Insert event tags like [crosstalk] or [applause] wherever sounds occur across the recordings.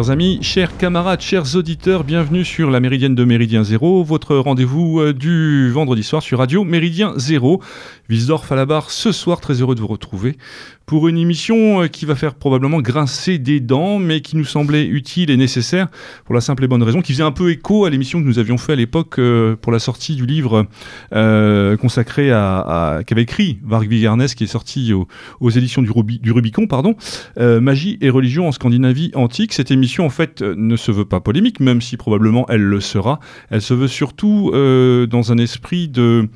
Chers amis, chers camarades, chers auditeurs, bienvenue sur la Méridienne de Méridien Zéro, votre rendez-vous euh, du vendredi soir sur Radio Méridien Zéro. Wiesdorf à la barre ce soir, très heureux de vous retrouver pour une émission euh, qui va faire probablement grincer des dents, mais qui nous semblait utile et nécessaire pour la simple et bonne raison, qui faisait un peu écho à l'émission que nous avions fait à l'époque euh, pour la sortie du livre consacré à, qu'avait écrit Varg Vigernes, qui est sorti aux, éditions du, du, Rubicon, pardon, Magie et religion en Scandinavie antique. Cette émission, en fait, ne se veut pas polémique, même si probablement elle le sera. Elle se veut surtout dans un esprit de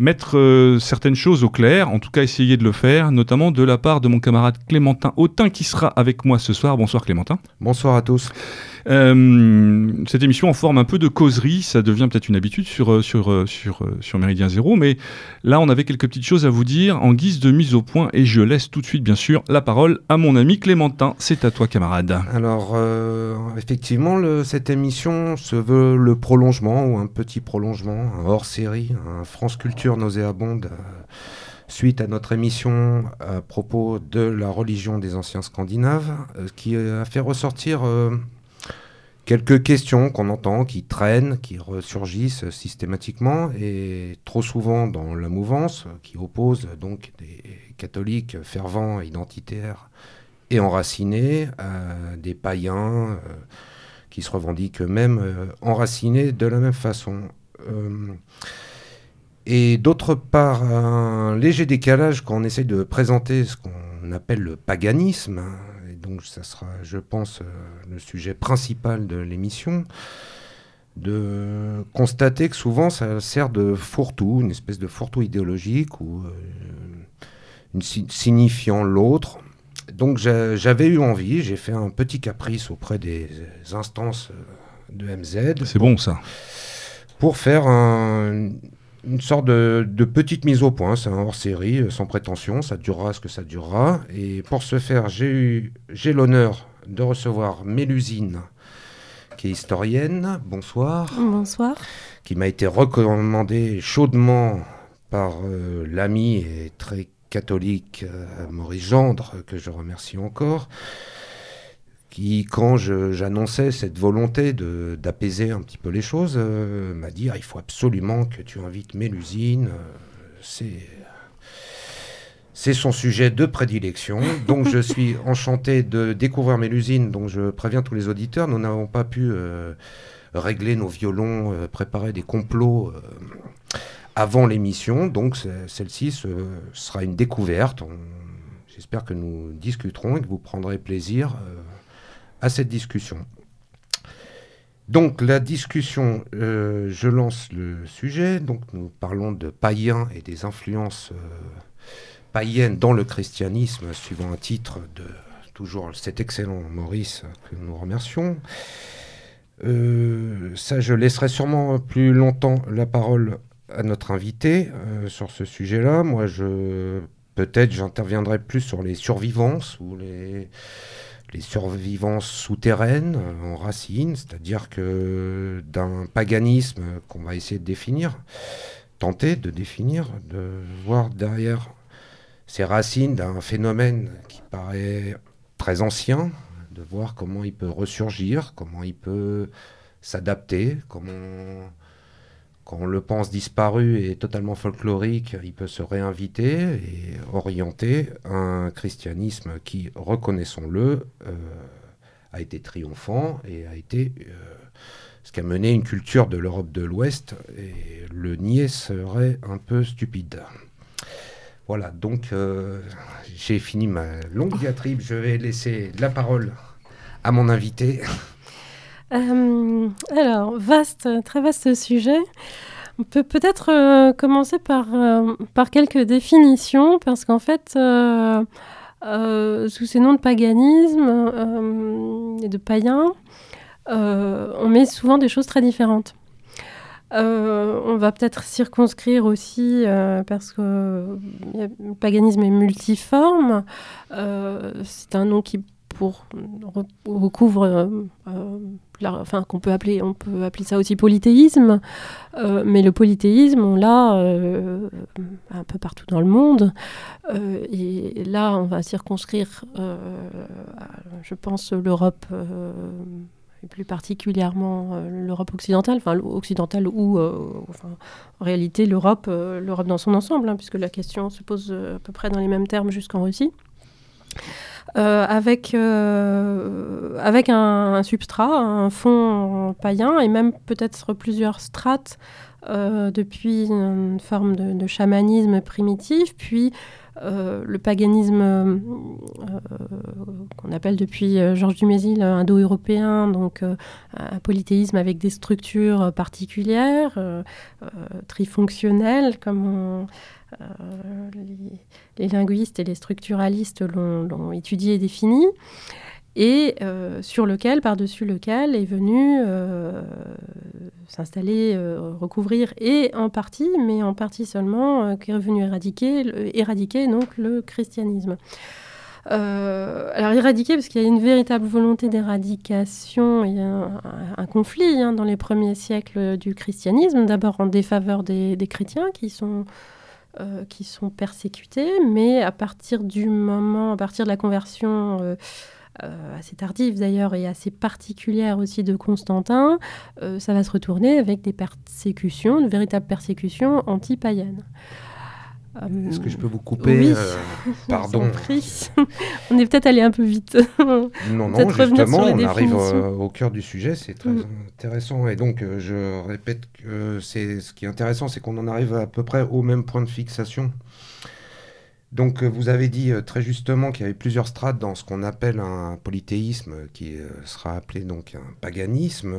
mettre euh, certaines choses au clair, en tout cas essayer de le faire, notamment de la part de mon camarade Clémentin Autin qui sera avec moi ce soir. Bonsoir Clémentin. Bonsoir à tous. Euh, cette émission en forme un peu de causerie, ça devient peut-être une habitude sur, euh, sur, euh, sur, sur Méridien Zéro, mais là on avait quelques petites choses à vous dire en guise de mise au point et je laisse tout de suite bien sûr la parole à mon ami Clémentin. C'est à toi camarade. Alors effectivement cette émission se veut le prolongement ou un petit prolongement, hors-série, un France Culture nauséabonde suite à notre émission à propos de la religion des anciens scandinaves, qui a fait ressortir quelques questions qu'on entend, qui traînent, qui ressurgissent systématiquement et trop souvent dans la mouvance, qui oppose donc des catholiques fervents, identitaires et enracinés à des païens euh, qui se revendiquent eux-mêmes euh, enracinés de la même façon. Euh, et d'autre part, un léger décalage quand on essaie de présenter ce qu'on appelle le paganisme, donc ça sera, je pense, euh, le sujet principal de l'émission, de constater que souvent ça sert de fourre-tout, une espèce de fourre-tout idéologique ou euh, signifiant l'autre. Donc j'avais eu envie, j'ai fait un petit caprice auprès des instances euh, de MZ. C'est bon ça. Pour faire un, une sorte de, petite mise au point. C'est un hors-série, euh, sans prétention. Ça durera ce que ça durera. Et pour ce faire, j'ai l'honneur de recevoir Mélusine, qui est historienne. Bonsoir. Bonsoir. Qui m'a été recommandée chaudement par euh, l'ami et très catholique euh, Maurice Gendre, que je remercie encore qui, quand j'annonçais cette volonté d'apaiser un petit peu les choses, euh, m'a dit ah, il faut absolument que tu invites Mélusine. Euh, c'est son sujet de prédilection. Donc je [laughs] suis enchanté de découvrir Mélusine. Donc je préviens tous les auditeurs, nous n'avons pas pu euh, régler nos violons, préparer des complots avant l'émission. Donc celle-ci sera une découverte. J'espère que nous discuterons et que vous prendrez plaisir à cette discussion. Donc la discussion, euh, je lance le sujet. Donc nous parlons de païens et des influences euh, païennes dans le christianisme, suivant un titre de toujours cet excellent Maurice que nous remercions. Euh, ça, je laisserai sûrement plus longtemps la parole à notre invité sur ce sujet-là. Moi, je peut-être j'interviendrai plus sur les survivances ou les les survivances souterraines en racines, c'est-à-dire que d'un paganisme qu'on va essayer de définir, tenter de définir, de voir derrière ces racines d'un phénomène qui paraît très ancien, de voir comment il peut ressurgir, comment il peut s'adapter, comment quand on le pense disparu et totalement folklorique, il peut se réinviter et orienter un christianisme qui, reconnaissons-le, euh, a été triomphant et a été euh, ce qui a mené une culture de l'Europe de l'Ouest et le nier serait un peu stupide. Voilà, donc euh, j'ai fini ma longue diatribe. Je vais laisser la parole à mon invité. Euh, alors, vaste, très vaste sujet. On peut peut-être euh, commencer par, euh, par quelques définitions, parce qu'en fait, sous ces noms de paganisme et de païens, on met souvent des choses très différentes. on va peut-être circonscrire aussi, parce que le paganisme est multiforme. c'est un nom qui pour recouvre qu'on peut appeler on peut appeler ça aussi polythéisme mais le polythéisme on l'a un peu partout dans le monde et là on va circonscrire je pense l'Europe et plus particulièrement euh, l'Europe occidentale, enfin occidentale ou euh, en réalité l'Europe, euh, l'Europe dans son ensemble, hein, puisque la question se pose à peu près dans les mêmes termes jusqu'en Russie. Avec, avec un, substrat, un fond païen et même peut-être plusieurs strates depuis une forme de, de, chamanisme primitif, puis euh, le paganisme euh, qu'on appelle depuis euh, Georges Dumézil indo-européen, donc un polythéisme avec des structures particulières, trifonctionnelles, comme les, linguistes et les structuralistes l'ont étudié et défini et euh, sur lequel, par-dessus lequel, est venu euh, s'installer, euh, recouvrir, et en partie, mais en partie seulement, qui est revenu éradiquer, éradiquer donc le christianisme. alors éradiquer parce qu'il y a une véritable volonté d'éradication et un, conflit hein, dans les premiers siècles du christianisme, d'abord en défaveur des chrétiens qui sont qui sont persécutés, mais à partir du moment, à partir de la conversion euh, assez tardive d'ailleurs et assez particulière aussi de Constantin, euh, ça va se retourner avec des persécutions, de véritables persécutions anti-païennes. Est-ce que je peux vous couper euh, [laughs] Pardon. [laughs] on est peut-être allé un peu vite. non, non, justement, on arrive au cœur du sujet, c'est très mm. intéressant. Et donc, je répète que c'est ce qui est intéressant, c'est qu'on en arrive à peu près au même point de fixation donc euh, vous avez dit euh, très justement qu'il y avait plusieurs strates dans ce qu'on appelle un polythéisme, qui euh, sera appelé donc un paganisme,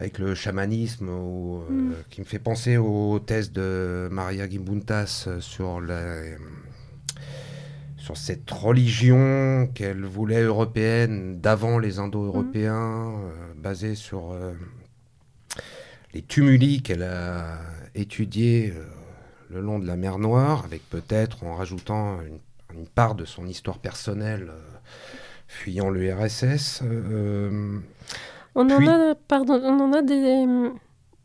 avec le chamanisme, mm. qui me fait penser aux thèses de Maria Gimbuntas sur, sur cette religion qu'elle voulait européenne d'avant les Indo-Européens, mm. basée sur les tumuli qu'elle a étudiés le long de la mer Noire, avec peut-être en rajoutant une, part de son histoire personnelle euh, fuyant le Euh, on, en a, pardon, on en a des,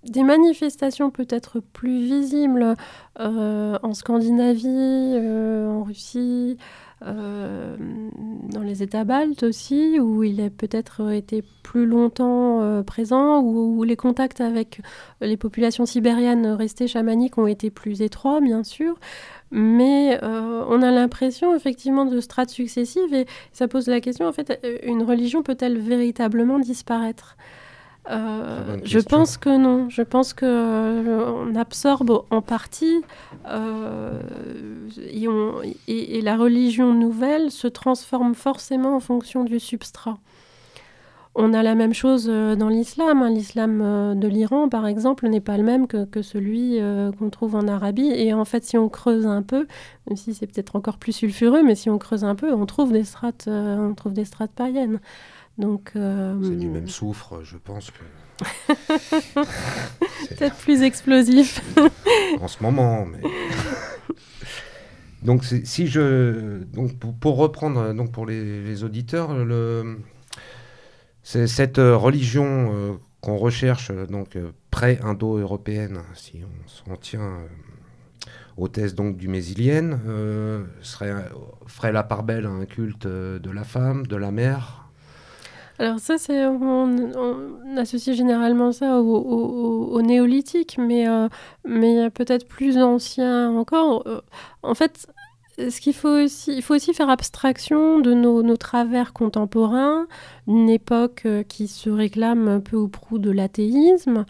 des manifestations peut-être plus visibles euh, en Scandinavie, en Russie, dans les États baltes aussi, où il a peut-être été plus longtemps présent, où, où, les contacts avec les populations sibériennes restées chamaniques ont été plus étroits, bien sûr. Mais on a l'impression effectivement de strates successives et ça pose la question, en fait, une religion peut-elle véritablement disparaître? Euh, je pense que non. Je pense que euh, on absorbe en partie euh, et, la religion nouvelle se transforme forcément en fonction du substrat. On a la même chose dans l'islam. Hein. L'islam de l'Iran, par exemple, n'est pas le même que, que celui qu'on trouve en Arabie. Et en fait, si on creuse un peu, même si c'est peut-être encore plus sulfureux, mais si on creuse un peu, on trouve des strates, on trouve des strates païennes. Donc, euh, c'est du même soufre, je pense que. [laughs] Peut-être plus explosif. [laughs] en ce moment, mais. [laughs] donc, si je. Donc, pour, reprendre, donc pour les, auditeurs, le... c'est cette religion euh, qu'on recherche, donc pré-indo-européenne, si on s'en tient aux thèses donc du Mésilienne, euh, ferait la part belle à un culte de la femme, de la mère, alors ça, c'est on, associe généralement ça au, néolithique, mais euh, mais peut-être plus ancien encore. Euh, en fait, ce qu'il faut aussi, il faut aussi faire abstraction de nos, travers contemporains, une époque euh, qui se réclame peu ou prou de l'athéisme.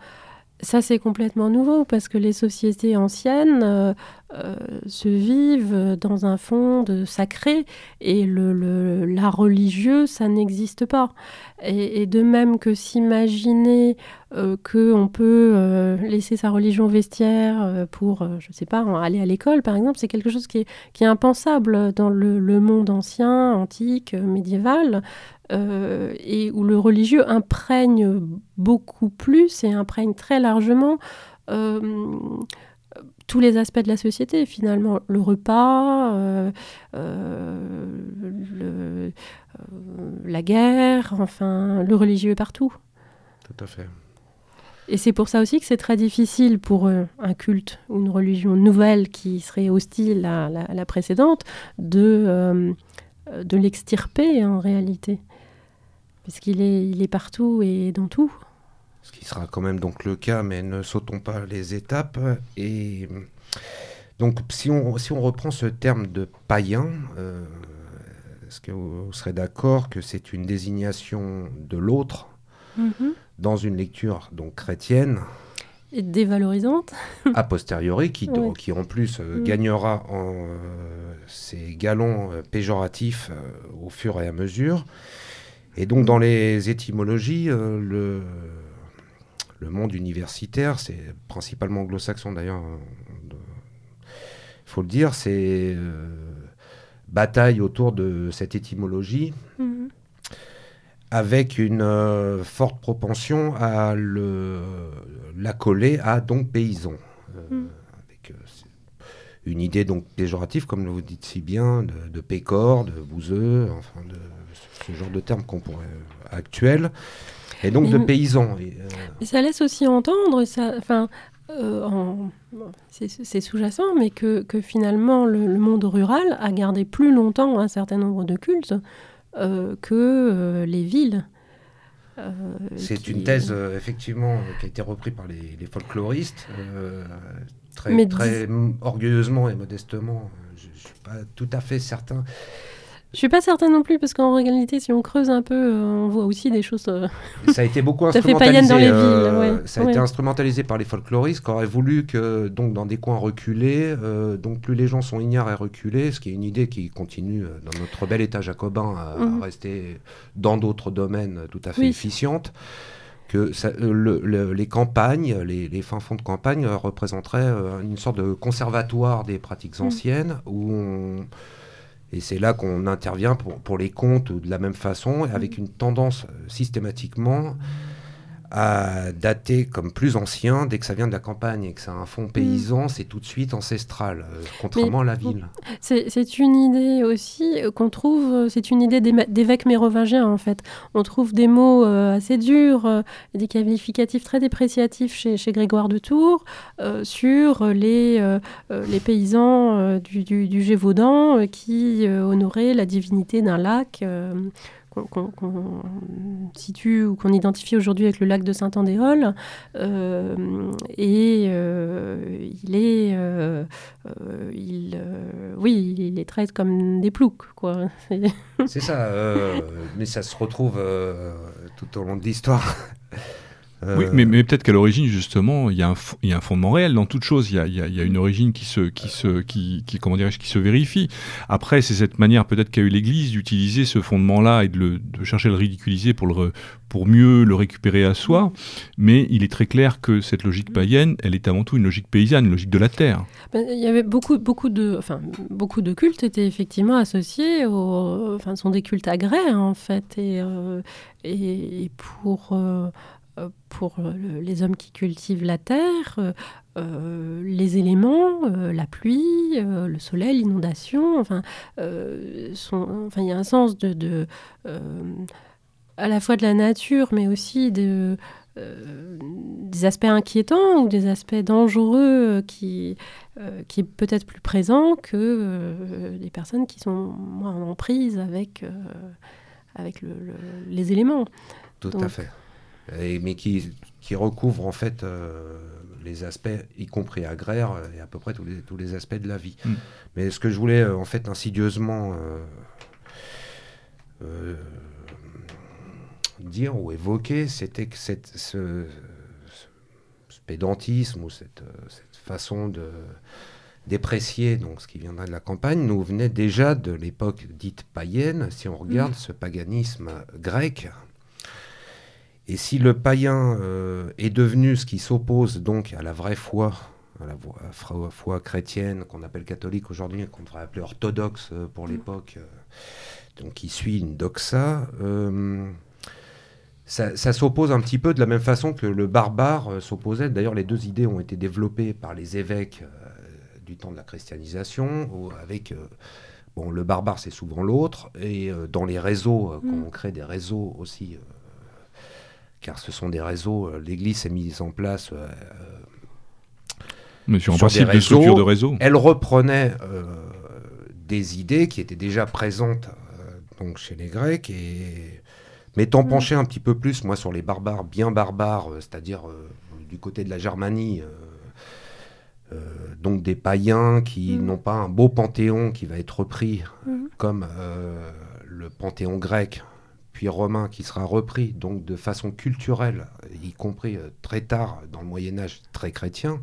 Ça, c'est complètement nouveau parce que les sociétés anciennes euh, euh, se vivent dans un fond de sacré et le, l'art religieux, ça n'existe pas. Et, de même que s'imaginer euh, qu'on peut laisser sa religion vestiaire pour, je ne sais pas, aller à l'école, par exemple, c'est quelque chose qui est, qui est impensable dans le monde ancien, antique, médiéval. Euh, et où le religieux imprègne beaucoup plus et imprègne très largement euh, tous les aspects de la société, finalement. Le repas, euh, la guerre, enfin, le religieux est partout. Tout à fait. Et c'est pour ça aussi que c'est très difficile pour un culte ou une religion nouvelle qui serait hostile à la, précédente de, de l'extirper en réalité. Parce qu'il est, il est partout et dans tout. Ce qui sera quand même donc le cas, mais ne sautons pas les étapes. Et donc, si on, si on reprend ce terme de païen, euh, est-ce que vous, serez d'accord que c'est une désignation de l'autre mm-hmm. dans une lecture donc chrétienne et dévalorisante a posteriori, qui, qui en plus euh, mm. gagnera en, euh, ses galons péjoratifs au fur et à mesure. Et donc dans les étymologies, le, le monde universitaire, c'est principalement anglo-saxon d'ailleurs, il faut le dire, c'est euh, bataille autour de cette étymologie, mhm. avec une euh, forte propension à le, la coller à donc paysan. Euh, mhm. Avec une idée donc péjorative, comme vous dites si bien, de, de pécor, de bouseux, enfin de ce genre de termes qu'on pourrait actuel, et donc de paysans. Et, ça laisse aussi entendre, ça, enfin, euh, c'est sous-jacent, mais que, que finalement le, monde rural a gardé plus longtemps un certain nombre de cultes euh, que euh, les villes. c'est une thèse effectivement qui a été reprise par les, folkloristes, très, très orgueilleusement et modestement. Je ne suis pas tout à fait certain. Je suis pas certaine non plus parce qu'en réalité, si on creuse un peu, euh, on voit aussi des choses. Euh, [laughs] ça a été beaucoup instrumentalisé. dans les euh, villes. Ça a été instrumentalisé par les folkloristes qui auraient voulu que, donc, dans des coins reculés, donc plus les gens sont ignares et reculés, ce qui est une idée qui continue dans notre bel État jacobin à, mhm. rester dans d'autres domaines tout à fait efficientes que les campagnes, les, fins fonds de campagne représenteraient une sorte de conservatoire des pratiques mhm. anciennes où on et c'est là qu'on intervient pour, pour, les comptes de la même façon, avec une tendance euh, systématiquement à dater comme plus ancien dès que ça vient de la campagne et que c'est un fond paysan, mm. c'est tout de suite ancestral, euh, contrairement à la ville. C'est une idée aussi euh, qu'on trouve, euh, c'est une idée d'évêques mérovingiens en fait. On trouve des mots assez durs, des qualificatifs très dépréciatifs chez, chez Grégoire de Tours sur les, les paysans du, du, du Gévaudan qui honoraient la divinité d'un lac qu'on situe ou qu'on identifie aujourd'hui avec le lac de Saint-Andéol. Euh, et euh, il est, euh, il, oui, il les traite comme des ploucs, quoi. C'est ça, mais ça se retrouve tout au long de l'histoire. Oui, mais, mais peut-être qu'à l'origine, justement, il y, a un il y, a un fondement réel dans toute chose. Il y a, il y a une origine qui se, qui se, qui, qui comment dirais-je, qui se vérifie. Après, c'est cette manière peut-être qu'a eu l'Église d'utiliser ce fondement-là et de, le, de, chercher à le ridiculiser pour, le, pour mieux le récupérer à soi. Mais il est très clair que cette logique païenne, elle est avant tout une logique paysanne, une logique de la terre. Ben, il y avait beaucoup, beaucoup de, enfin, beaucoup de cultes étaient effectivement associés au, enfin, sont des cultes agraires en fait, et, euh, et, pour euh, euh, pour les hommes qui cultivent la terre, euh, euh, les éléments, la pluie, le soleil, l'inondation, enfin, enfin, il y a un sens de, à la fois de la nature, mais aussi de, des aspects inquiétants ou des aspects dangereux qui, qui est peut-être plus présent que les personnes qui sont moins en prise avec, avec les éléments. Tout à fait mais qui, qui recouvre en fait euh, les aspects, y compris agraires, et à peu près tous les, tous les aspects de la vie. Mm. Mais ce que je voulais euh, en fait insidieusement euh, dire ou évoquer, c'était que cette, ce, pédantisme ou cette, cette façon de déprécier donc ce qui viendrait de la campagne nous venait déjà de l'époque dite païenne si on regarde mm. ce paganisme grec et si le païen euh, est devenu ce qui s'oppose donc à la vraie foi, à la foi, chrétienne qu'on appelle catholique aujourd'hui, qu'on devrait appeler orthodoxe euh, pour mm. l'époque, euh, donc qui suit une doxa, ça, s'oppose un petit peu de la même façon que le barbare s'opposait. D'ailleurs, les deux idées ont été développées par les évêques du temps de la christianisation, avec Bon, le barbare, c'est souvent l'autre. Et dans les réseaux, quand Mm. on crée des réseaux aussi, car ce sont des réseaux, l'Église s'est mise en place Mais sur un Sur des principe de réseaux, structure de réseau. Elle reprenait euh, des idées qui étaient déjà présentes euh, donc chez les Grecs et m'étant Mm. penché un petit peu plus moi sur les barbares bien barbares, euh, c'est-à-dire euh, du côté de la Germanie. euh, euh, donc des païens qui Mm. n'ont pas un beau panthéon qui va être repris Mhm. comme euh, le panthéon grec puis romain qui sera repris donc de façon culturelle, y compris euh, très tard dans le Moyen Âge très chrétien,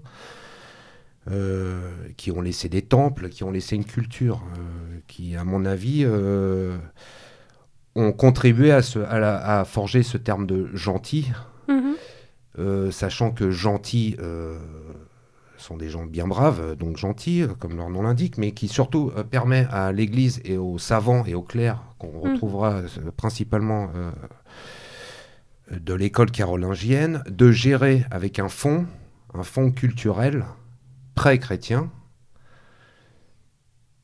euh, qui ont laissé des temples, qui ont laissé une culture, euh, qui à mon avis euh, ont contribué à, ce- à la- à forger ce terme de gentil, Mhm. euh, sachant que gentils euh, sont des gens bien braves, euh, donc gentils, euh, comme leur nom l'indique, mais qui surtout euh, permet à l'Église et aux savants et aux clercs, qu'on retrouvera euh, principalement de l'école carolingienne, de gérer avec un fonds, un fonds culturel pré-chrétien,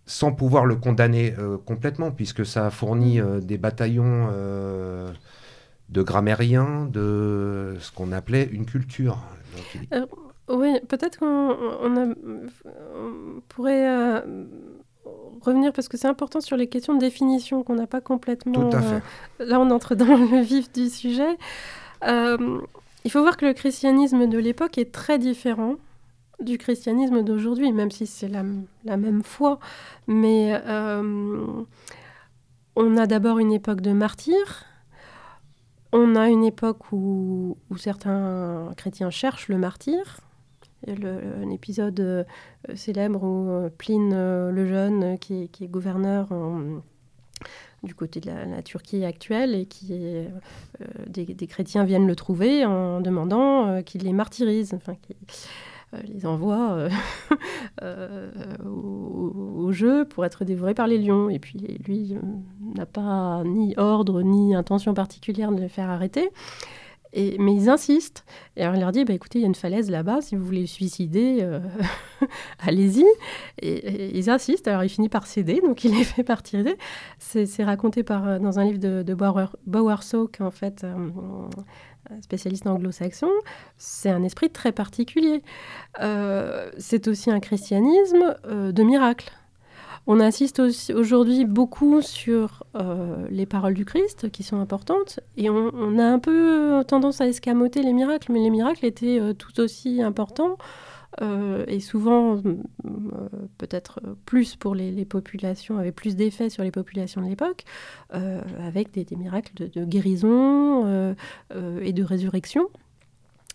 sans pouvoir le condamner euh, complètement, puisque ça a fourni euh, des bataillons euh, de grammairiens, de ce qu'on appelait une culture. Donc, Oui, peut-être qu'on on a- on pourrait euh, revenir parce que c'est important sur les questions de définition qu'on n'a pas complètement. Tout à fait. euh, là, on entre dans le vif du sujet. Euh, il faut voir que le christianisme de l'époque est très différent du christianisme d'aujourd'hui, même si c'est la, la même foi. Mais on a d'abord une époque de martyrs. On a une époque où, où certains chrétiens cherchent le martyr. Le- un épisode euh, célèbre où euh, Pline euh, le Jeune, qui, est- gouverneur du côté de la, Turquie actuelle, et qui des, chrétiens viennent le trouver en demandant qu'il les martyrise, enfin, qu'il les envoie [laughs] au, au jeu pour être dévoré par les lions. Et puis lui n'a pas ni ordre ni intention particulière de les faire arrêter. Mais ils insistent. Et alors il leur dit, bah, écoutez, il y a une falaise là-bas, si vous voulez suicider, euh, [laughs] allez-y. Et, ils insistent, alors il finit par céder, donc il [laughs] les fait martyriser. C'est raconté euh, dans un livre de, de Bower, en fait, euh, spécialiste anglo-saxon. C'est un esprit très particulier. C'est aussi un christianisme de miracle. On insiste aussi aujourd'hui beaucoup sur euh, les paroles du Christ qui sont importantes et on, a un peu tendance à escamoter les miracles, mais les miracles étaient euh, tout aussi importants euh, et souvent euh, peut-être plus pour les, populations, avaient plus d'effets sur les populations de l'époque, euh, avec des, miracles de, guérison euh, euh, et de résurrection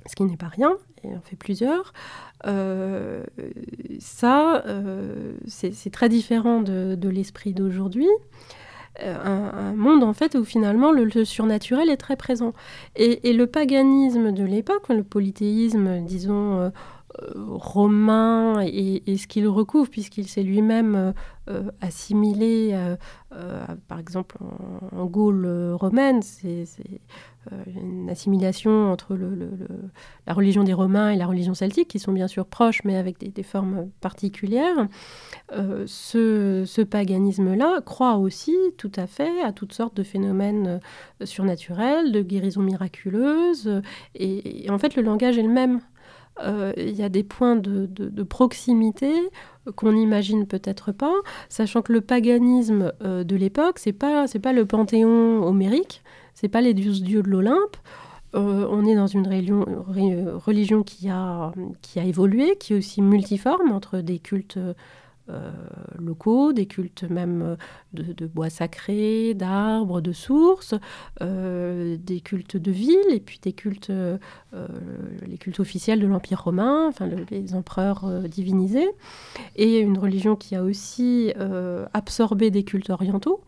ce qui n'est pas rien, et on fait plusieurs. Euh, ça, euh, c'est très différent de, l'esprit d'aujourd'hui. Euh, un, monde, en fait, où finalement le, surnaturel est très présent. Et, le paganisme de l'époque, le polythéisme, disons, romain, et, ce qu'il recouvre, puisqu'il s'est lui-même assimilé, par exemple, en, en Gaule romaine, c'est une assimilation entre la religion des Romains et la religion celtique, qui sont bien sûr proches, mais avec des, formes particulières. Euh, ce, paganisme-là croit aussi tout à fait à toutes sortes de phénomènes euh, surnaturels, de guérisons miraculeuses, euh, et, et en fait le langage est le même. Euh, Il y a des points de, proximité qu'on n'imagine peut-être pas, sachant que le paganisme euh, de l'époque, c'est pas pas le panthéon homérique, c'est pas les dieux, dieux de l'Olympe. Euh, on est dans une religion, religion qui, a, qui a évolué, qui est aussi multiforme entre des cultes locaux, des cultes même euh, de, bois sacrés, d'arbres, de sources, euh, des cultes de ville et puis des cultes, euh, euh, les cultes officiels de l'Empire romain, enfin le- les empereurs euh, divinisés, et une religion qui a aussi euh, absorbé des cultes orientaux.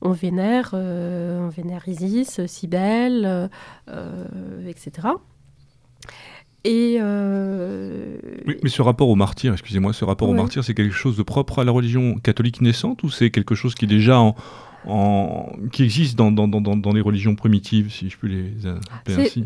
On vénère, euh, on vénère Isis, Cybèle, euh, euh, etc. Et euh, Oui, mais ce rapport au martyr, excusez-moi, ce rapport au Ouais. martyr, c'est quelque chose de propre à la religion catholique naissante ou c'est quelque chose qui est déjà en, en- qui existe dans, dans, dans, les religions primitives, si je peux les appeler ainsi?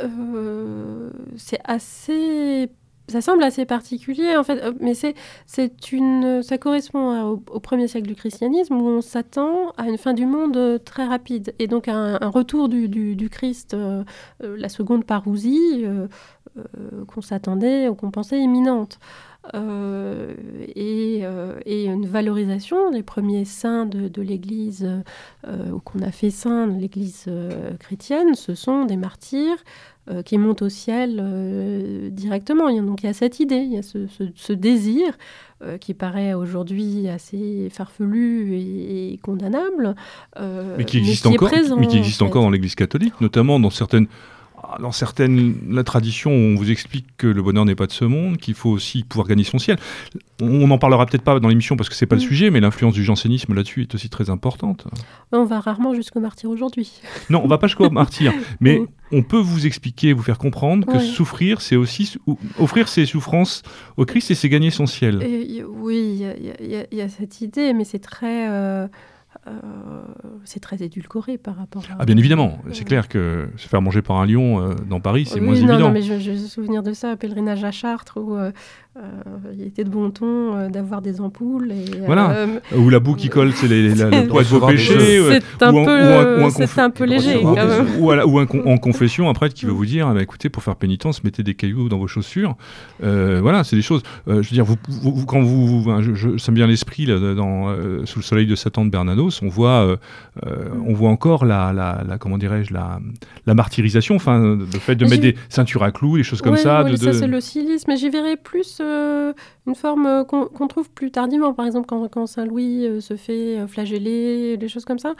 Euh, c'est assez ça semble assez particulier en fait, mais c'est, c'est une, ça correspond au, premier siècle du christianisme où on s'attend à une fin du monde très rapide et donc à un, retour du, du, Christ, la seconde parousie qu'on s'attendait ou qu'on pensait imminente. Euh, euh, et, une valorisation des premiers saints de, l'Église, euh, ou qu'on a fait saints de l'Église chrétienne, ce sont des martyrs qui montent au ciel directement. Donc il y a cette idée, il y a ce, désir qui paraît aujourd'hui assez farfelu et, condamnable, mais qui existe encore, mais qui existe encore dans l'Église catholique, notamment dans certaines dans certaines la tradition, on vous explique que le bonheur n'est pas de ce monde, qu'il faut aussi pouvoir gagner son ciel. On n'en parlera peut-être pas dans l'émission parce que c'est pas le mm. sujet, mais l'influence du jansénisme là-dessus est aussi très importante. On va rarement jusqu'au martyr aujourd'hui. Non, on va pas jusqu'au martyr, mais on peut vous expliquer, vous faire comprendre que souffrir, c'est aussi offrir ses souffrances au Christ et c'est gagner son ciel. oui, il y, a cette idée, mais c'est très euh, euh, c'est très édulcoré par rapport à... Ah bien évidemment, c'est clair que se faire manger par un lion euh, dans Paris, c'est moins évident. Non, mais je, je me souvenir de ça, pèlerinage à Chartres, où euh, euh, il était de bon ton euh, d'avoir des ampoules. Et, voilà. Euh, ou la boue qui colle, c'est le poids de vos péchés. C'est un, peu, un, peu léger. Ou, ou, en confession, un prêtre qui veut vous dire ah, bah, écoutez, pour faire pénitence, mettez des cailloux dans vos chaussures. voilà, c'est des choses. je veux dire, vous, quand vous. je, je, ça me vient l'esprit, dans Sous le soleil de Satan de Bernanos, on voit, on voit encore la, la, comment dirais-je, la, la martyrisation, enfin, le fait de mettre des ceintures à clous, des choses comme ça. Oui, ça, c'est le silice, mais j'y verrais plus euh, une forme euh, qu'on trouve plus tardivement. Par exemple, quand, quand Saint-Louis euh, se fait flageller, des choses comme ça.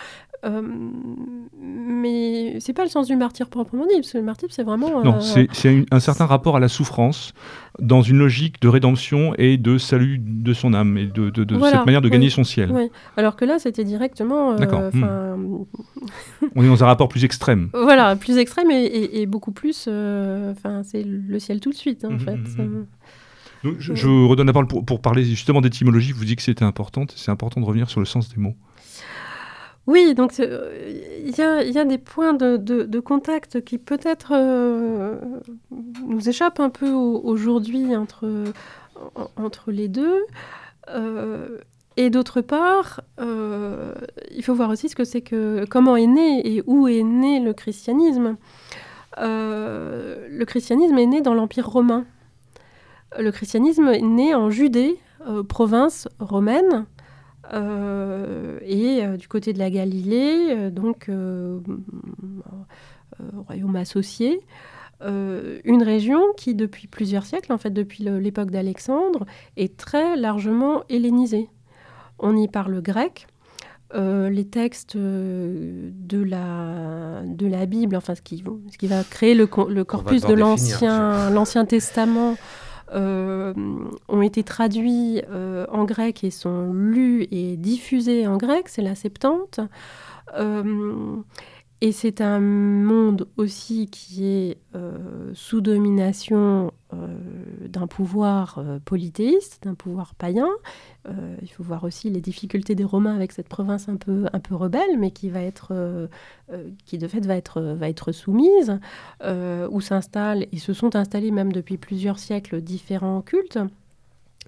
mais c'est pas le sens du martyr proprement dit, parce que le martyr, c'est vraiment. Non, c'est un certain rapport à la souffrance dans une logique de rédemption et de salut de son âme et de, de, cette manière de gagner son ciel. Oui. Alors que là, c'était directement. D'accord. Hmm. [laughs] On est dans un rapport plus extrême. Voilà, plus extrême et, beaucoup plus. Enfin, c'est le ciel tout de suite, en mmh, fait. Mmh, mmh je, vous redonne la parole pour, parler justement d'étymologie. Vous dites que c'était important. C'est important de revenir sur le sens des mots. Oui, donc euh, il y, a, des points de, contact qui peut-être euh, nous échappent un peu aujourd'hui entre, entre les deux. Euh, et d'autre part, il faut voir aussi ce que c'est que comment est né et où est né le christianisme. le christianisme est né dans l'Empire romain le christianisme est né en Judée, euh, province romaine, euh, et euh, du côté de la Galilée, donc royaume associé. une région qui, depuis plusieurs siècles, en fait depuis l'époque d'Alexandre, est très largement hellénisée. On y parle grec, les textes de, la, de la Bible, enfin ce qui, ce qui va créer le, le corpus de l'Ancien Testament, euh, ont été traduits euh, en grec et sont lus et diffusés en grec, c'est la Septante. Euh, et c'est un monde aussi qui est sous domination d'un pouvoir polythéiste, d'un pouvoir païen. il faut voir aussi les difficultés des Romains avec cette province un peu, un peu rebelle, mais qui va être, qui de fait va être, va être soumise, où s'installent et se sont installés même depuis plusieurs siècles différents cultes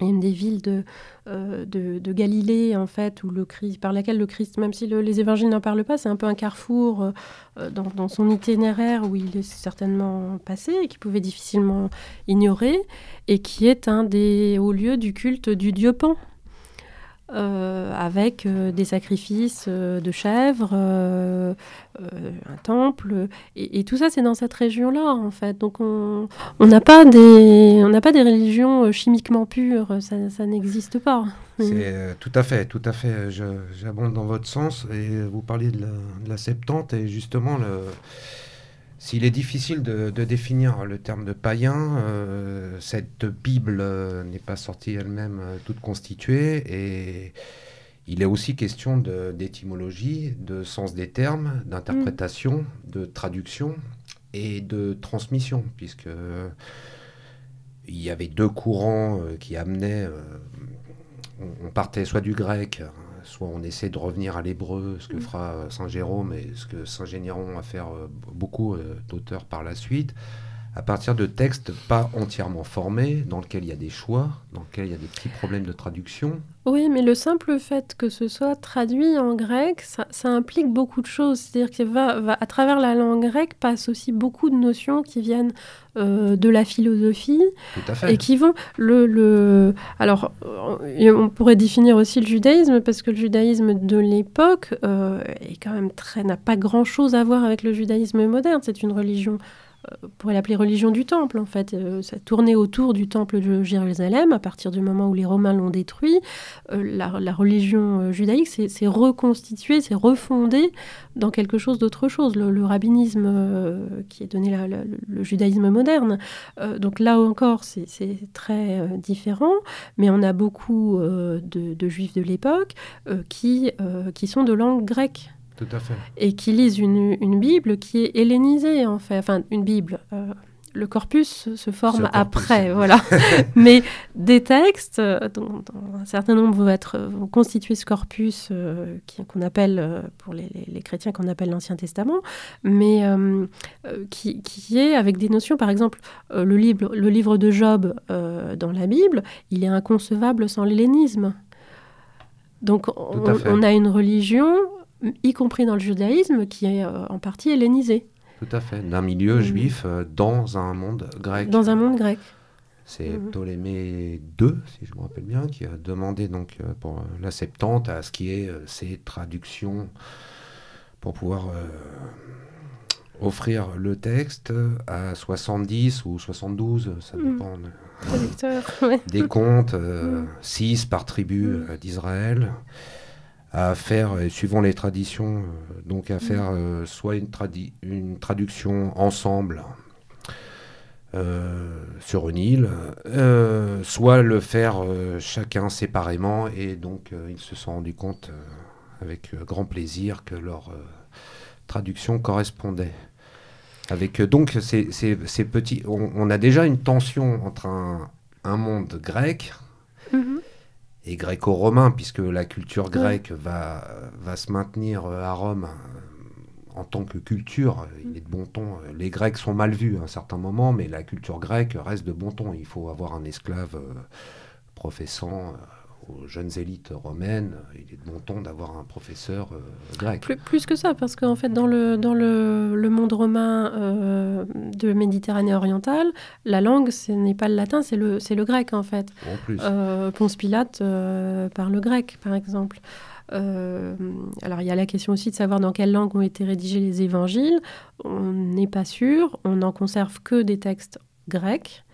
une des villes de, euh, de, Galilée, en fait, où le par laquelle le Christ, même si les évangiles n'en parlent pas, c'est un peu un carrefour euh, dans, son itinéraire où il est certainement passé et qu'il pouvait difficilement ignorer, et qui est un des hauts lieux du culte du dieu Pan, avec euh, des sacrifices euh, de chèvres, un temple, et, tout ça c'est dans cette région-là en fait. Donc on n'a pas des on n'a pas des religions chimiquement pures, ça, n'existe pas. C'est tout à fait, tout à fait. J'abonde dans votre sens et vous parliez de la, de la Septante et justement le s'il est difficile de, définir le terme de païen, euh, cette Bible euh, n'est pas sortie elle-même euh, toute constituée et il est aussi question d'étymologie, de, sens des termes, d'interprétation, de traduction et de transmission, puisque il y avait deux courants qui amenaient, on partait soit du grec, soit on essaie de revenir à l'hébreu, ce que mm. fera euh, Saint Jérôme et ce que Saint Généron va faire euh, beaucoup euh, d'auteurs par la suite, à partir de textes pas entièrement formés, dans lesquels il y a des choix, dans lesquels il y a des petits problèmes de traduction. Oui, mais le simple fait que ce soit traduit en grec, ça, implique beaucoup de choses. C'est-à-dire que va, va, à travers la langue grecque passe aussi beaucoup de notions qui viennent euh, de la philosophie et qui vont le, le, alors on pourrait définir aussi le judaïsme parce que le judaïsme de l'époque euh, est quand même très n'a pas grand chose à voir avec le judaïsme moderne c'est une religion on pourrait l'appeler religion du temple en fait. Euh, ça tournait autour du temple de Jérusalem à partir du moment où les Romains l'ont détruit. Euh, la, religion judaïque s'est reconstituée, s'est refondée dans quelque chose d'autre chose, le, rabbinisme qui est donné le judaïsme moderne. donc là encore, c'est très différent, mais on a beaucoup de, juifs de l'époque qui, qui sont de langue grecque. Et qui lisent une, Bible qui est hellénisée, en fait. Enfin, une Bible. Euh, le corpus se forme après, voilà. [laughs] Mais des textes, euh, dont, un certain nombre vont, être, vont constituer ce corpus euh, qu'on appelle, pour les, chrétiens, qu'on appelle l'Ancien Testament, mais qui, qui, est avec des notions, par exemple, le, livre, le livre de Job dans la Bible, il est inconcevable sans l'hellénisme. Donc on, a une religion y compris dans le judaïsme, qui est euh, en partie hellénisé. Tout à fait, d'un milieu mm. juif euh, dans un monde grec. Dans un monde grec. C'est mm. Ptolémée II, si je me rappelle bien, qui a demandé donc euh, pour la Septante à ce qui est ces traductions pour pouvoir offrir le texte à 70 ou 72, ça mm. dépend des comptes, 6 par tribu d'Israël à faire, suivant les traditions, euh, donc à faire mm. euh, soit une, une, traduction ensemble euh, sur une île, soit le faire chacun séparément, et donc ils se sont rendus compte avec grand plaisir que leur traduction correspondait. Avec donc ces, ces, petits, on, a déjà une tension entre un, un monde grec. Mm-hmm et gréco-romain, puisque la culture grecque va, va se maintenir euh, à Rome euh, en tant que culture. Il est de bon ton. Les Grecs sont mal vus à un certain moment, mais la culture grecque reste de bon ton. Il faut avoir un esclave euh, professant aux jeunes élites romaines, il est de bon ton d'avoir un professeur euh, grec. Plus, plus, que ça, parce qu'en fait, dans le, dans le, le monde romain euh, de Méditerranée orientale, la langue, ce n'est pas le latin, c'est le, le grec, en fait. En plus. Euh, Ponce Pilate parle grec, par exemple. alors il y a la question aussi de savoir dans quelle langue ont été rédigés les évangiles. On n'est pas sûr, on n'en conserve que des textes grecs.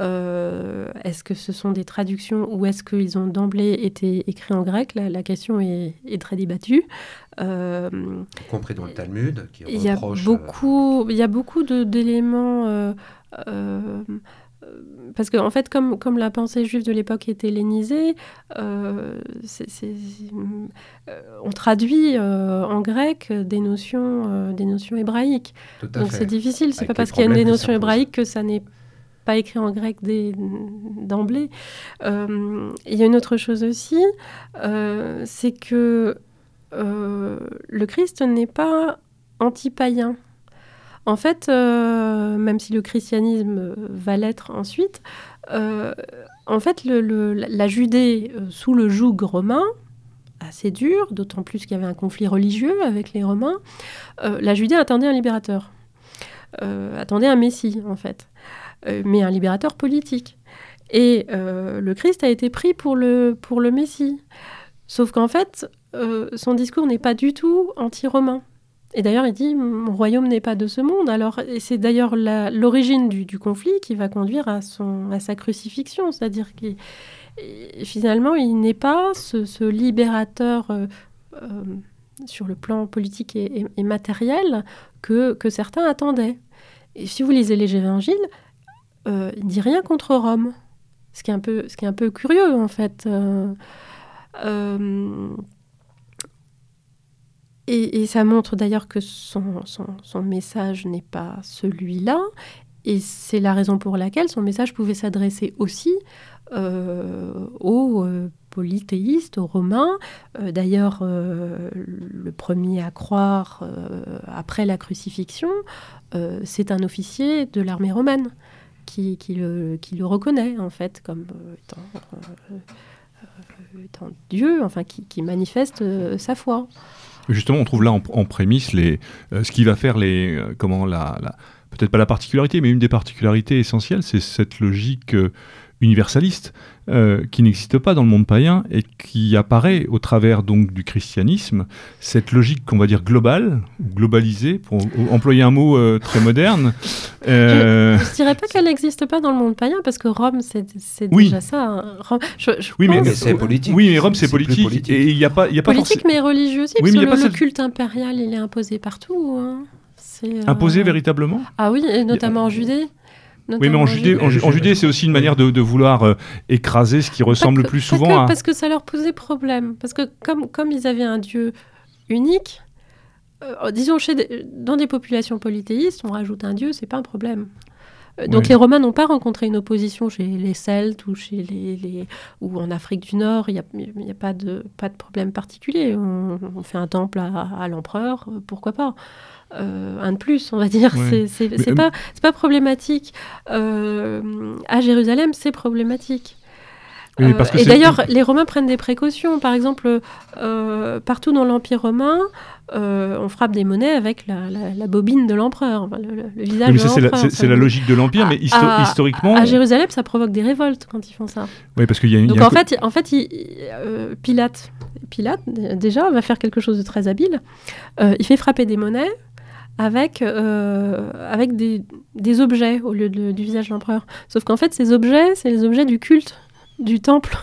Euh, est-ce que ce sont des traductions ou est-ce qu'ils ont d'emblée été écrits en grec la, question est, très débattue. Euh, y compris dans le Talmud, qui Il y a euh, beaucoup, il y a beaucoup d'éléments. parce qu'en en fait, comme, comme la pensée juive de l'époque était hellénisée, on traduit en grec des notions, des notions hébraïques. Donc c'est difficile. C'est pas parce qu'il y a des notions hébraïques que ça n'est pas écrit en grec d'emblée. Euh, il y a une autre chose aussi, euh, c'est que euh, le Christ n'est pas anti-païen. En fait, même si le christianisme va l'être ensuite, en fait, la Judée sous le joug romain, assez dur, d'autant plus qu'il y avait un conflit religieux avec les Romains, la Judée attendait un libérateur, attendait un Messie en fait. Euh, mais un libérateur politique. Et euh, le Christ a été pris pour le, pour le Messie. Sauf qu'en fait, euh, son discours n'est pas du tout anti-romain. Et d'ailleurs, il dit Mon royaume n'est pas de ce monde. Alors, et c'est d'ailleurs l'origine du, conflit qui va conduire à, son, à sa crucifixion. C'est-à-dire que finalement, il n'est pas ce, libérateur sur le plan politique et, matériel que, que certains attendaient. Et si vous lisez les évangiles, euh, il dit rien contre Rome. Ce qui est un peu, curieux, en fait. Euh, euh, et, ça montre d'ailleurs que son, message n'est pas celui-là. Et c'est la raison pour laquelle son message pouvait s'adresser aussi aux polythéistes romains. D'ailleurs, le premier à croire après la crucifixion, c'est un officier de l'armée romaine qui, le, qui, le, reconnaît en fait comme étant, Dieu, enfin qui, manifeste sa foi. Justement, on trouve là en, prémisse les, ce qui va faire les, comment la, peut-être pas la particularité, mais une des particularités essentielles, c'est cette logique euh, universaliste euh, qui n'existe pas dans le monde païen et qui apparaît au travers donc du christianisme, cette logique qu'on va dire globale, globalisée, pour employer un mot euh, très moderne. Je ne dirais pas qu'elle n'existe pas dans le monde païen, parce que Rome, c'est déjà ça. Hein. oui, mais, c'est politique. Oui, mais Rome, c'est politique. Et il n'y a pas, y a pas politique, mais religieux aussi, parce que le, culte impérial, il est imposé partout. Hein. Imposé véritablement? Ah oui, et notamment en Judée? Oui, mais en, Judée, en, Judée, c'est aussi une manière de, vouloir euh, écraser ce qui ressemble le plus souvent à... Parce que ça leur posait problème. Parce que comme, comme ils avaient un Dieu unique, euh, disons, chez dans des populations polythéistes, on rajoute un Dieu, c'est pas un problème. Euh, donc les Romains n'ont pas rencontré une opposition chez les Celtes ou, chez les, ou en Afrique du Nord, il n'y a, a, pas, de, pas de problème particulier. On, fait un temple à, à l'empereur, pourquoi pas euh, un de plus, on va dire. C'est pas, pas problématique. Euh, à Jérusalem, c'est problématique. Euh, et d'ailleurs, les Romains prennent des précautions. Par exemple, partout dans l'Empire romain, on frappe des monnaies avec la, bobine de l'empereur, le, visage de l'empereur. C'est la, logique de l'Empire, mais historiquement... À Jérusalem, ça provoque des révoltes quand ils font ça. Oui, parce qu'il y a une... Donc en, fait, en fait, Pilate, Pilate, déjà, va faire quelque chose de très habile. il fait frapper des monnaies avec, euh, avec des, des, objets au lieu du visage de l'empereur. Sauf qu'en fait, ces objets, c'est les objets du culte du temple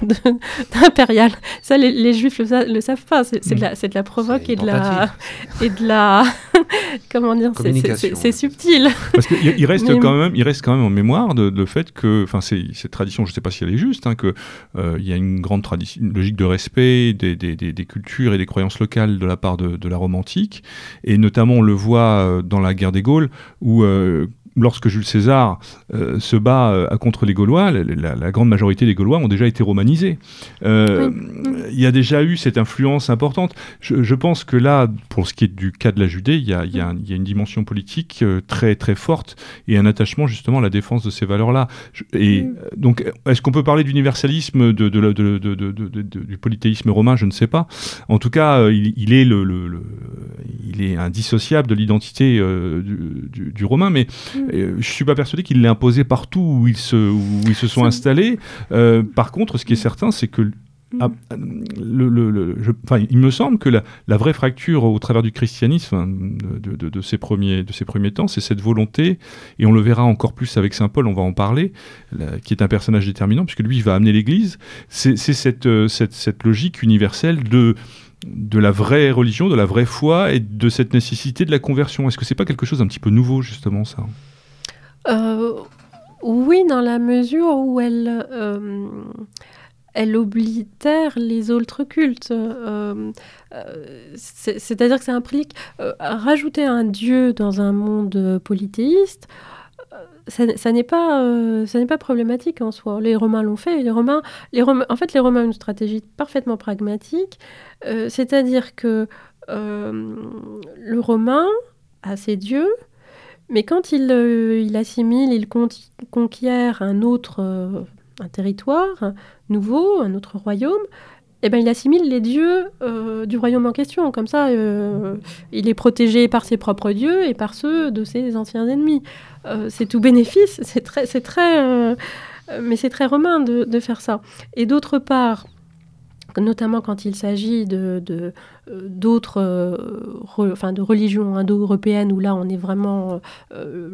[laughs] impérial. Ça, les, juifs le, le savent pas. C'est de, la, de la provoque et de la, et de la. [laughs] comment dire C'est subtil. Parce qu'il reste, quand même, il reste quand même en mémoire de, de fait que. Enfin, cette tradition, je ne sais pas si elle est juste, hein, qu'il euh, y a une grande tradition, une logique de respect des, des, des, cultures et des croyances locales de la part de, de, la Rome antique. Et notamment, on le voit euh, dans la guerre des Gaules, où. Euh, lorsque Jules César euh, se bat euh, contre les Gaulois, la, grande majorité des Gaulois ont déjà été romanisés. Euh, il y a déjà eu cette influence importante. Je, pense que là, pour ce qui est du cas de la Judée, il y a, une dimension politique très très forte et un attachement justement à la défense de ces valeurs-là. Et donc, est-ce qu'on peut parler d'universalisme de, du polythéisme romain? Je ne sais pas. En tout cas, il, est le, il est indissociable de l'identité du, romain, mais je je suis pas persuadé qu'il l'ait imposé partout où ils se, où ils se sont installés. Euh, par contre, ce qui est certain, c'est que ah, le, le, il me semble que la, la, vraie fracture au travers du christianisme de, de, de, ces, premiers, de ces premiers temps, c'est cette volonté, et on le verra encore plus avec Saint Paul, on va en parler, qui est un personnage déterminant, puisque lui, il va amener l'Église, c'est cette, euh, cette, cette, logique universelle de de la vraie religion, de la vraie foi et de cette nécessité de la conversion. Est-ce que c'est pas quelque chose un petit peu nouveau justement ça? Euh, Oui, dans la mesure où elle, euh, elle oblitère les autres cultes. Euh, c'est-à-dire que ça implique rajouter un dieu dans un monde polythéiste ça, n'est pas, pas problématique en soi. Les Romains l'ont fait. Les Romains, les Romains, en fait, les Romains ont une stratégie parfaitement pragmatique, c'est-à-dire que le Romain a ses dieux, mais quand il, il assimile, il conquiert un autre un territoire nouveau, un autre royaume, eh ben, il assimile les dieux du royaume en question. Comme ça, il est protégé par ses propres dieux et par ceux de ses anciens ennemis. Euh, c'est tout bénéfice, [laughs] c'est très, c'est très, euh, mais c'est très romain de, faire ça. Et d'autre part, notamment quand il s'agit de, euh, d'autres, enfin de religions indo-européennes où là on est vraiment,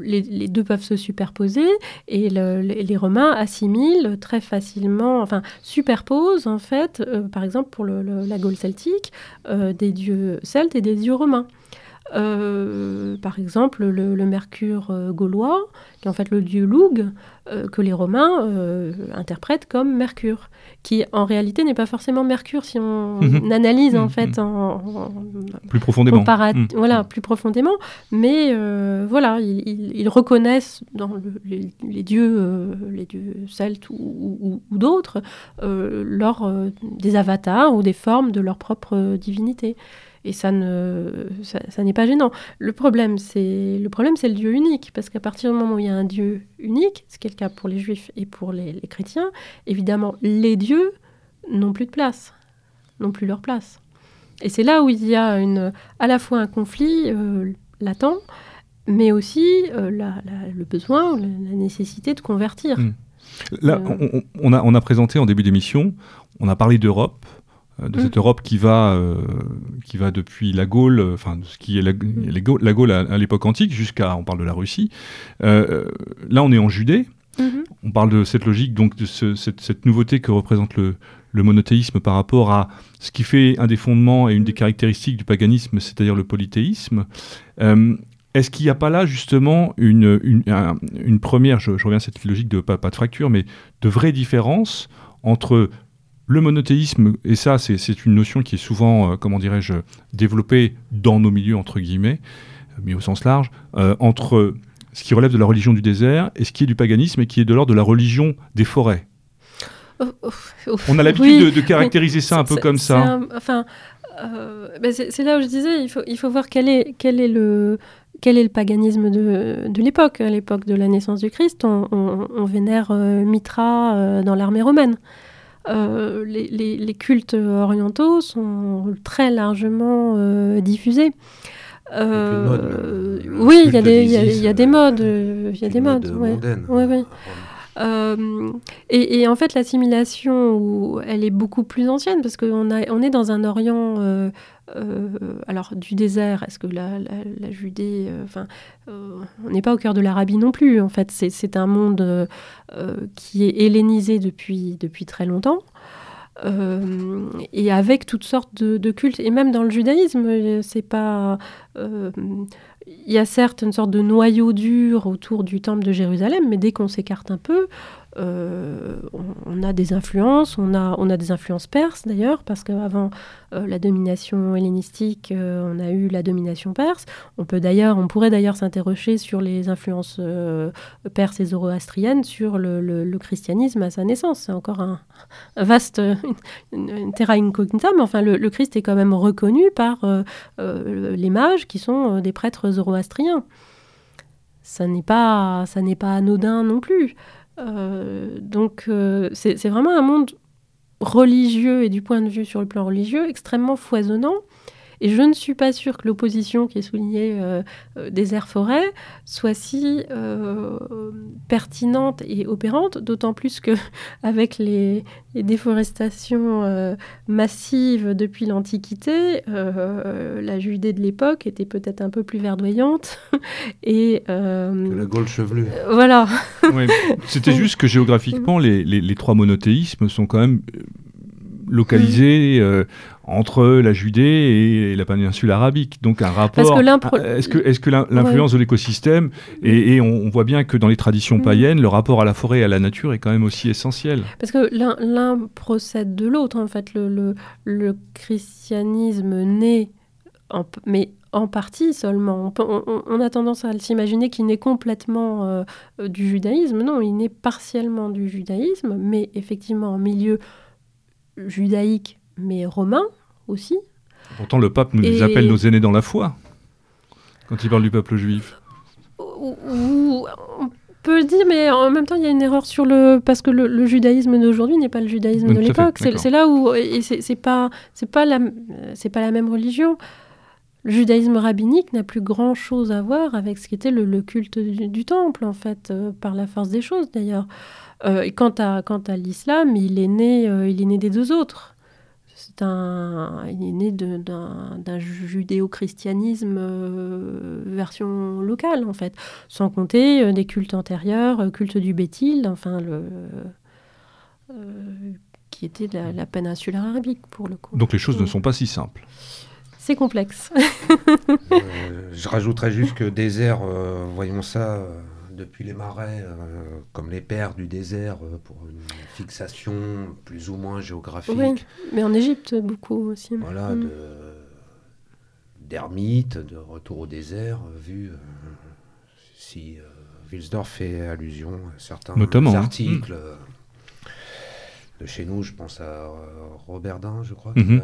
les, deux peuvent se superposer et les, Romains assimilent très facilement, enfin superposent en fait, par exemple pour la Gaule celtique, des dieux celtes et des dieux romains. Par exemple, le, mercure gaulois, qui est en fait le dieu Loug, que les Romains interprètent comme Mercure, qui en réalité n'est pas forcément Mercure si on [laughs] mhm. analyse en mhm. fait en, plus profondément. Mhm. Voilà, plus profondément. Mais voilà, ils, reconnaissent dans les, dieux, les dieux celtes ou, ou d'autres, leurs des avatars ou des formes de leur propre divinité. Et ça ne, ça, n'est pas gênant. Le problème, c'est le problème, c'est le Dieu unique, parce qu'à partir du moment où il y a un Dieu unique, ce qui est le cas pour les Juifs et pour les, chrétiens, évidemment, les dieux n'ont plus de place, n'ont plus leur place. Et c'est là où il y a une, à la fois un conflit euh, latent, mais aussi euh, le besoin, la, nécessité de convertir. Hmm. Là, euh, on, a, on a présenté en début d'émission, on a parlé d'Europe, euh, de cette mm. Europe qui va, euh, qui va depuis la Gaule, euh, enfin ce qui est la, mm. la Gaule à, l'époque antique jusqu'à, on parle de la Russie. là, on est en Judée. Mm-hmm. On parle de cette logique, donc de cette, nouveauté que représente le, le, monothéisme par rapport à ce qui fait un des fondements et une des caractéristiques du paganisme, c'est-à-dire le polythéisme. Est-ce qu'il n'y a pas là justement une, une, une première, je, reviens à cette logique de pas, pas de fracture, mais de vraie différence entre le monothéisme, et ça c'est une notion qui est souvent, euh, comment dirais-je, développée dans nos milieux, entre guillemets, mais au sens large, euh, entre ce qui relève de la religion du désert et ce qui est du paganisme et qui est de l'ordre de la religion des forêts. Oh, oh, oh. On a l'habitude de, caractériser ça un peu comme ça. enfin, euh, ben c'est là où je disais, il faut, il faut voir quel est, quel est le quel est le paganisme de, de l'époque À l'époque de la naissance du Christ, on, vénère Mitra dans l'armée romaine. Euh, les, cultes orientaux sont très largement euh, diffusés. Euh, oui, il y, a des, y, a des modes. Il y a des modes. Et, en fait, l'assimilation, elle est beaucoup plus ancienne parce qu'on on est dans un Orient euh, alors du désert, est-ce que la, Judée, euh, enfin, euh, on n'est pas au cœur de l'Arabie non plus. En fait, c'est un monde qui est hellénisé depuis, depuis très longtemps. et avec toutes sortes de, cultes, et même dans le judaïsme, c'est pas. Il y a certes une sorte de noyau dur autour du temple de Jérusalem, mais dès qu'on s'écarte un peu, euh, on, a des influences, on a, des influences perses d'ailleurs, parce qu'avant euh, la domination hellénistique, euh, on a eu la domination perse. On, pourrait d'ailleurs s'interroger sur les influences perses et zoroastriennes sur le, christianisme à sa naissance. C'est encore un, vaste terra incognita, mais enfin le, Christ est quand même reconnu par les mages qui sont des prêtres zoroastriens. Ça n'est pas anodin non plus. Euh, donc euh, c'est vraiment un monde religieux et du point de vue sur le plan religieux extrêmement foisonnant et je ne suis pas sûre que l'opposition qui est soulignée euh, euh désert-forêt soit si euh, pertinente et opérante, d'autant plus que [laughs] avec les, déforestations euh, massives depuis l'Antiquité, la Judée de l'époque était peut-être un peu plus verdoyante. [laughs] et, que la Gaule chevelue. voilà. [laughs] C'était juste que géographiquement, les, les, trois monothéismes sont quand même localisés entre la Judée et la péninsule arabique. Donc un rapport. Est-ce que, est que l'influence de l'écosystème et, on, voit bien que dans les traditions mm. païennes, le rapport à la forêt et à la nature est quand même aussi essentiel. Parce que l'un procède de l'autre. En fait, le, le, christianisme naît, en, mais en partie seulement. On, a tendance à s'imaginer qu'il naît complètement euh, du judaïsme. Non, il naît partiellement du judaïsme, mais effectivement en milieu judaïque mais romain aussi. Pourtant, le pape nous appelle nos aînés dans la foi quand il parle du peuple juif. on peut le dire, mais en même temps, il y a une erreur sur le parce que le, judaïsme d'aujourd'hui n'est pas le judaïsme de l'époque. C'est là où et c'est pas c'est pas la c'est pas la même religion. Le judaïsme rabbinique n'a plus grand chose à voir avec ce qui était le, culte du, temple, en fait, euh, par la force des choses d'ailleurs. Euh, et quant à, quant à l'islam, il, est né, euh, il est né des deux autres il est né d'un judéo-christianisme euh, version locale, en fait, sans compter euh, des cultes antérieurs, euh, culte du Béthil, enfin, le, qui était la, la, péninsule arabique, pour le coup. Donc les choses ne sont pas si simples c'est complexe. [laughs] je rajouterais juste que désert, voyons ça depuis les marais, comme les pères du désert, pour une fixation plus ou moins géographique. Oui, mais en Égypte beaucoup aussi. Voilà, mm. d'ermite, de, retour au désert, vu si Wilsdorf fait allusion à certains Notamment, hein. articles. Euh, de chez nous, je pense à euh, Robert Dain, je crois, mhm.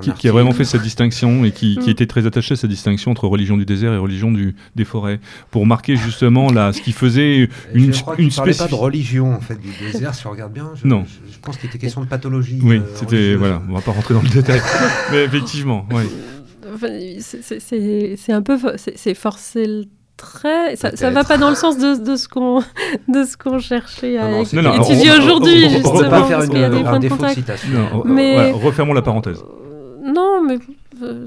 qui, a, vraiment fait cette distinction et qui, mm. était très attaché à cette distinction entre religion du désert et religion du, des forêts, pour marquer justement là, ce qui faisait une, je crois une spécificité. pas de religion en fait du désert, si on regarde bien. Je, non. Je, pense qu'il était question de pathologie. Oui, euh, c'était voilà, on va pas rentrer dans le détail, mais effectivement, oui. c'est un peu, c'est forcer le très. Ça, ça va pas dans le sens de, de ce qu'on de ce qu'on cherchait à étudier aujourd'hui justement parce qu'il y a des points de contact. Mais refermons la parenthèse. Euh, non, mais euh.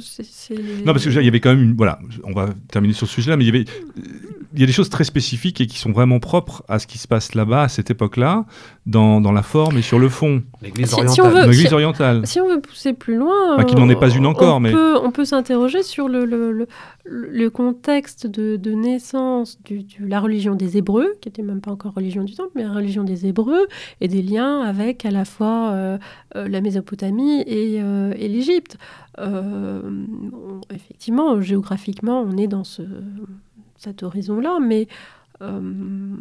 Non, parce qu'il y avait quand même une. Voilà, on va terminer sur ce sujet-là, mais il y avait y a des choses très spécifiques et qui sont vraiment propres à ce qui se passe là-bas, à cette époque-là, dans, dans, la forme et sur le fond. L'Église orientale. Si, orientale. Si on veut pousser plus loin, qui n'en est pas une encore, on mais peut, on peut s'interroger sur le, le, le, contexte de, de naissance de la religion des Hébreux, qui n'était même pas encore religion du Temple, mais la religion des Hébreux, et des liens avec à la fois euh, euh, la Mésopotamie et, euh, et l'Égypte. effectivement, géographiquement, on est dans ce cet horizon-là, mais euh,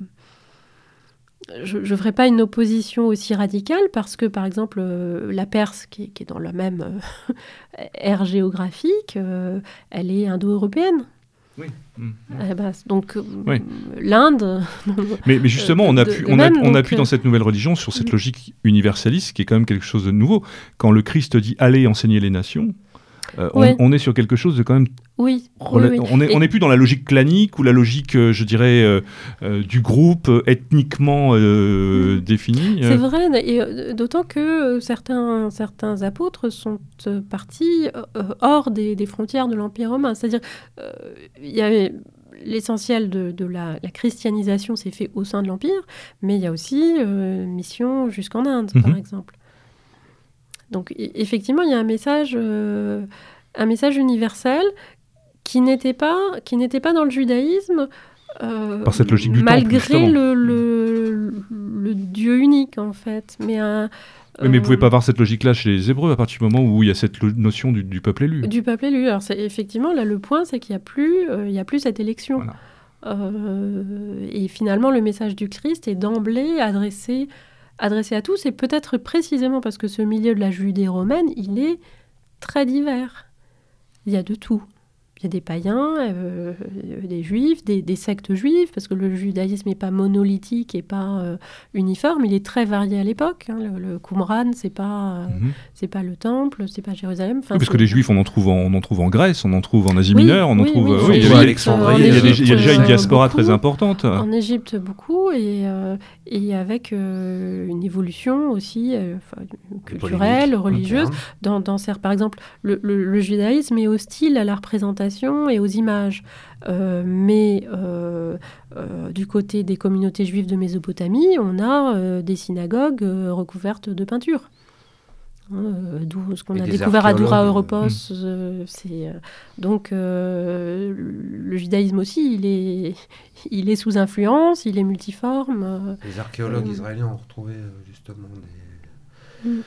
je ne ferai pas une opposition aussi radicale parce que, par exemple, euh, la Perse, qui est, dans la même euh, ère géographique, elle est indo-européenne. Oui. donc l'Inde. [laughs] mais, mais, justement, on appuie, on, on appuie dans cette nouvelle religion sur cette logique universaliste qui est quand même quelque chose de nouveau. Quand le Christ dit allez enseigner les nations, euh, on, est sur quelque chose de quand même. Oui. On n'est plus dans la logique clanique ou la logique, euh, je dirais, euh, du groupe ethniquement mm. défini. C'est vrai, d'autant que certains, certains apôtres sont partis hors des, frontières de l'Empire romain. C'est-à-dire, il y avait l'essentiel de, la, christianisation s'est fait au sein de l'Empire, mais il y a aussi mission jusqu'en Inde, par mhm. exemple. Donc e, effectivement, il y a un message, euh, un message universel qui n'était pas, qui n'était pas dans le judaïsme. Euh, Par cette logique du malgré le, le, Dieu unique en fait, mais un, mais vous ne pouvez pas avoir cette logique-là chez les Hébreux à partir du moment où il y a cette notion du, peuple élu. Du peuple élu. Alors effectivement, là, le point, c'est qu'il n'y a, plus, euh, il y a plus cette élection. et finalement, le message du Christ est d'emblée adressé adressé à tous, et peut-être précisément parce que ce milieu de la Judée romaine, il est très divers. Il y a de tout. Il y a des païens, euh, des juifs, des, sectes juives, parce que le judaïsme n'est pas monolithique et pas euh, uniforme, il est très varié à l'époque. Hein. Le, Qumran, c'est pas, euh, mhm. c'est pas le temple, c'est pas Jérusalem. parce que les juifs, on en, trouve en, on en trouve en Grèce, on en trouve en Asie mineure, on en trouve. Oui, il, y a, Alexandrie, il, y a, déjà une diaspora très importante. En Égypte, beaucoup, et, et avec une évolution aussi culturelle, religieuse. Dans, dans, par exemple, le, le judaïsme est hostile à la représentation et aux images. Euh, mais euh, euh, du côté des communautés juives de Mésopotamie, on a des synagogues recouvertes de peinture. Hein, ce qu'on a découvert à Doura Europos, c'est donc le judaïsme aussi, il est, il est sous influence, il est multiforme. Les archéologues israéliens ont retrouvé justement des, mm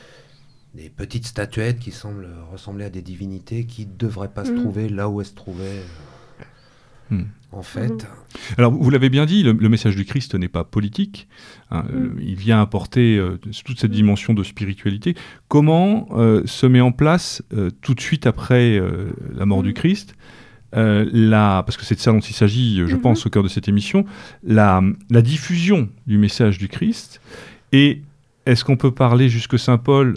des petites statuettes qui semblent ressembler à des divinités qui ne devraient pas se mm. trouver là où elles se trouvaient. Euh, mm. En fait. Mm. Alors, vous l'avez bien dit, le, message du Christ n'est pas politique. Hein, euh, il vient apporter euh, toute cette dimension de spiritualité. Comment se met en place, tout de suite après la mort du Christ, la, parce que c'est de ça dont il s'agit, je mm-hmm. pense, au cœur de cette émission, la, la diffusion du message du Christ et est-ce qu'on peut parler jusque Saint Paul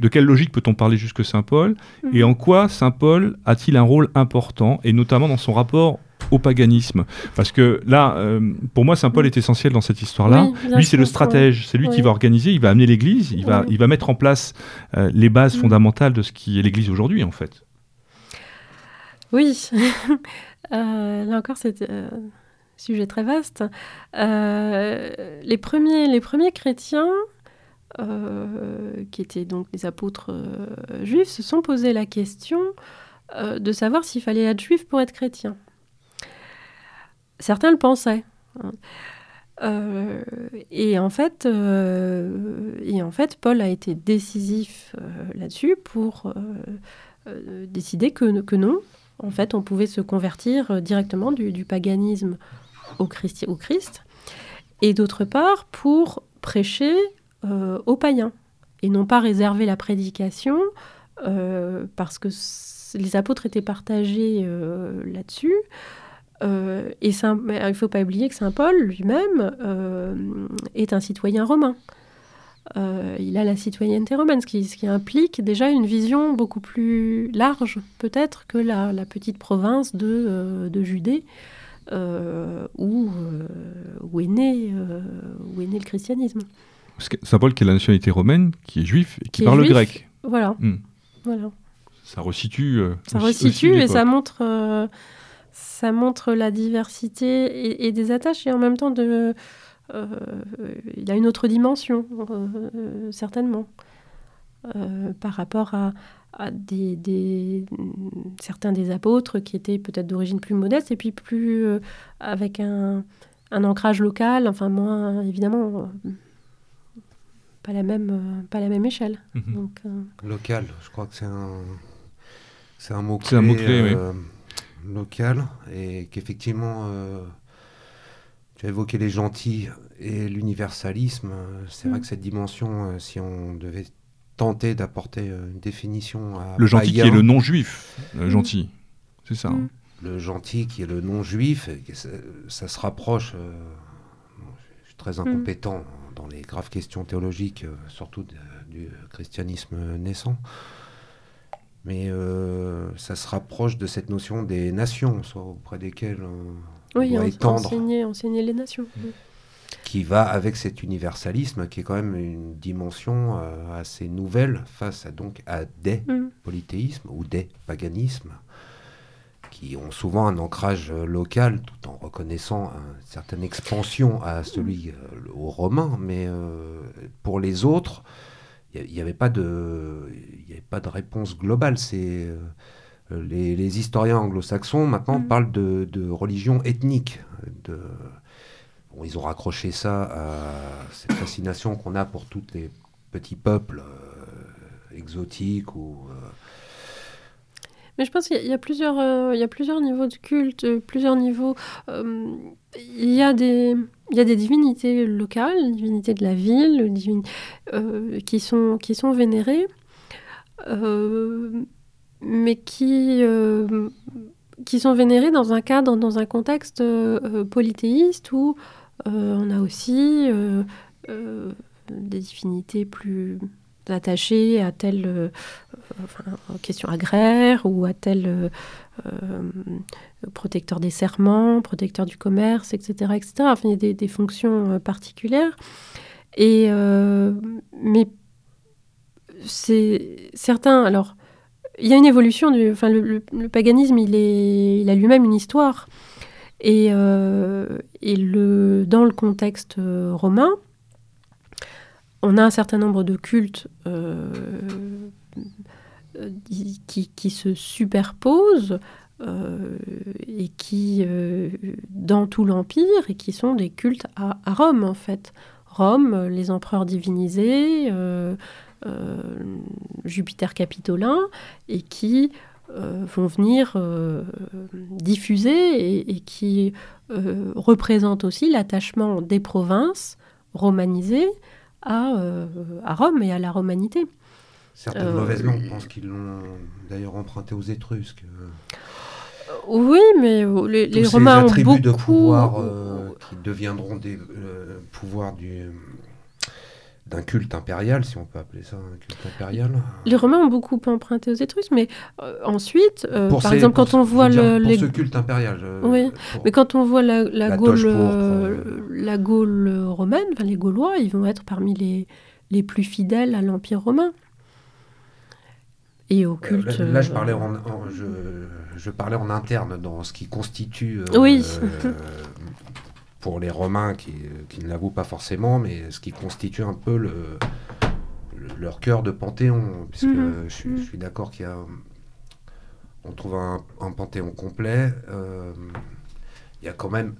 de quelle logique peut-on parler jusque Saint Paul et mhm. en quoi Saint Paul a-t-il un rôle important et notamment dans son rapport au paganisme? Parce que là, euh, pour moi, Saint Paul est essentiel dans cette histoire-là. lui, c'est le stratège, c'est lui qui va organiser, il va amener l'Église, il, va, il va mettre en place euh, les bases mhm. fondamentales de ce qui est l'Église aujourd'hui, en fait. Oui, [laughs] euh, là encore, c'est un sujet très vaste. les, premiers, les premiers chrétiens euh, qui étaient donc des apôtres euh, juifs, se sont posé la question de savoir s'il fallait être juif pour être chrétien. Certains le pensaient. Hein. et, en fait, et en fait, Paul a été décisif là-dessus pour décider que, non, en fait, on pouvait se convertir directement du, paganisme au, au Christ, et d'autre part pour prêcher aux païens et non pas réserver la prédication euh, parce que les apôtres étaient partagés euh, là-dessus. Euh, et il ne faut pas oublier que Saint Paul lui-même est un citoyen romain. il a la citoyenneté romaine, ce qui, implique déjà une vision beaucoup plus large, peut-être, que la, petite province de, Judée, où, est né, où est né le christianisme. Saint Paul qui est la nationalité romaine, qui est juif et qui, parle grec. Voilà. Hmm. voilà. Ça resitue. Euh, ça resitue et ça montre, euh, ça montre la diversité et, des attaches et en même temps de. Euh, il y a une autre dimension, certainement, par rapport à, des, des, certains des apôtres qui étaient peut-être d'origine plus modeste et puis plus avec un, un, ancrage local, enfin moins évidemment pas la même, euh, pas la même échelle. Mhm. Donc, euh, Local, je crois que c'est un, c'est un mot clé. Un mot -clé oui. Euh, local et qu'effectivement, tu as évoqué les gentils et l'universalisme. C'est vrai mm. que cette dimension, si on devait tenter d'apporter une définition à le gentil qui est le non juif, le mm. gentil, c'est ça. Hein. Mm. Le gentil qui est le non juif, ça, ça, se rapproche. je suis très incompétent dans les graves questions théologiques, euh, surtout du christianisme naissant. Mais euh, ça se rapproche de cette notion des nations, soit auprès desquelles on, oui, doit étendre. Enseigner, enseigner les nations. Qui va avec cet universalisme, qui est quand même une dimension euh, assez nouvelle face à, donc, à des mm. polythéismes ou des paganismes qui ont souvent un ancrage euh, local tout en reconnaissant une certaine expansion à celui euh, au romain, mais euh, pour les autres, il n'y avait pas de, avait pas de réponse globale. C'est les, historiens anglo-saxons maintenant mm. parlent de, religion ethnique. De, ils ont raccroché ça à cette fascination qu'on a pour tous les petits peuples exotiques ou mais je pense qu'il y, a plusieurs, euh, il y a plusieurs niveaux de culte, euh, plusieurs niveaux. Euh, il y a des il y a des divinités locales, divinités de la ville, qui, sont, qui sont vénérées, mais qui, qui sont vénérées dans un cadre, dans un contexte polythéiste où on a aussi des divinités plus attachés à telle euh, question agraire ou à tel euh, euh, protecteur des serments, protecteur du commerce, etc. etc. Enfin, il y a des, fonctions particulières. Et, mais c'est certain. Alors, il y a une évolution du. Enfin, le, paganisme, il, est, il a lui-même une histoire. Et, et le, dans le contexte romain, on a un certain nombre de cultes euh, qui, se superposent euh, et qui, euh, dans tout l'Empire, et qui sont des cultes à, Rome, en fait. Rome, les empereurs divinisés, Jupiter capitolin, et qui vont venir diffuser et qui représentent aussi l'attachement des provinces romanisées euh, à, Rome et à la romanité. Certaines euh, mauvaises langues pensent qu'ils l'ont d'ailleurs emprunté aux Étrusques. Oui, mais les, les Romains ont beaucoup... de pouvoir euh, qui deviendront des pouvoirs du d'un culte impérial, si on peut appeler ça un culte impérial. Les Romains ont beaucoup emprunté aux Étrusques, mais ensuite, par exemple, quand on voit le, ce culte impérial. oui, mais quand on voit la, la, Gaule, la Gaule romaine, enfin, les Gaulois, ils vont être parmi les, les plus fidèles à l'Empire romain. Et au culte. là, je, parlais en, je, je, parlais en interne dans ce qui constitue. oui. [laughs] pour les Romains qui, qui ne l'avouent pas forcément, mais ce qui constitue un peu le, leur cœur de panthéon, puisque mhm. je, mhm. suis d'accord qu'il y a on trouve un, panthéon complet. Il y a quand même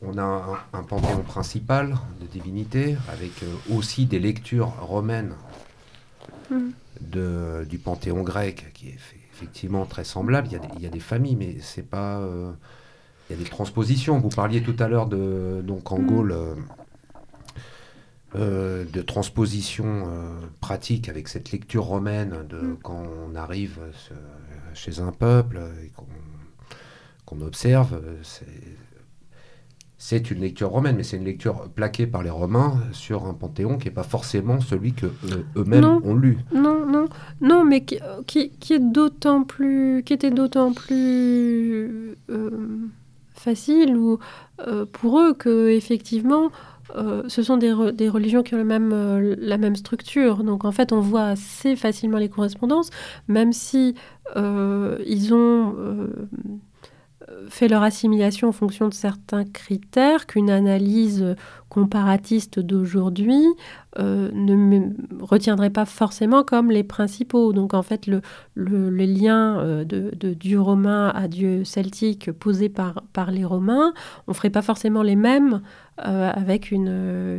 on a un, panthéon principal de divinités avec aussi des lectures romaines hmm. de, du panthéon grec qui est effectivement très semblable. Il y a des, familles, mais c'est pas. Il y a des transpositions. Vous parliez tout à l'heure de donc en hmm. Gaule. Euh, de transposition euh, pratique avec cette lecture romaine de mm. quand on arrive chez un peuple et qu'on observe, c'est une lecture romaine, mais c'est une lecture plaquée par les Romains sur un panthéon qui n'est pas forcément celui que eux-mêmes ont lu. Non, non, non, mais qui, qui, est d'autant plus, qui était d'autant plus euh, facile ou pour eux que effectivement euh, ce sont des, religions qui ont même, euh, la même structure. Donc en fait, on voit assez facilement les correspondances, même si euh, ils ont fait leur assimilation en fonction de certains critères qu'une analyse comparatiste d'aujourd'hui ne retiendrait pas forcément comme les principaux. Donc en fait, le, les liens de, dieu romain à dieu celtique posés par, par les Romains, on ne ferait pas forcément les mêmes euh, avec une,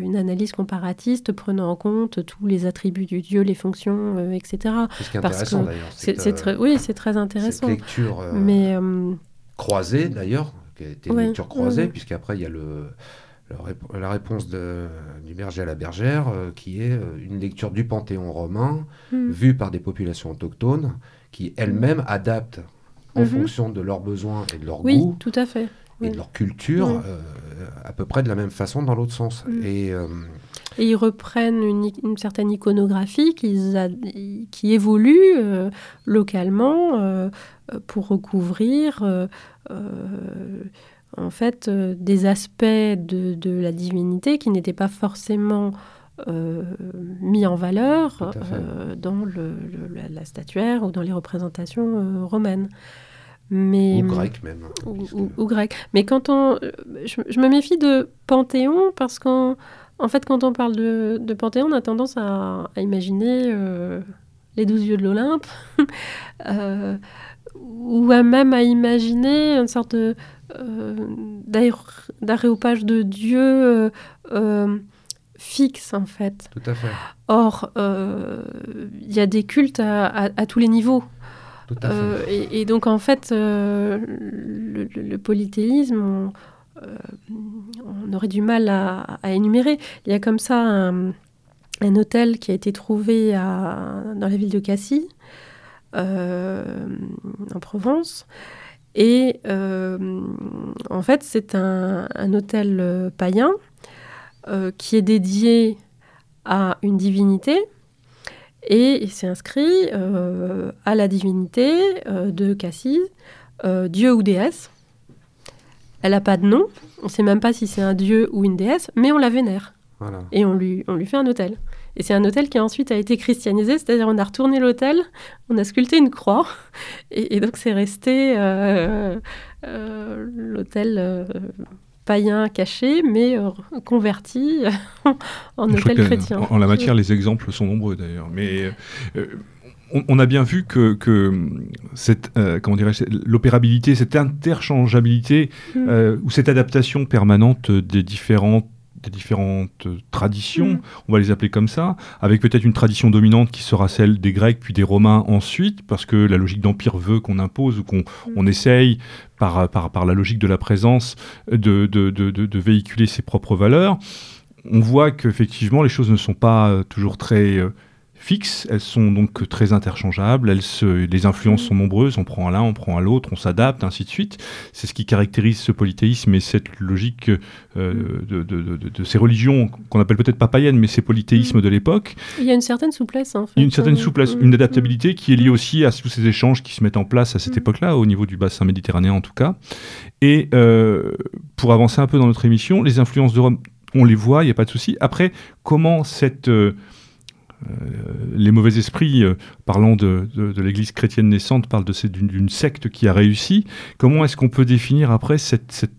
une, analyse comparatiste prenant en compte tous les attributs du dieu, les fonctions, euh, etc. C'est ce qui est intéressant d'ailleurs. C'est, très, oui, c'est très intéressant. Cette lecture euh, Mais, croisée d'ailleurs, qui a été une lecture croisée, puisqu'après il y a le, la réponse de, du berger à la bergère, qui est une lecture du panthéon romain, hmm. vue par des populations autochtones, qui elles-mêmes adaptent en mhm. fonction de leurs besoins et de leur oui, goût. Oui, tout à fait et de leur culture euh, à peu près de la même façon dans l'autre sens. Mm. Et, euh, et, ils reprennent une, une certaine iconographie qui, qui évolue euh, localement pour recouvrir en fait des aspects de, de la divinité qui n'étaient pas forcément mis en valeur dans le, la, statuaire ou dans les représentations romaines. Mais, ou grec même. Ou, grec. Mais quand on. Je, me méfie de Panthéon parce qu'en en fait, quand on parle de, de Panthéon, on a tendance à, imaginer euh, les douze yeux de l'Olympe, [laughs] euh, ou à même à imaginer une sorte de, euh, d'aréopage de Dieu fixe, en fait. Tout à fait. Or, il y a des cultes à, à tous les niveaux. Euh, et, donc, en fait, euh, le, polythéisme, on, aurait du mal à, énumérer. Il y a comme ça un, hôtel qui a été trouvé dans la ville de Cassis, en Provence. Et en fait, c'est un, hôtel païen qui est dédié à une divinité et il s'est inscrit euh, à la divinité euh, de Cassis, euh, dieu ou déesse. Elle n'a pas de nom, on ne sait même pas si c'est un dieu ou une déesse, mais on la vénère. Et on lui, on lui fait un hôtel. Et c'est un hôtel qui ensuite a été christianisé, c'est-à-dire on a retourné l'hôtel, on a sculpté une croix, et, donc c'est resté l'hôtel païen caché, mais euh, converti [laughs] en hôtel chrétien. En, la matière, les exemples sont nombreux d'ailleurs. Mais euh, on, a bien vu que, que cette, euh, comment l'opérabilité, cette interchangeabilité mm. ou cette adaptation permanente des différentes des différentes traditions, mm. on va les appeler comme ça, avec peut-être une tradition dominante qui sera celle des Grecs puis des Romains ensuite, parce que la logique d'empire veut qu'on impose ou qu'on mm. on essaye, par, par, par, la logique de la présence, de, de, de, de véhiculer ses propres valeurs. On voit qu'effectivement, les choses ne sont pas toujours très euh, fixes, elles sont donc très interchangeables, elles se, les influences sont nombreuses, on prend à l'un, on prend à l'autre, on s'adapte, ainsi de suite. C'est ce qui caractérise ce polythéisme et cette logique euh, de, de, de, ces religions qu'on appelle peut-être pas païennes, mais ces polythéismes de l'époque. Il y a une certaine souplesse en fait. Une certaine souplesse, une adaptabilité qui est liée aussi à tous ces échanges qui se mettent en place à cette mm. époque-là, au niveau du bassin méditerranéen en tout cas. Et euh, pour avancer un peu dans notre émission, les influences de Rome, on les voit, il n'y a pas de souci. Après, comment cette... Euh, euh, les mauvais esprits, euh, parlant de, l'Église chrétienne naissante, parlent d'une secte qui a réussi. Comment est-ce qu'on peut définir après cette,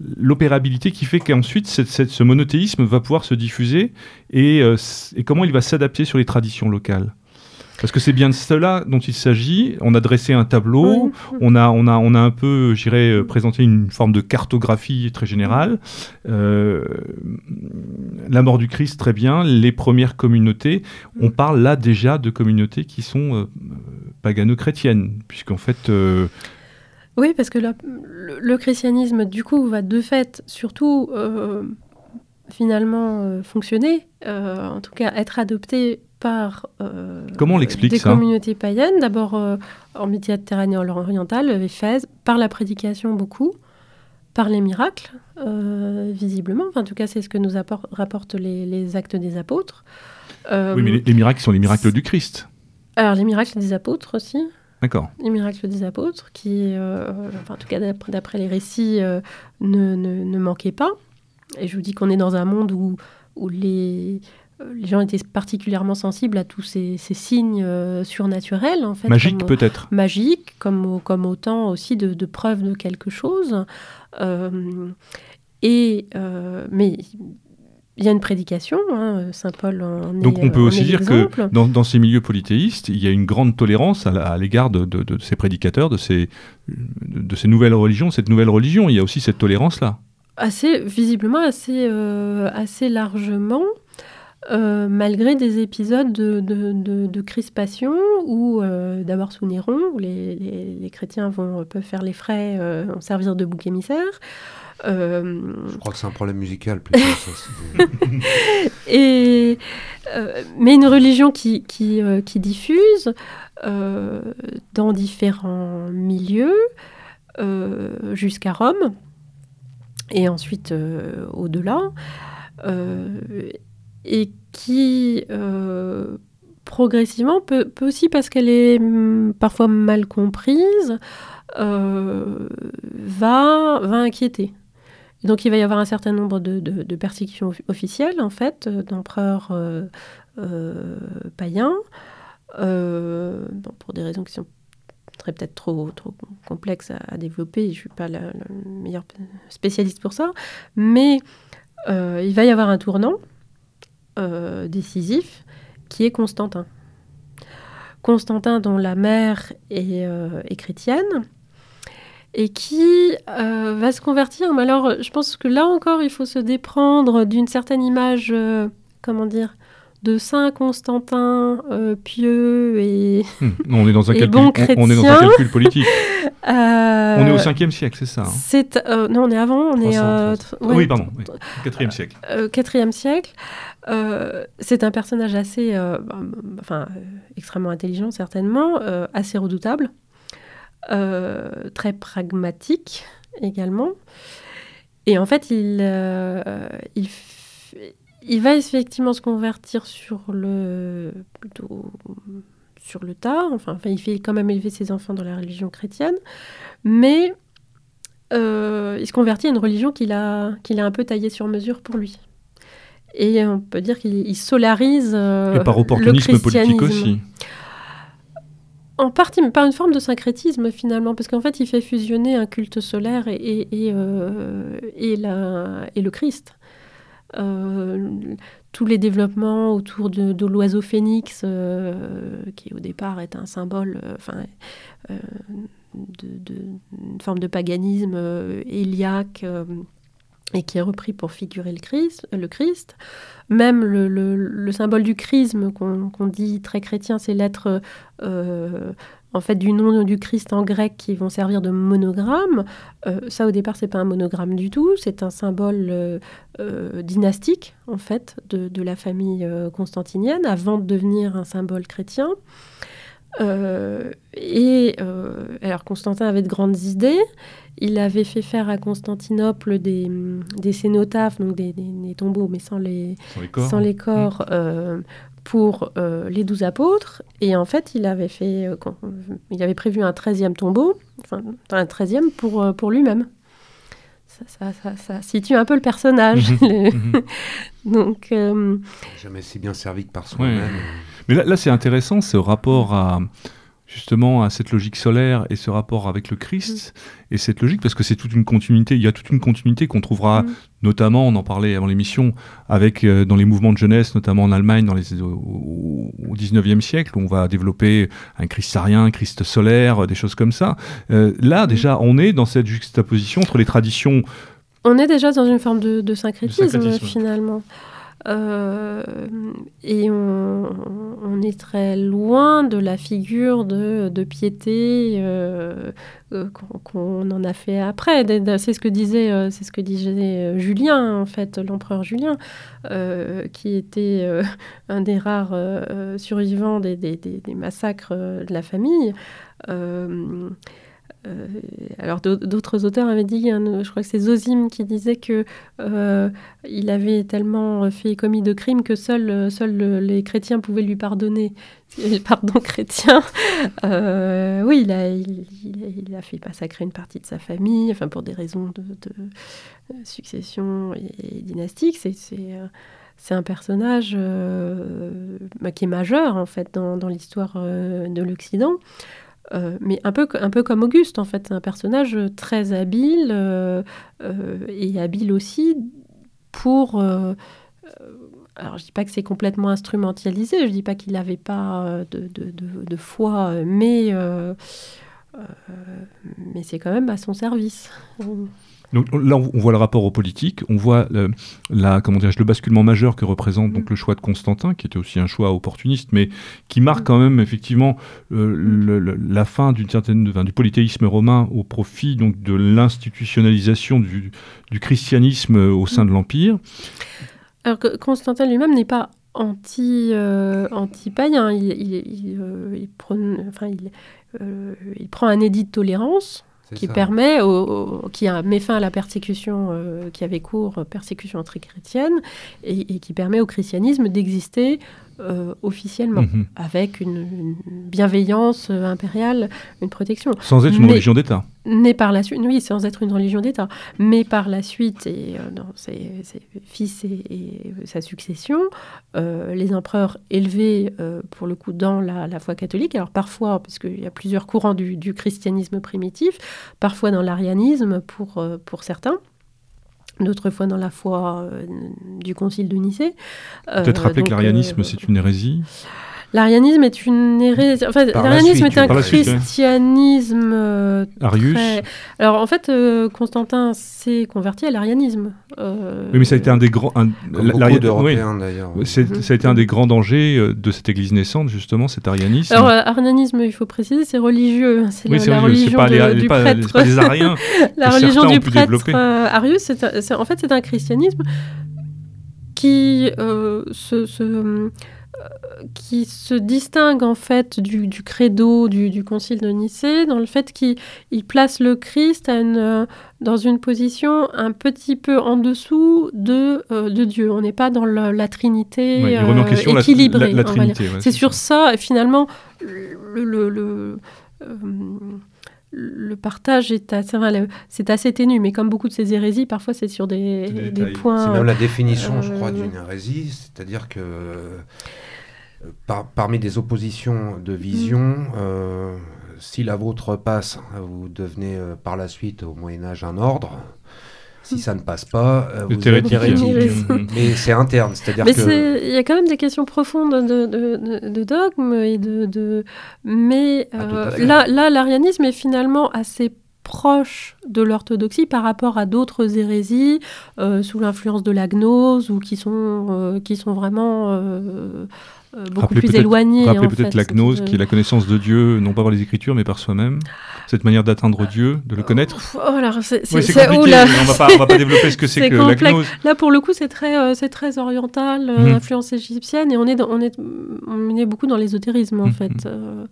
l'opérabilité qui fait qu'ensuite ce monothéisme va pouvoir se diffuser euh, et comment il va s'adapter sur les traditions locales? Parce que c'est bien de cela dont il s'agit. On a dressé un tableau, on, a, on, a, on a un peu, j'irais, euh, présenté une forme de cartographie très générale. Euh, la mort du Christ, très bien. Les premières communautés. On parle là déjà de communautés qui sont euh, pagano-chrétiennes, puisqu'en fait. Oui, parce que le, christianisme, du coup, va de fait surtout finalement fonctionner, en tout cas être adopté euh, Comment des communautés païennes, d'abord euh, en Méditerranée orientale, Éphèse, par la prédication beaucoup, par les miracles, euh, visiblement. en tout cas, c'est ce que nous rapportent les, actes des apôtres. oui, mais les, miracles sont les miracles du Christ. Alors, les miracles des apôtres aussi. D'accord. Les miracles des apôtres, qui, en tout cas, d'après les récits, ne, ne, manquaient pas. Et je vous dis qu'on est dans un monde où, où les euh, les gens étaient particulièrement sensibles à tous ces, signes euh, surnaturels, en fait. Magiques, peut-être. Magiques, comme, comme autant aussi de, preuves de quelque chose. Euh, et, mais il y a une prédication, hein, Saint Paul en Donc on peut aussi dire que dans, ces milieux polythéistes, il y a une grande tolérance à, l'égard de, de, ces prédicateurs, de ces, de ces nouvelles religions, cette nouvelle religion. Il y a aussi cette tolérance-là. Assez, visiblement, assez, assez largement. Euh, malgré des épisodes de, crispation où, euh, d'abord sous Néron, où les, chrétiens vont, peuvent faire les frais, euh, en servir de bouc émissaire. Je crois que c'est un problème musical plutôt. [laughs] Et, mais une religion qui, qui, qui diffuse dans différents milieux jusqu'à Rome et ensuite au-delà et qui euh, progressivement, peut, aussi parce qu'elle est hum, parfois mal comprise, euh, va, va inquiéter. Donc il va y avoir un certain nombre de, persécutions officielles, en fait, euh, d'empereurs païens, pour des raisons qui sont très peut-être trop, trop complexes à, développer, je ne suis pas la, meilleure spécialiste pour ça, mais il va y avoir un tournant euh, décisif, qui est Constantin. Constantin dont la mère est, euh, chrétienne et qui euh, va se convertir. Mais alors, je pense que là encore, il faut se déprendre d'une certaine image, comment dire, de Saint Constantin pieux et, hmm, on est dans un [laughs] calcul, bon on, est dans un calcul politique. [laughs] on est au 5e siècle, c'est ça hein C'est non, on est avant, on est oui, pardon, 4e siècle. 4e siècle. Euh, c'est un personnage assez, euh, bah, enfin, euh, extrêmement intelligent certainement, assez redoutable, très pragmatique également. Et en fait, il, il, il, va effectivement se convertir sur le, plutôt sur le tard. Enfin, enfin, il fait quand même élever ses enfants dans la religion chrétienne, mais il se convertit à une religion qu'il a, qu'il a un peu taillée sur mesure pour lui. Et on peut dire qu'il solarise euh, et par opportunisme politique aussi. En partie, mais par une forme de syncrétisme finalement, parce qu'en fait, il fait fusionner un culte solaire et, et, et, euh, la, et le Christ. Euh, tous les développements autour de, l'oiseau phénix, qui au départ est un symbole, enfin, de, de, forme de paganisme héliaque et qui est repris pour figurer le Christ. Le Christ. Même le, le, symbole du chrisme qu'on dit très chrétien, c'est l'être euh, en fait du nom du Christ en grec qui vont servir de monogramme. Euh, ça au départ c'est pas un monogramme du tout, c'est un symbole euh, dynastique en fait de, de la famille constantinienne avant de devenir un symbole chrétien. et alors Constantin avait de grandes idées. Il avait fait faire à Constantinople des, des cénotaphes, donc des, tombeaux, mais sans les, sans les corps, mmh. Euh, pour euh, les douze apôtres. Et en fait, il avait, fait, euh, il avait prévu un treizième tombeau, enfin un treizième pour, pour lui-même. Ça, ça, ça, situe un peu le personnage. Mmh. [laughs] Mmh. donc, Jamais si bien servi que par soi-même. Mais là, là c'est intéressant ce rapport à justement à cette logique solaire et ce rapport avec le Christ mm. et cette logique parce que c'est toute une continuité il y a toute une continuité qu'on trouvera mm. notamment on en parlait avant l'émission avec euh, dans les mouvements de jeunesse notamment en Allemagne dans les au, 19e siècle où on va développer un Christ sarien un Christ solaire des choses comme ça euh, là mm. déjà on est dans cette juxtaposition entre les traditions on est déjà dans une forme de, syncrétisme, finalement euh, et on, est très loin de la figure de, piété euh, euh, qu'on en a fait après. C'est ce que disait, c'est ce que disait Julien, en fait, l'empereur Julien, qui était un des rares survivants des, des, massacres de la famille. Euh, alors d'autres auteurs avaient dit, je crois que c'est Zosime qui disait que euh, il avait tellement fait commis de crimes que seuls seul les chrétiens pouvaient lui pardonner. [laughs] Pardon, chrétien. Euh, oui, il a, fait massacrer une partie de sa famille, enfin pour des raisons de, succession et, dynastique. C'est un personnage bah, qui est majeur en fait dans l'histoire de l'Occident. Euh, mais un peu, un peu comme Auguste, en fait, un personnage très habile euh, euh, et habile aussi pour. alors, je dis pas que c'est complètement instrumentalisé, je dis pas qu'il n'avait pas de, de, de, foi, mais, mais c'est quand même à son service. Donc là, on voit le rapport aux politiques, on voit le, la, comment le basculement majeur que représente donc le choix de Constantin, qui était aussi un choix opportuniste, mais qui marque quand même effectivement euh, la fin d'une certaine, du polythéisme romain au profit donc de l'institutionnalisation du, christianisme au sein de l'empire. Alors que Constantin lui-même n'est pas anti, euh, païen il, il, euh, il, prend, enfin, il prend un édit de tolérance qui permet, qui a mis fin à la persécution euh, qui avait cours, persécution anti-chrétienne, et, qui permet au christianisme d'exister euh, officiellement, mhm. avec une, bienveillance euh, impériale, une protection. Sans être une religion d'État. Mais par la suite, oui, sans être une religion d'État. Mais par la suite, et dans ses, fils et, sa succession, les empereurs élevés, pour le coup, dans la, foi catholique, alors parfois, parce qu'il y a plusieurs courants du, du christianisme primitif, parfois dans l'arianisme pour, pour certains d'autres fois dans la foi euh, du concile de Nicée. Peut-être rappeler que l'arianisme, euh, c'est une hérésie? L'arianisme est une hérésie. l'arianisme est un christianisme. Euh, Arius. Alors en fait, euh, Constantin s'est converti à l'arianisme. Euh, oui, mais ça a été un des grands. Beaucoup d'Européens d'ailleurs. Ça a été un des grands dangers de cette Église naissante, justement, cet arianisme. Alors, arianisme, il faut préciser, c'est religieux. Hein, c'est la, religion pas les, du pas, prêtre. Pas Ariens. [laughs] la religion du prêtre Arius, en fait, c'est un christianisme qui se, se qui se distingue en fait du, credo du, concile de Nicée dans le fait qu'il place le Christ dans une position un petit peu en dessous de, euh, de Dieu. On n'est pas dans la, Trinité euh, équilibrée. c'est sur ça, finalement, le, le, euh, partage est assez, c'est assez ténu, mais comme beaucoup de ces hérésies, parfois c'est sur des, des points. C'est même la définition, je crois, d'une hérésie, c'est-à-dire que parmi des oppositions de vision, mm. euh, si la vôtre passe, vous devenez euh, par la suite au Moyen Âge un ordre. Si ça ne passe pas, euh, vous êtes hérétique. Mais c'est interne, c'est-à-dire que... Il y a quand même des questions profondes de, dogme et de... Mais ah, là, là l'arianisme est finalement assez proche de l'orthodoxie par rapport à d'autres hérésies sous l'influence de la gnose ou qui sont, qui sont vraiment euh, beaucoup plus éloigné. Rappelez peut-être la gnose, qui est la connaissance de Dieu, non pas par les Écritures, mais par soi-même. Cette manière d'atteindre Dieu, de le connaître. Oh, alors c'est compliqué. On va pas, va pas développer ce que [laughs] c'est que la gnose. Là, pour le coup, c'est très, euh, c'est très oriental, euh, mhm. influence égyptienne, et on est, on est, on est beaucoup dans l'ésotérisme en mhm. fait. Euh,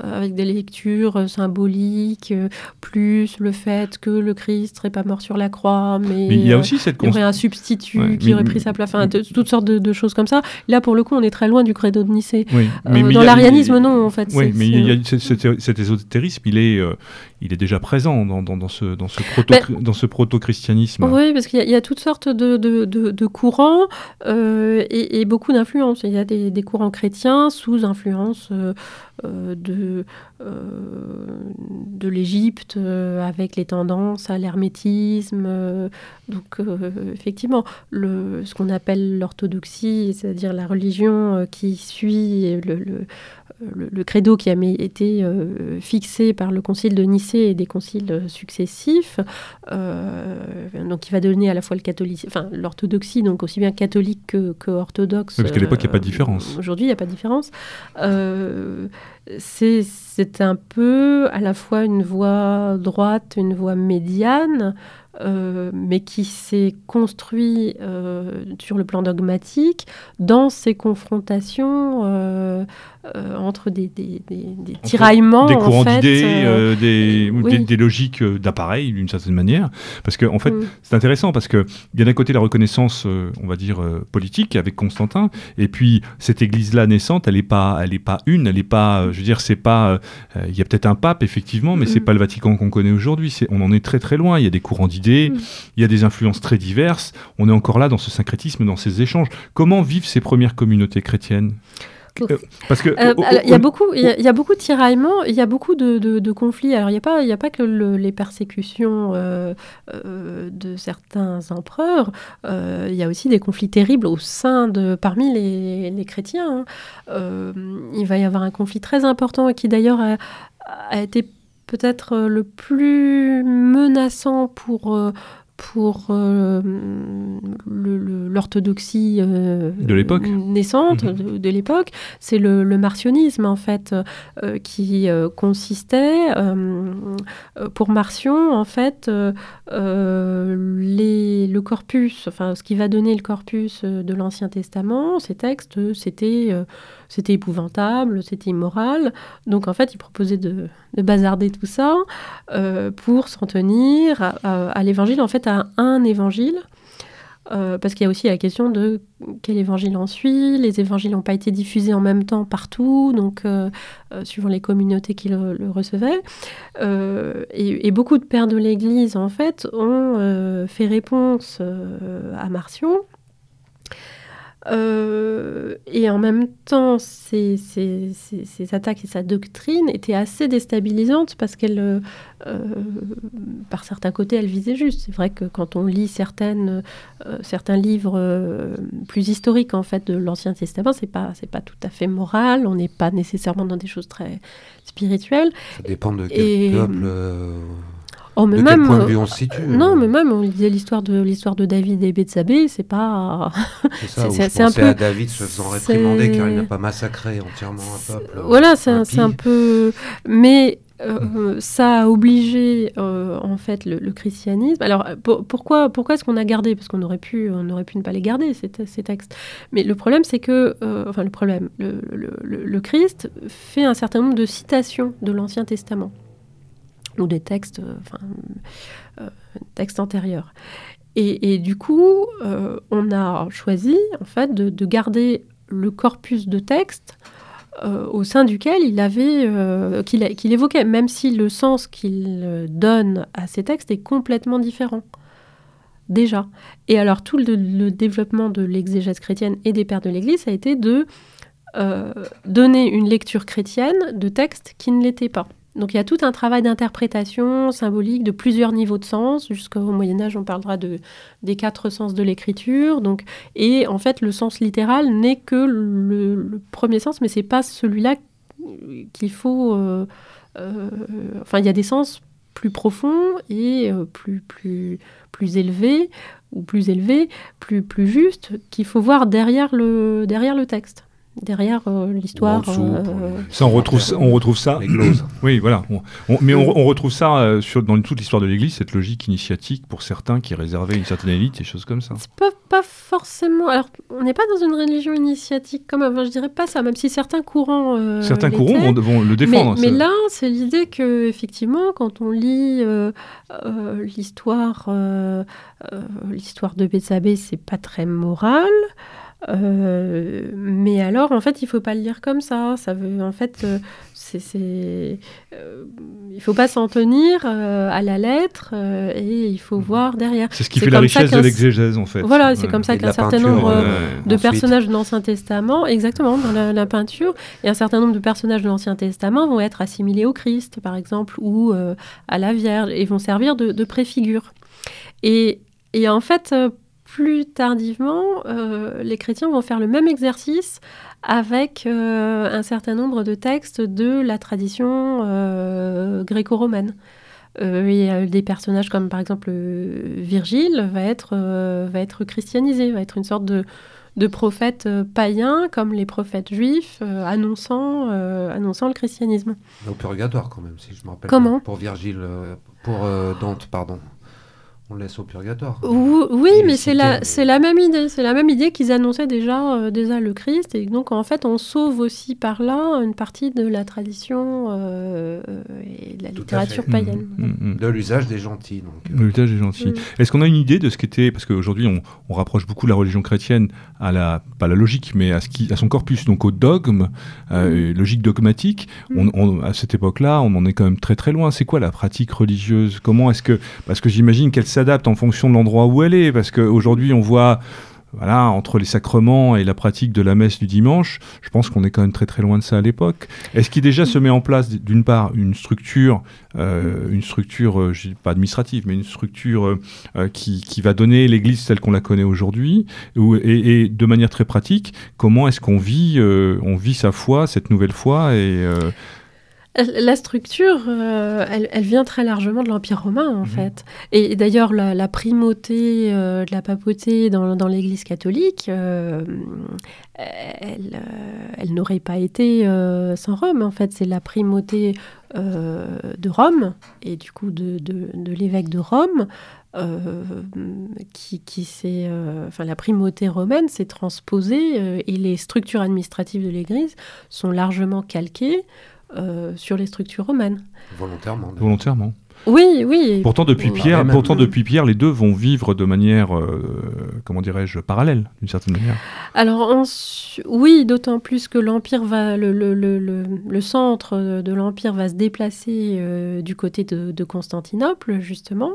avec des lectures euh, symboliques, euh, plus le fait que le Christ serait pas mort sur la croix, mais, il y a aussi cette y aurait un substitut qui aurait pris sa place, enfin, toutes sortes de, choses comme ça. Là, pour le coup, on est très loin du credo de Nicée. dans l'arianisme, non, en fait. Oui, mais il y a cet, ésotérisme, il est, il est déjà présent dans, dans, ce, dans ce, proto, dans ce proto-christianisme. Oui, parce qu'il y, a toutes sortes de, de, de, courants et, et, beaucoup d'influences. Il y a des, des, courants chrétiens sous influence euh, de, euh, de l'Égypte euh, avec les tendances à l'hermétisme. donc effectivement, le, ce qu'on appelle l'orthodoxie, c'est-à-dire la religion qui suit le, le, credo qui a été fixé par le concile de Nicée et des conciles successifs, donc qui va donner à la fois le catholique, enfin l'orthodoxie, donc aussi bien catholique que, orthodoxe. parce qu'à l'époque, il n'y a pas de différence. Aujourd'hui, il n'y a pas de différence c'est un peu à la fois une voie droite, une voie médiane, euh, mais qui s'est construit euh, sur le plan dogmatique dans ces confrontations euh, entre des, des, des, tiraillements. Des courants d'idées, des, des, logiques d'appareil, d'une certaine manière. Parce qu'en en fait, mm. c'est intéressant parce qu'il y a d'un côté la reconnaissance, on va dire, politique avec Constantin, et puis cette église-là naissante, elle n'est pas, elle est pas une, elle n'est pas, je veux dire, c'est pas. Il y a peut-être un pape, effectivement, mais c'est mm. pas le Vatican qu'on connaît aujourd'hui. On en est très très loin. Il y a des courants d'idées Mm. il y a des influences très diverses. On est encore là dans ce syncrétisme, dans ces échanges. Comment vivent ces premières communautés chrétiennes? Euh, parce que euh, il y a beaucoup, il y, a beaucoup de tiraillements, il y a beaucoup de, conflits. Alors il n'y a pas, il a pas que les persécutions euh, de certains empereurs. il y a aussi des conflits terribles au sein de, parmi les, chrétiens. Hein. il va y avoir un conflit très important qui d'ailleurs a, a, été peut-être euh, le plus menaçant pour, euh, pour euh, l'orthodoxie de l'époque naissante mhm. de, l'époque, c'est le, martionnisme en fait qui consistait pour Marcion en fait les, le corpus, enfin ce qui va donner le corpus de l'Ancien Testament, ces textes, c'était c'était épouvantable, c'était immoral. Donc en fait, il proposait de, bazarder tout ça euh, pour s'en tenir à, l'évangile, en fait, à un évangile. Euh, parce qu'il y a aussi la question de quel évangile on suit. Les évangiles n'ont pas été diffusés en même temps partout, donc euh, suivant les communautés qui le, recevaient. Et, et, beaucoup de pères de l'Église, en fait, ont fait réponse à Marcion euh, et en même temps, ces, ces, ces, attaques et sa doctrine étaient assez déstabilisantes parce qu'elle, euh, euh, par certains côtés, elle visait juste. C'est vrai que quand on lit certaines, certains livres plus historiques en fait de l'Ancien Testament, c'est pas c'est pas tout à fait moral. On n'est pas nécessairement dans des choses très spirituelles. Ça dépend de quel peuple Oh, mais de même, point de vue on se situe Non, mais même on lisait l'histoire de l'histoire de David et Bethsabée, c'est pas. C'est [laughs] un peu. à David se faisant réprimander car il n'a pas massacré entièrement un peuple. Voilà, c'est un, peu. Mais euh, ça a obligé euh, en fait le, christianisme. Alors pourquoi pourquoi est-ce qu'on a gardé? Parce qu'on aurait pu on aurait pu ne pas les garder ces, ces textes. Mais le problème c'est que euh, enfin le problème le, le, Christ fait un certain nombre de citations de l'Ancien Testament ou des textes, euh, enfin, euh, textes antérieurs. Et, du coup, euh, on a choisi en fait de, garder le corpus de textes au sein duquel il avait qu'il évoquait, même si le sens qu'il donne à ces textes est complètement différent. Déjà. Et alors tout le, développement de l'exégèse chrétienne et des pères de l'Église a été de donner une lecture chrétienne de textes qui ne l'étaient pas. Donc il y a tout un travail d'interprétation symbolique de plusieurs niveaux de sens. Jusqu'au Moyen Âge, on parlera de, des quatre sens de l'écriture. Donc, et en fait, le sens littéral n'est que le, premier sens, mais c'est pas celui-là qu'il faut. Euh, euh, enfin, il y a des sens plus profonds et euh, plus, plus, plus élevés ou plus élevés, plus, plus justes qu'il faut voir derrière le, derrière le texte derrière euh, l'histoire. Euh, ça, on retrouve, ça, on retrouve ça. [clears throat] oui, voilà. mais on, retrouve ça euh, sur, dans toute l'histoire de l'Église, cette logique initiatique pour certains qui réservaient une certaine élite, et choses comme ça. Pas, pas forcément. Alors, on n'est pas dans une religion initiatique comme enfin, je dirais pas ça, même si certains courants. certains courants vont, le défendre. Mais, là, c'est l'idée que effectivement, quand on lit l'histoire, l'histoire de Bethsabée, c'est pas très moral. Euh, mais alors, en fait, il faut pas le lire comme ça. Ça veut, en fait, euh, c'est, euh, il faut pas s'en tenir à la lettre et il faut mmh. voir derrière. C'est ce qui fait la richesse de l'exégèse, en fait. Voilà, c'est comme ça qu'un certain nombre de personnages de l'Ancien Testament, exactement, dans la, peinture, et un certain nombre de personnages de l'Ancien Testament vont être assimilés au Christ, par exemple, ou à la Vierge, et vont servir de, de préfigure. Et, et en fait, plus tardivement, euh, les chrétiens vont faire le même exercice avec euh, un certain nombre de textes de la tradition euh, y a des personnages comme par exemple Virgile va être, va être christianisé, va être une sorte de, de prophète païen comme les prophètes juifs annonçant, annonçant le christianisme. Au purgatoire quand même, si je me rappelle. Comment Pour Virgile, pour Dante, pardon on laisse au purgatoire. oui, mais c'est la, c'est la même idée. C'est la même idée qu'ils annonçaient déjà, euh, déjà le Christ. Et donc, en fait, on sauve aussi par là une partie de la tradition euh, et de la littérature païenne. Mmh, mmh, mmh. De l'usage des gentils. Donc. L'usage des gentils. Est-ce qu'on a une idée de ce qu'était... Parce qu'aujourd'hui, on, on, rapproche beaucoup la religion chrétienne à la... Pas la logique, mais à, ce qui, à son corpus, donc au dogme, euh, logique dogmatique. On, à cette époque-là, on en est quand même très très loin. C'est quoi la pratique religieuse? Comment est-ce que... Parce que j'imagine qu'elle s'adapte en fonction de l'endroit où elle est, parce qu'aujourd'hui on voit voilà, entre les sacrements et la pratique de la messe du dimanche, je pense qu'on est quand même très très loin de ça à l'époque. Est-ce qu'il déjà se met en place d'une part une structure, euh, une structure euh, pas administrative, mais une structure euh, qui, qui, va donner l'Église telle qu'on la connaît aujourd'hui, et, de manière très pratique, comment est-ce qu'on vit, on vit sa foi, cette nouvelle foi la structure, euh, elle, vient très largement de l'Empire romain, en mhm. fait. Et, d'ailleurs, la, primauté euh, de la papauté dans, l'Église catholique, euh, elle, n'aurait pas été sans Rome, en fait. C'est la primauté de Rome, et du coup de, l'évêque de Rome, qui, qui s'est, enfin la primauté romaine s'est transposée et les structures administratives de l'Église sont largement calquées euh, sur les structures romaines. Volontairement. Volontairement. Oui, oui. Pourtant depuis, Pierre, pourtant, depuis Pierre, les deux vont vivre de manière, euh, comment dirais-je, parallèle, d'une certaine manière. Alors, oui, d'autant plus que l'Empire va, le, le, le, le, centre de l'Empire va se déplacer euh, du côté de, de, Constantinople, justement.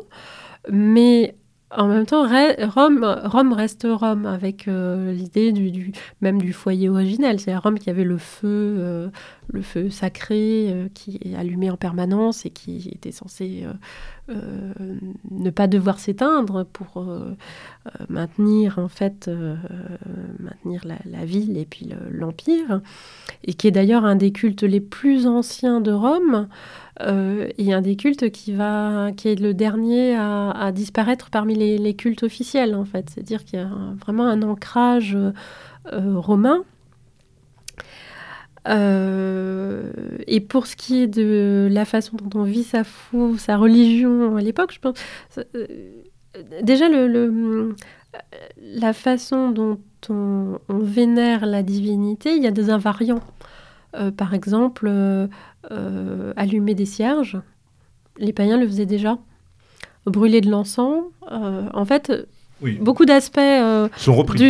Mais en même temps, Rome, reste Rome, avec euh, l'idée même du foyer originel. C'est Rome qui avait le feu, euh, sacré euh, qui est allumé en permanence et qui était censé ne pas devoir s'éteindre pour maintenir en fait maintenir la, la, ville et puis l'empire, et qui est d'ailleurs un des cultes les plus anciens de Rome. Euh, et un des cultes qui, va, qui est le dernier à, disparaître parmi les, cultes officiels, en fait. C'est-à-dire qu'il y a vraiment un ancrage euh, romain. Euh, et pour ce qui est de la façon dont on vit sa foi, sa religion à l'époque, je pense. déjà, le, la façon dont on, vénère la divinité, il y a des invariants. par exemple, euh, allumer des cierges. Les païens le faisaient déjà. Brûler de l'encens. Euh, en fait, beaucoup d'aspects euh,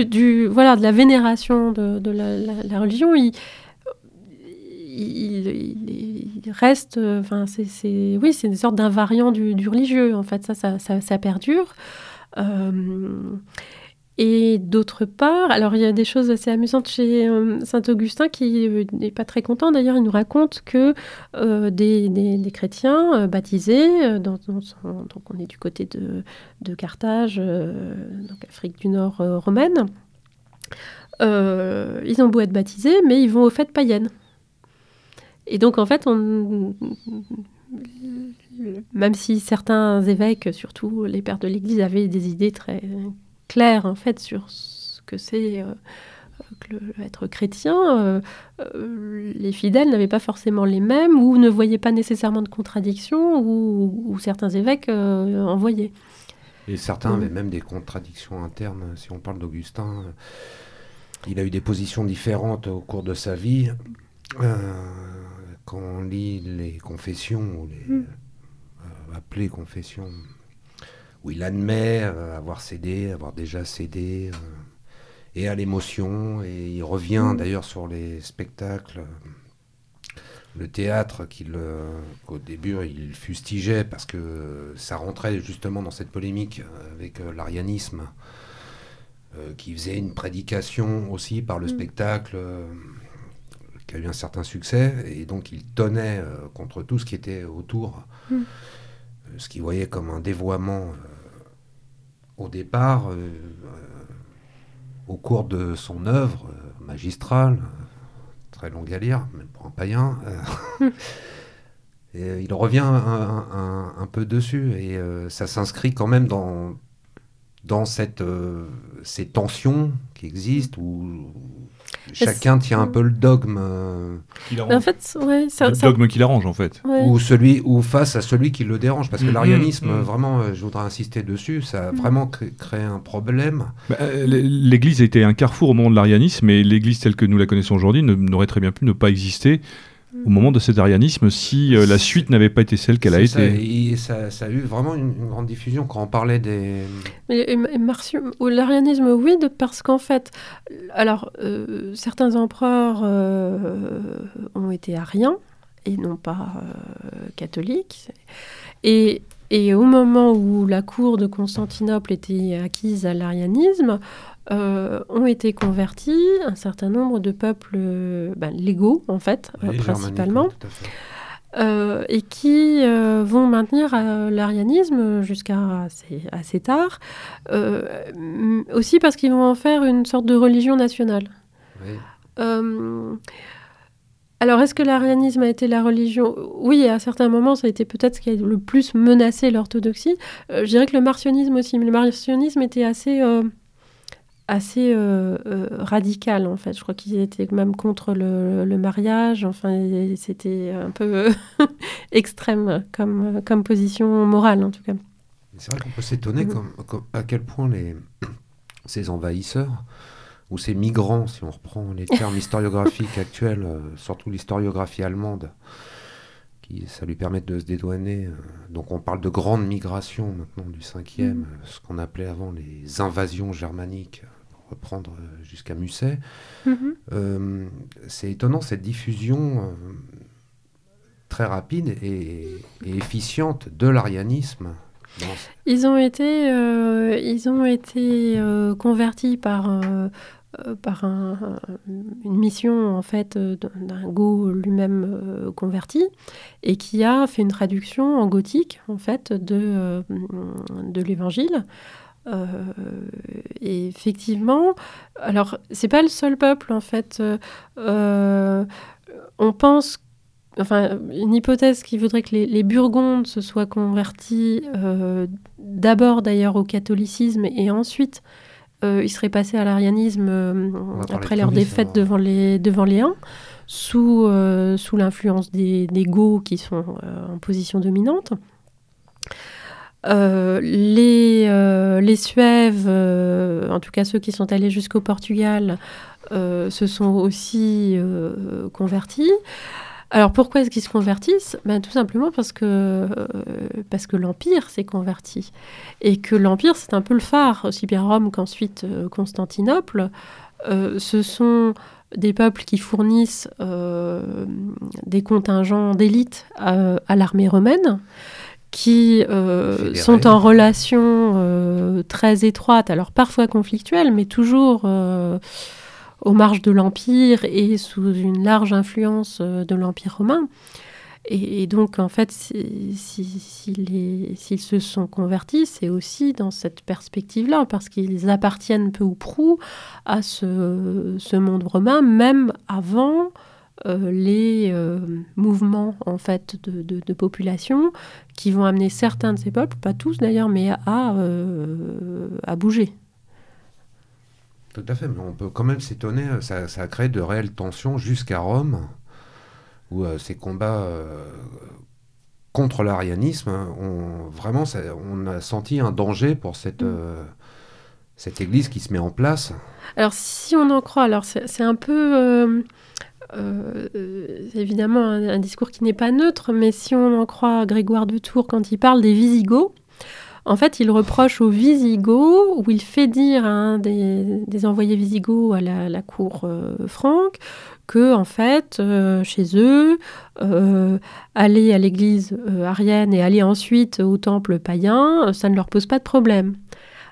du, voilà, de la vénération de, la, religion, il, il, reste, enfin, c'est, oui, c'est une sorte d'invariant du, du, religieux. En fait, ça, ça, ça, ça perdure. Et d'autre part, alors il y a des choses assez amusantes chez euh, Saint-Augustin qui n'est pas très content. D'ailleurs, il nous raconte que euh, des, chrétiens euh, baptisés, donc on est du côté de, Carthage, donc Afrique du Nord romaine, ils ont beau être baptisés, mais ils vont aux fêtes païennes. Et donc en fait, même si certains évêques, surtout les pères de l'Église, avaient des idées très clair en fait sur ce que c'est euh, être chrétien, euh, euh, les fidèles n'avaient pas forcément les mêmes ou ne voyaient pas nécessairement de contradictions ou, certains évêques en voyaient. Et certains avaient même des contradictions internes. Si on parle d'Augustin, il a eu des positions différentes au cours de sa vie. quand on lit les confessions, ou les mm. appelées confessions où il admet euh, avoir cédé, avoir déjà cédé. Euh, et à l'émotion. Et il revient mm. d'ailleurs sur les spectacles, le théâtre qu'il, qu'au début il fustigeait parce que ça rentrait justement dans cette polémique avec l'arianisme. qui faisait une prédication aussi par le mm. spectacle qui a eu un certain succès, et donc il tenait contre tout ce qui était autour, mm. ce qu'il voyait comme un dévoiement au départ, euh, euh, au cours de son œuvre euh, magistrale, très longue à lire, même pour un païen, [laughs] il revient un, peu dessus et ça s'inscrit quand même dans, dans cette, ces tensions qui existent Chacun tient un peu le dogme. Euh, en fait, ouais, ça, le dogme qui l'arrange, en fait. Ou, celui, ou face à celui qui le dérange. Parce que mm. l'arianisme, mm. vraiment, euh, je voudrais insister dessus, ça a mm. vraiment créé un problème. Bah, euh, L'Église était un carrefour au moment de l'arianisme, et l'Église telle que nous la connaissons aujourd'hui n'aurait très bien pu ne pas exister au moment de cet arianisme si euh, la suite n'avait pas été celle qu'elle a été. Ça, ça, a eu vraiment une, grande diffusion quand on parlait des. L'arianisme, oui, parce qu'en fait, alors euh, certains empereurs euh, ont été ariens et non pas catholiques. Et, et, au moment où la cour de Constantinople était acquise à l'arianisme, euh, ont été convertis un certain nombre de peuples euh, ben, légaux, en fait, euh, principalement, et qui vont maintenir l'arianisme jusqu'à assez, assez, tard, aussi parce qu'ils vont en faire une sorte de religion nationale. alors, est-ce que l'arianisme a été la religion? Oui, à certains moments, ça a été peut-être ce qui a le plus menacé l'orthodoxie. je dirais que le martionnisme aussi, mais le martionnisme était assez assez euh, euh, radical en fait. Je crois qu'ils étaient même contre le, mariage. Enfin, c'était un peu [laughs] extrême comme, comme position morale en tout cas. C'est vrai qu'on peut s'étonner mm. à quel point les, [clears throat] ces envahisseurs ou ces migrants, si on reprend les termes historiographiques actuels, euh, surtout l'historiographie allemande, qui ça lui permet de se dédouaner. donc on parle de grande migration maintenant du 5e, mm. ce qu'on appelait avant les invasions germaniques reprendre euh, jusqu'à Musset. Mhm. Euh, c'est étonnant cette diffusion euh, très rapide et, efficiente de l'arianisme. Ils ont été, ils ont été convertis par, par une mission en fait d'un go lui-même converti et qui a fait une traduction en gothique en fait de, de l'évangile euh, et effectivement, alors c'est pas le seul peuple en fait. Euh, on pense enfin, une hypothèse qui voudrait que les, Burgondes se soient convertis euh, d'abord d'ailleurs au catholicisme et ensuite ils seraient passés à l'arianisme après leur défaite devant les, devant les Huns, sous, sous l'influence des, des Goths qui sont en position dominante. Euh, les, euh, les Suèves, euh, en tout cas ceux qui sont allés jusqu'au Portugal, se sont aussi convertis. Alors pourquoi est-ce qu'ils se convertissent? Ben, Tout simplement parce que, parce que l'Empire s'est converti. Et que l'Empire, c'est un peu le phare, aussi bien Rome qu'ensuite Constantinople. ce sont des peuples qui fournissent des contingents d'élite à l'armée romaine qui euh, sont en relation euh, très étroite, alors parfois conflictuelle, mais toujours euh, aux marges de l'Empire et sous une large influence de l'Empire romain. Et, donc, en fait, s'ils se sont convertis, c'est aussi dans cette perspective-là, parce qu'ils appartiennent peu ou prou à ce, ce monde romain, même avant euh, les euh, mouvements en fait de, population qui vont amener certains de ces peuples, pas tous d'ailleurs, mais à, euh, à bouger. Tout à fait, mais on peut quand même s'étonner, ça, a créé de réelles tensions jusqu'à Rome, où ces combats contre l'arianisme, on, vraiment, on a senti un danger pour cette, mm. cette église qui se met en place. Alors, si on en croit, alors c'est un peu euh, c'est évidemment un, discours qui n'est pas neutre, mais si on en croit Grégoire de Tours quand il parle des Visigoths, En fait, il reproche aux Visigoths, où il fait dire à un des, envoyés Visigoths à la, cour euh, franque, que en fait, euh, chez eux, euh, aller à l'église arienne et aller ensuite au temple païen, ça ne leur pose pas de problème.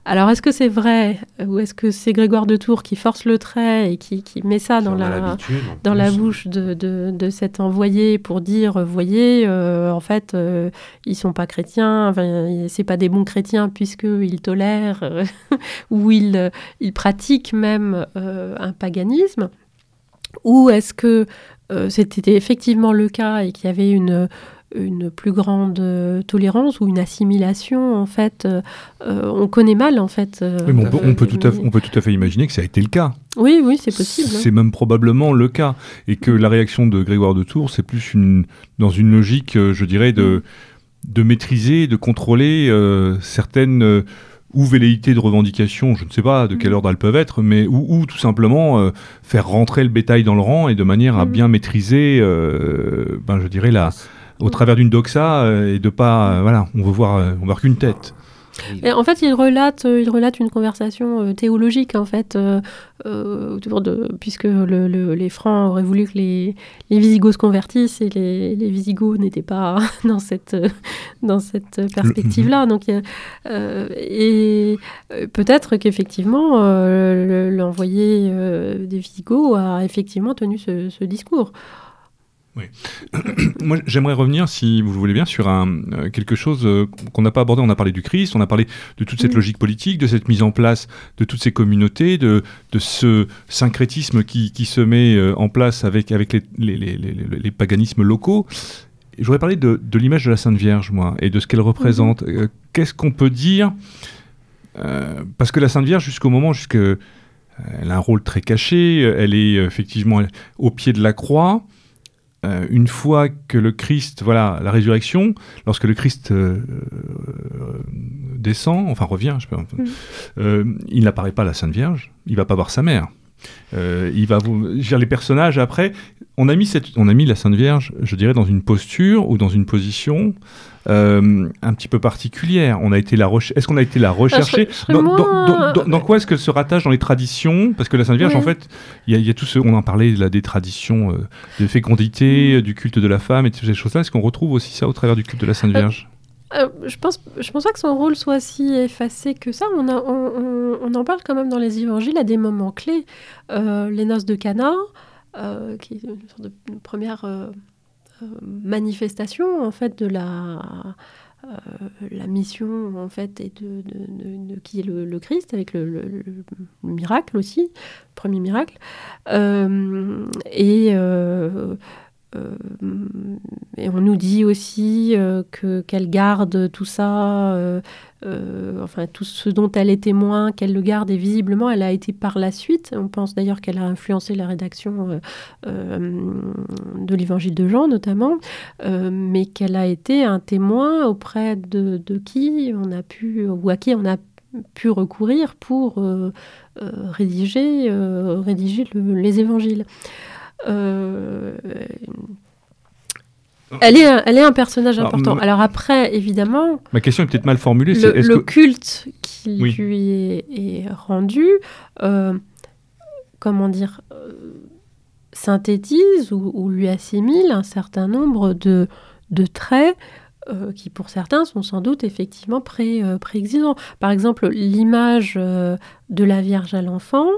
Alors, est-ce que c'est vrai ou est-ce que c'est Grégoire de Tours qui force le trait et qui, met ça dans, la, dans la bouche de, de, cet envoyé pour dire, vous voyez, euh, en fait, euh, ils sont pas chrétiens, enfin, c'est pas des bons chrétiens puisqu'ils tolèrent euh, [laughs] ou ils, ils pratiquent même un paganisme. Ou est-ce que c'était effectivement le cas et qu'il y avait une une plus grande euh, tolérance ou une assimilation en fait euh, euh, on connaît mal en fait on, peut, tout à, on peut tout à fait imaginer que ça a été le cas oui oui c'est possible hein. c'est même probablement le cas et que la réaction de Grégoire de Tours c'est plus une dans une logique je dirais de de maîtriser de contrôler certaines ou velléités de revendication, je ne sais pas de quelle mm. ordre elles peuvent être, mais ou, tout simplement faire rentrer le bétail dans le rang et de manière à mm. bien maîtriser, ben, je dirais, la, au travers d'une doxa euh, et de pas, euh, voilà, on veut voir, euh, on voit qu'une tête. Et en fait, il relate, il relate une conversation théologique, en fait, autour de, puisque les Francs auraient voulu que les, les Visigoths se convertissent et les, les Visigoths n'étaient pas [laughs] dans cette, dans cette perspective-là. Donc, et peut-être qu'effectivement, l'envoyé des Visigoths a effectivement tenu ce, ce discours. Oui. [clears throat] Moi, j'aimerais revenir, si vous le voulez bien, sur un, euh, quelque chose euh, qu'on n'a pas abordé. On a parlé du Christ, on a parlé de toute cette mm. logique politique, de cette mise en place de toutes ces communautés, de, de ce syncrétisme qui, qui, se met euh, en place avec, avec les, les, les, les paganismes locaux. Je voudrais parler de, de l'image de la Sainte Vierge, moi, et de ce qu'elle représente. Mm-hmm. Qu'est-ce qu'on peut dire Parce que la Sainte Vierge, jusqu'au moment, jusque, elle a un rôle très caché, elle est effectivement au pied de la croix. Euh, une fois que le Christ, voilà, la résurrection, lorsque le Christ euh, euh, descend, enfin revient, je mm. il n'apparaît pas à la Sainte Vierge, il va pas voir sa mère. il va vous dire les personnages après. On a mis cette, on a mis la Sainte Vierge, je dirais, dans une posture ou dans une position euh, un petit peu particulière. On a été la Est-ce qu'on a été la rechercher dans, quoi est-ce qu'elle se rattache dans les traditions? Parce que la Sainte Vierge, en fait, il y, a tout ce. On en parlait là, des traditions euh, de fécondité, mm. du culte de la femme et toutes ces choses-là. Est-ce qu'on retrouve aussi ça au travers du culte de la Sainte euh, Vierge? je pense, je pense pas que son rôle soit si effacé que ça. On, on, en parle quand même dans les évangiles à des moments clés. les noces de Cana, qui est une sorte de première manifestation en fait de la euh, mission en fait est de, qui est le, Christ avec le, miracle aussi premier miracle. Euh, et euh, euh, et on nous dit aussi euh, que qu'elle garde tout ça, euh, enfin tout ce dont elle est témoin, qu'elle le garde et visiblement elle a été par la suite. On pense d'ailleurs qu'elle a influencé la rédaction de l'Évangile de Jean notamment, mais qu'elle a été un témoin auprès de, qui on a pu ou à qui on a pu recourir pour rédiger les évangiles. Euh, elle est, un, elle est un personnage important. Alors après, évidemment... Ma question est peut-être mal formulée. Le, le culte qui lui est, rendu, euh, comment dire, euh, synthétise ou, lui assimile un certain nombre de, de traits qui pour certains sont sans doute effectivement pré, préexistants. Par exemple, l'image de la Vierge à l'enfant,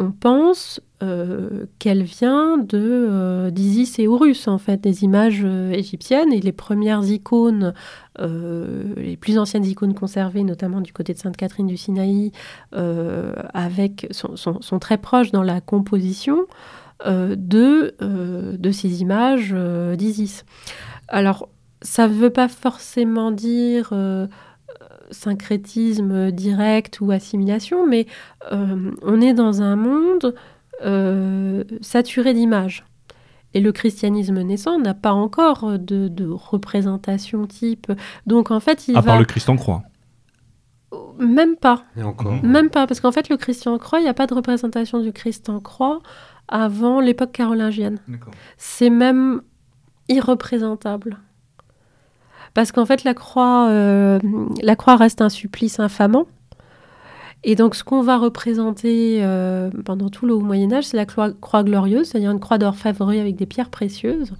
on pense euh, qu'elle vient de euh, d'Isis et Horus, en fait, des images euh, égyptiennes. Et les premières icônes, les plus anciennes icônes conservées, notamment du côté de Sainte Catherine du Sinaï, avec, sont, très proches dans la composition de, de ces images d'Isis. Alors, ça ne veut pas forcément dire syncrétisme direct ou assimilation, mais on est dans un monde euh, saturé d'images. Et le christianisme naissant n'a pas encore de, représentation type. Donc en fait, il à part le Christ en croix. Même pas. Même pas, parce qu'en fait, le Christ en croix, il n'y a pas de représentation du Christ en croix avant l'époque carolingienne. C'est même irreprésentable. parce qu'en fait la croix, la croix reste un supplice infamant. Et donc, ce qu'on va représenter pendant tout le Haut Moyen Âge, c'est la croix, croix glorieuse, c'est-à-dire une croix d'orfèvrerie avec des pierres précieuses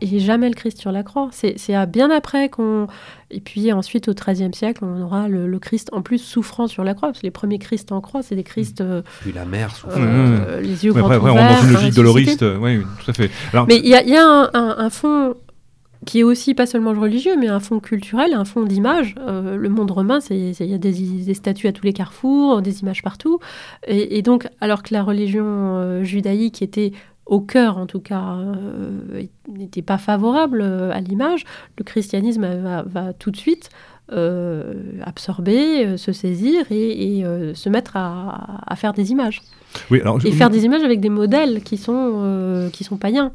et jamais le Christ sur la croix. C'est bien après qu'on... Et puis ensuite, au XIIIe siècle, on aura le, Christ en plus souffrant sur la croix, parce que les premiers Christ en croix, c'est des Christ... Euh, puis la mère souffrant. Euh, les yeux ouais, après, ouverts, on dans une logique doloriste, oui, tout à fait. Mais il y a, y a un, un, fond qui est aussi pas seulement religieux, mais un fond culturel, un fond d'image. Euh, le monde romain, il y a des, des, statues à tous les carrefours, des images partout. Et, et donc, alors que la religion judaïque était au cœur en tout cas, euh, n'était pas favorable euh, à l'image, le christianisme va, tout de suite euh, absorber, se saisir et, se mettre à, faire des images. Oui, alors, et faire des images avec des modèles qui sont, qui sont païens.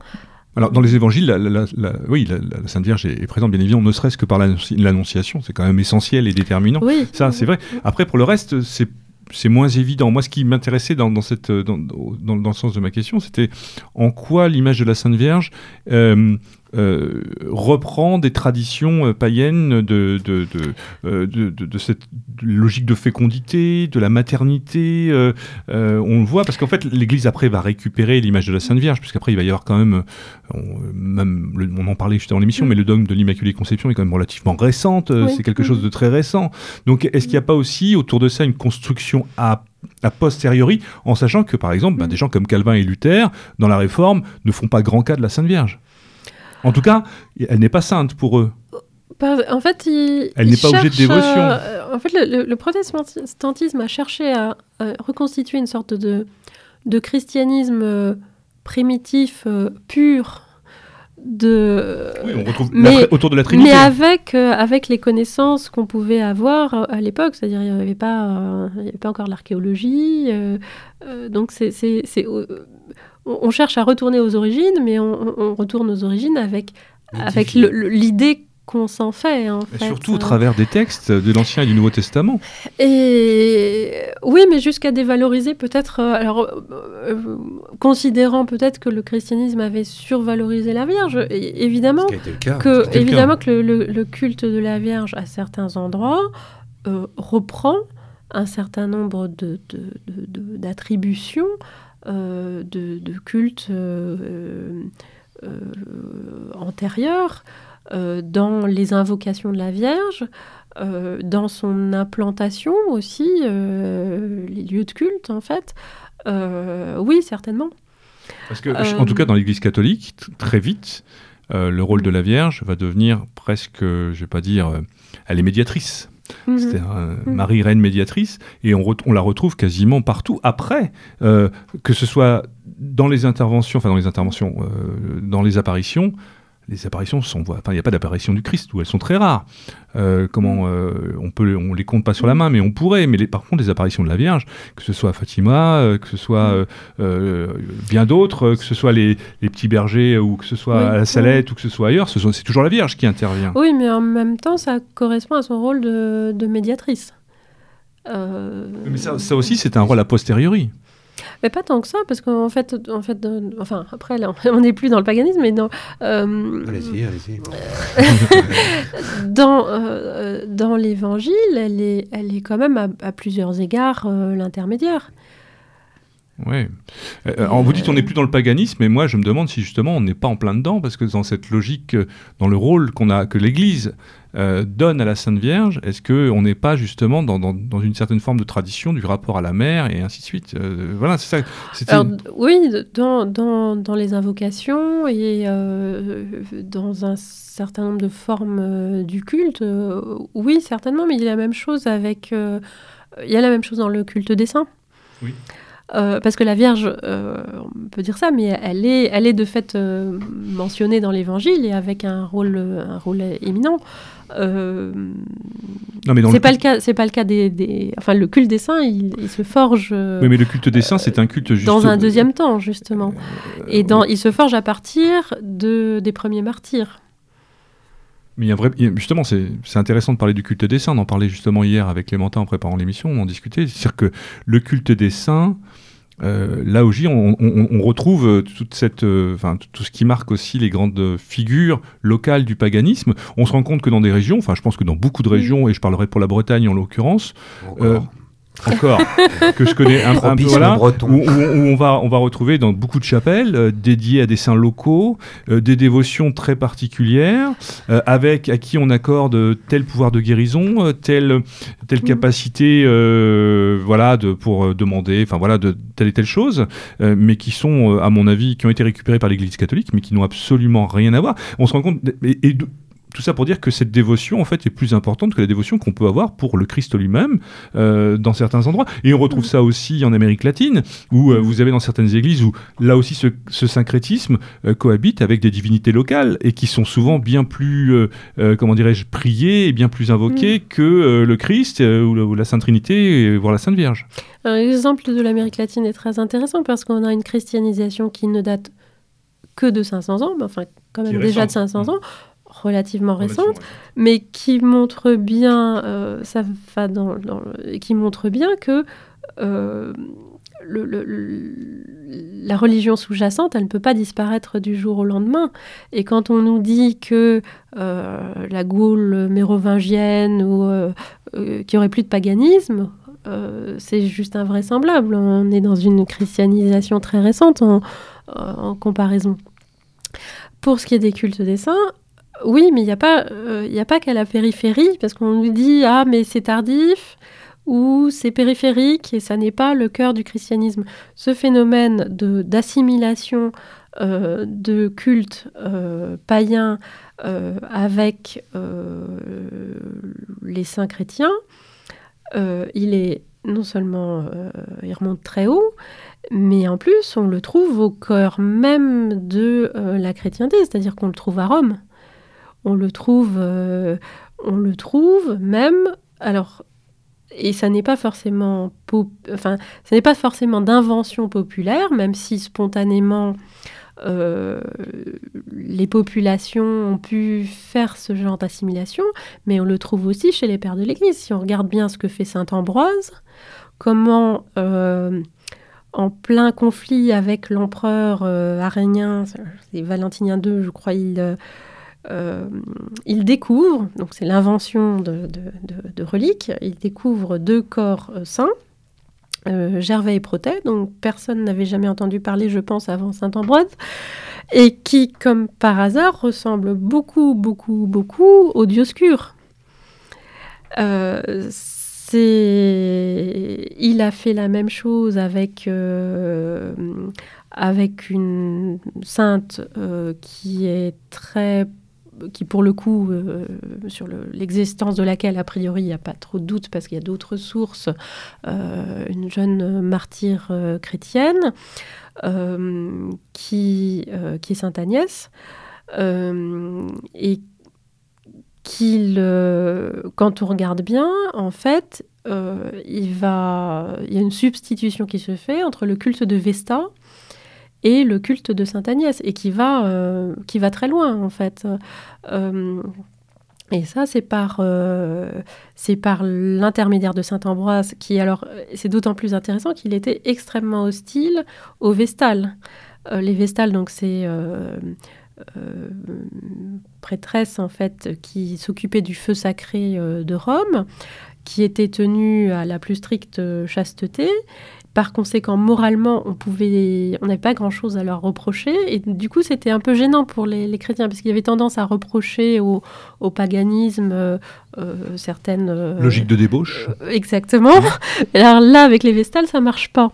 Alors, dans les évangiles, la, oui, la, Sainte Vierge est, présente, bien évidemment, ne serait-ce que par l'annonciation, c'est quand même essentiel et déterminant. Oui. Ça, c'est vrai. Après, pour le reste, c'est c'est moins évident. Moi, ce qui m'intéressait dans, cette, dans, dans, le sens de ma question, c'était en quoi l'image de la Sainte Vierge euh, euh, reprend des traditions euh, païennes de, de, euh, de, de, cette logique de fécondité, de la maternité. on le voit parce qu'en fait, l'Église après va récupérer l'image de la Sainte Vierge, puisqu'après il va y avoir quand même, on, même on en parlait juste avant l'émission, mm. mais le dogme de l'Immaculée Conception est quand même relativement récente, c'est quelque chose de très récent. Donc est-ce qu'il n'y a pas aussi autour de ça une construction à a posteriori, en sachant que, par exemple, ben, mm. des gens comme Calvin et Luther, dans la Réforme, ne font pas grand cas de la Sainte Vierge? En tout cas, elle n'est pas sainte pour eux. En fait, elle n'est pas objet de dévotion. Euh, en fait, le, protestantisme a cherché à, reconstituer une sorte de, de christianisme euh, primitif, euh, pur, de oui, on retrouve mais, autour de la Trinité. Mais avec, avec les connaissances qu'on pouvait avoir à l'époque, c'est-à-dire il n'y avait, pas, avait pas encore l'archéologie. donc c'est on, cherche à retourner aux origines, mais on, retourne aux origines avec, avec l'idée qu'on s'en fait. surtout au travers des textes de l'Ancien et du Nouveau Testament. Et oui, mais jusqu'à dévaloriser peut-être, euh, alors euh, euh, considérant peut-être que le christianisme avait survalorisé la Vierge, évidemment que, évidemment que le, culte de la Vierge à certains endroits reprend un certain nombre d'attributions de, de, de, culte euh, euh, antérieur, dans les invocations de la Vierge, dans son implantation aussi, les lieux de culte en fait. oui, certainement. Parce que, en tout cas, dans l'Église catholique, très vite, le rôle de la Vierge va devenir presque, je vais pas dire, elle est médiatrice. Mhm. C'était mhm. Marie Reine médiatrice, et on, on, la retrouve quasiment partout après, euh, que ce soit dans les interventions, enfin dans les interventions, euh, dans les apparitions, les apparitions sont, enfin, il n'y a pas d'apparition du Christ, ou elles sont très rares. Euh, comment mm. euh, on peut, on les compte pas sur la main, mais on pourrait. Mais les, par contre, les apparitions de la Vierge, que ce soit Fatima, euh, que ce soit mm. bien d'autres, que ce soit les, les, petits bergers ou que ce soit à la Salette ou que ce soit ailleurs, c'est toujours la Vierge qui intervient. Oui, mais en même temps, ça correspond à son rôle de, de médiatrice. Mais ça, ça aussi, c'est un rôle a posteriori. Mais pas tant que ça, parce qu'en fait, en fait enfin, après, là, on [laughs] n'est plus dans le paganisme, mais dans. Euh, allez-y, allez-y. [laughs] dans euh, dans l'évangile, elle est, elle est quand même à, plusieurs égards euh, l'intermédiaire. Oui. Alors vous dites on n'est plus dans le paganisme, mais moi je me demande si justement on n'est pas en plein dedans, parce que dans cette logique, dans le rôle qu'on a, que l'Église euh, donne à la Sainte Vierge, est-ce qu'on n'est pas justement dans, dans, une certaine forme de tradition du rapport à la mère et ainsi de suite euh, Voilà, c'est ça. Oui, dans, dans, les invocations et euh, dans un certain nombre de formes du culte, oui, certainement, mais il y a la même chose avec. il y a la même chose dans le culte des saints. Oui. Parce que la Vierge, on peut dire ça, mais elle est, elle est de fait mentionnée dans l'Évangile et avec un rôle, un rôle éminent. Euh, non, mais c'est pas le cas. C'est pas le cas des, Enfin, le culte des saints, il, se forge. oui, mais le culte des saints, c'est un culte juste... dans un deuxième temps, justement. Euh, Et dans, il se forge à partir de des premiers martyrs. Mais il y a vrai, justement, c'est intéressant de parler du culte des saints. On en parlait justement hier avec Clémentin en préparant l'émission. On en discutait. C'est-à-dire que le culte des saints là aussi, on, retrouve toute cette, enfin tout ce qui marque aussi les grandes figures locales du paganisme. On se rend compte que dans des régions, enfin je pense que dans beaucoup de régions, et je parlerai pour la Bretagne en l'occurrence, encore, [laughs] que je connais un, peu, voilà, où, on, va, on va retrouver dans beaucoup de chapelles euh, dédiées à des saints locaux, euh, des dévotions très particulières, euh, avec à qui on accorde tel pouvoir de guérison, telle, telle mm. capacité voilà, de, pour demander enfin voilà, de telle et telle chose, mais qui sont, à mon avis, qui ont été récupérées par l'Église catholique, mais qui n'ont absolument rien à voir. On se rend compte, et tout ça pour dire que cette dévotion, en fait, est plus importante que la dévotion qu'on peut avoir pour le Christ lui-même euh, dans certains endroits. Et on retrouve ça aussi en Amérique latine, où euh, vous avez dans certaines églises où là aussi ce, syncrétisme euh, cohabite avec des divinités locales et qui sont souvent bien plus, comment dirais-je, priées et bien plus invoquées mm. que le Christ ou la, Sainte Trinité, voire la Sainte Vierge. L'exemple de l'Amérique latine est très intéressant parce qu'on a une christianisation qui ne date que de 500 ans, mais enfin quand même déjà de 500 ans relativement récente, mais qui montre bien, euh, ça va dans, qui montre bien que euh, la religion sous-jacente, elle ne peut pas disparaître du jour au lendemain. Et quand on nous dit que euh, la Gaule mérovingienne ou qu'il n'y aurait plus de paganisme, c'est juste invraisemblable. On est dans une christianisation très récente en, en comparaison. Pour ce qui est des cultes des saints, oui, mais il n'y a pas, euh, a pas qu'à la périphérie, parce qu'on nous dit ah mais c'est tardif ou c'est périphérique et ça n'est pas le cœur du christianisme. Ce phénomène d'assimilation euh, de culte euh, païen avec les saints chrétiens, il est non seulement il remonte très haut, mais en plus on le trouve au cœur même de la chrétienté, c'est-à-dire qu'on le trouve à Rome on le trouve, euh, on le trouve même. Alors, et ça n'est pas forcément, enfin, n'est pas forcément d'invention populaire, même si spontanément euh, les populations ont pu faire ce genre d'assimilation, mais on le trouve aussi chez les pères de l'Église. Si on regarde bien ce que fait saint Ambroise, comment euh, en plein conflit avec l'empereur arénien, c'est Valentinien II, je crois, il euh, il découvre, donc c'est l'invention de, reliques, il découvre deux corps euh, saints, euh, Gervais et Protet, donc personne n'avait jamais entendu parler, je pense, avant Saint-Ambroise, et qui, comme par hasard, ressemble beaucoup, beaucoup, beaucoup au Dioscure. il a fait la même chose avec, avec une sainte qui est très qui pour le coup, euh, sur l'existence de laquelle a priori il n'y a pas trop de doute parce qu'il y a d'autres sources, euh, une jeune martyre euh, chrétienne qui, qui est Sainte Agnès et qu'il, quand on regarde bien, en fait, il, y a une substitution qui se fait entre le culte de Vesta et le culte de Sainte Agnès, et qui va, euh, très loin en fait. Euh, et ça, c'est par, euh, c'est par l'intermédiaire de Saint Ambroise, qui alors, c'est d'autant plus intéressant qu'il était extrêmement hostile aux Vestales. les Vestales, donc c'est prêtresses en fait qui s'occupaient du feu sacré de Rome, qui étaient tenues à la plus stricte chasteté par conséquent, moralement, on pouvait, on n'avait pas grand-chose à leur reprocher. Et du coup, c'était un peu gênant pour les, chrétiens, parce qu'il y avait tendance à reprocher au, paganisme euh, euh, certaines... Euh, Logique de débauche. exactement. alors là, avec les Vestales, ça marche pas.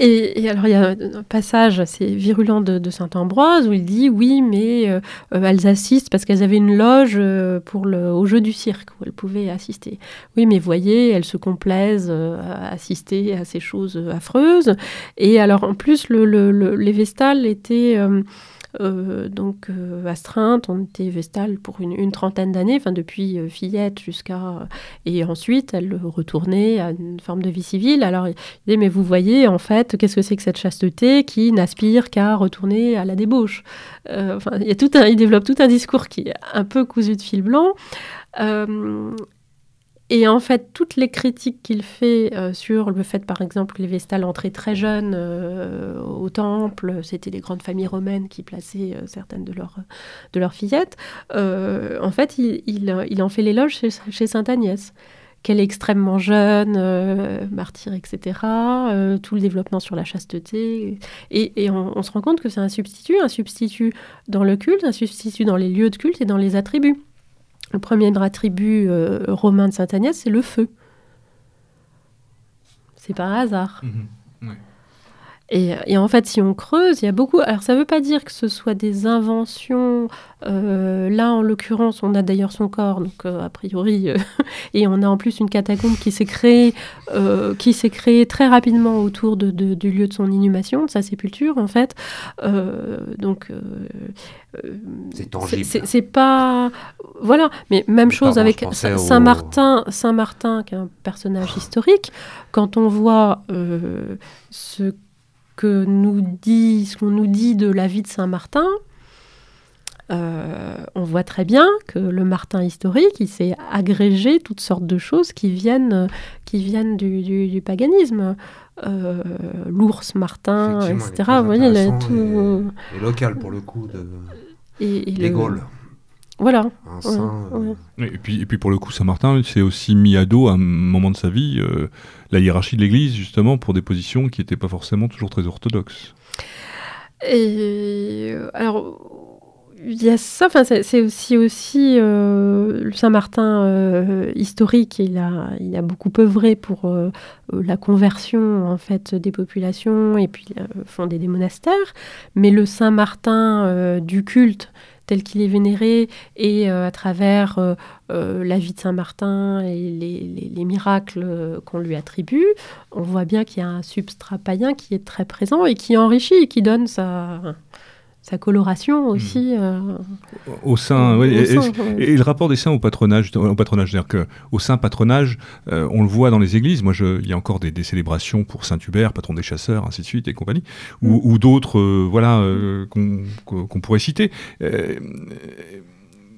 Et, alors, il y a un passage assez virulent de, Saint-Ambroise où il dit Oui, mais euh, euh, elles assistent parce qu'elles avaient une loge euh, pour le, au jeu du cirque où elles pouvaient assister. Oui, mais voyez, elles se complaisent à assister à ces choses affreuses. Et alors, en plus, le, les Vestales étaient euh, donc euh, astreinte, on était Vestale pour une, trentaine d'années, enfin depuis euh, fillette jusqu'à... Et ensuite, elle retournait à une forme de vie civile. Alors, il dit, mais vous voyez, en fait, qu'est-ce que c'est que cette chasteté qui n'aspire qu'à retourner à la débauche? Enfin, y a il développe tout un discours qui est un peu cousu de fil blanc. Et en fait, toutes les critiques qu'il fait euh, sur le fait, par exemple, que les Vestales entraient très jeunes euh, au temple, c'était des grandes familles romaines qui plaçaient euh, certaines de, leurs de leurs fillettes, en fait, il, il, en fait l'éloge chez, Sainte Agnès qu'elle est extrêmement jeune, martyre, etc. tout le développement sur la chasteté. Et, on, se rend compte que c'est un substitut, un substitut dans le culte, un substitut dans les lieux de culte et dans les attributs. Le premier attribut euh, romain de Sainte Agnès, c'est le feu. C'est par hasard. Mhm. Et, en fait, si on creuse, il y a beaucoup. Alors, ça ne veut pas dire que ce soit des inventions. Euh, là, en l'occurrence, on a d'ailleurs son corps, donc euh, a priori, euh, [laughs] et on a en plus une catacombe qui s'est créée, qui s'est créée très rapidement autour de, du lieu de son inhumation, de sa sépulture, en fait. donc, c'est tangible. C'est pas, voilà. Mais même chose avec Saint Martin, Saint Martin, qui est un personnage historique. Quand on voit ce que nous dit, ce qu'on nous dit de la vie de Saint-Martin, euh, on voit très bien que le Martin historique, il s'est agrégé toutes sortes de choses qui viennent, qui viennent du, paganisme. Euh, l'ours Martin, etc. Vous voyez, tout... et, local pour le coup de et, les Gaules. Voilà. Euh, et, puis, et puis pour le coup, Saint-Martin s'est aussi mis à dos à un moment de sa vie la hiérarchie de l'Église, justement, pour des positions qui n'étaient pas forcément toujours très orthodoxes. Et alors, il y a ça, c'est aussi, aussi euh, le Saint-Martin euh, historique, il a, il a beaucoup œuvré pour euh, la conversion en fait, des populations et puis fondé des monastères, mais le Saint-Martin du culte, tel qu'il est vénéré et euh, à travers euh, euh, la vie de Saint Martin et les, miracles qu'on lui attribue, on voit bien qu'il y a un substrat païen qui est très présent et qui enrichit et qui donne sa, sa coloration hmm. aussi. au sein, et, le rapport des saints au patronage, au patronage, c'est-à-dire qu'au saint patronage, on le voit dans les églises. Moi, je, il y a encore des, célébrations pour Saint Hubert, patron des chasseurs, ainsi de suite et compagnie, ou, hmm. d'autres, voilà, qu'on pourrait citer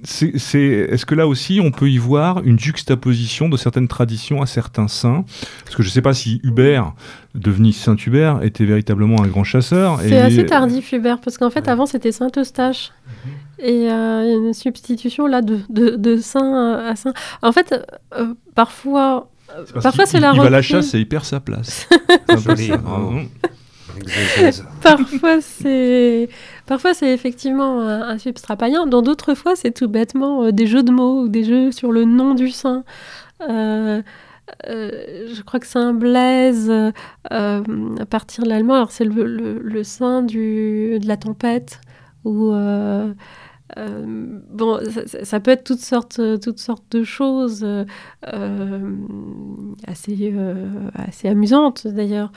c'est, est-ce que là aussi on peut y voir une juxtaposition de certaines traditions à certains saints? Parce que je ne sais pas si Hubert, devenu Saint Hubert, était véritablement un grand chasseur. C'est assez tardif Hubert, parce qu'en fait avant c'était Saint Eustache. Mhm. Et euh, il y a une substitution là de, de, saint à saint. En fait, euh, parfois, parfois c'est la. Il va à la chasse et il perd sa place. Parfois, c'est Parfois, c'est effectivement un, substrat païen. Dans d'autres fois, c'est tout bêtement euh, des jeux de mots ou des jeux sur le nom du saint. Euh, euh, je crois que c'est un Blaise à partir de l'allemand. Alors, c'est le, le, saint du, de la tempête ou. bon, ça, peut être toutes sortes, toutes sortes de choses assez, assez amusantes d'ailleurs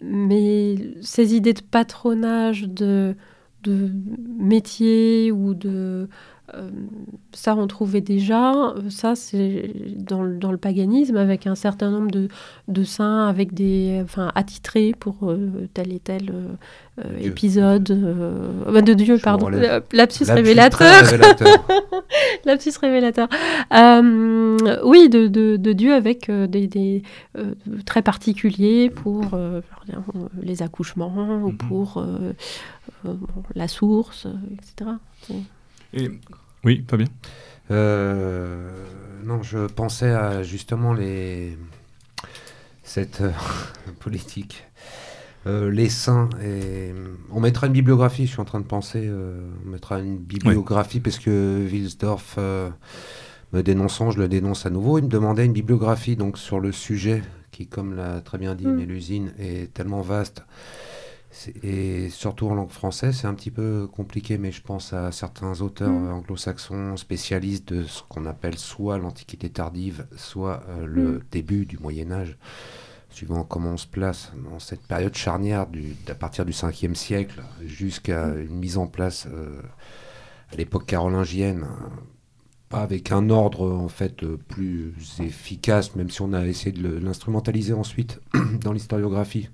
mais ces idées de patronage, de, de métier ou de... Euh, ça, on trouvait déjà, ça, c'est dans, dans, le paganisme, avec un certain nombre de, de saints, avec des, enfin, attitrés pour euh, tel et tel euh, épisode. Bah, de Dieu, pardon. Lapsus, révélateur. Lapsus révélateur. [laughs] oui, de, de, de, Dieu avec des, des très particuliers pour les accouchements ou mhm. pour la source, etc. Et... Oui, pas bien. Euh, non, je pensais à justement les cette euh, [laughs] politique, euh, les saints. Et on mettra une bibliographie. Je suis en train de penser. on mettra une bibliographie parce que Wilsdorf me dénonçant, je le dénonce à nouveau. Il me demandait une bibliographie donc sur le sujet qui, comme l'a très bien dit mm. Mélusine, est tellement vaste et surtout en langue française, c'est un petit peu compliqué, mais je pense à certains auteurs mm. anglo-saxons spécialistes de ce qu'on appelle soit l'Antiquité tardive, soit euh, le mm. début du Moyen Âge, suivant comment on se place dans cette période charnière du, à partir du 5e siècle jusqu'à mm. une mise en place euh, à l'époque carolingienne, pas avec un ordre en fait plus efficace, même si on a essayé de l'instrumentaliser ensuite [clears throat] dans l'historiographie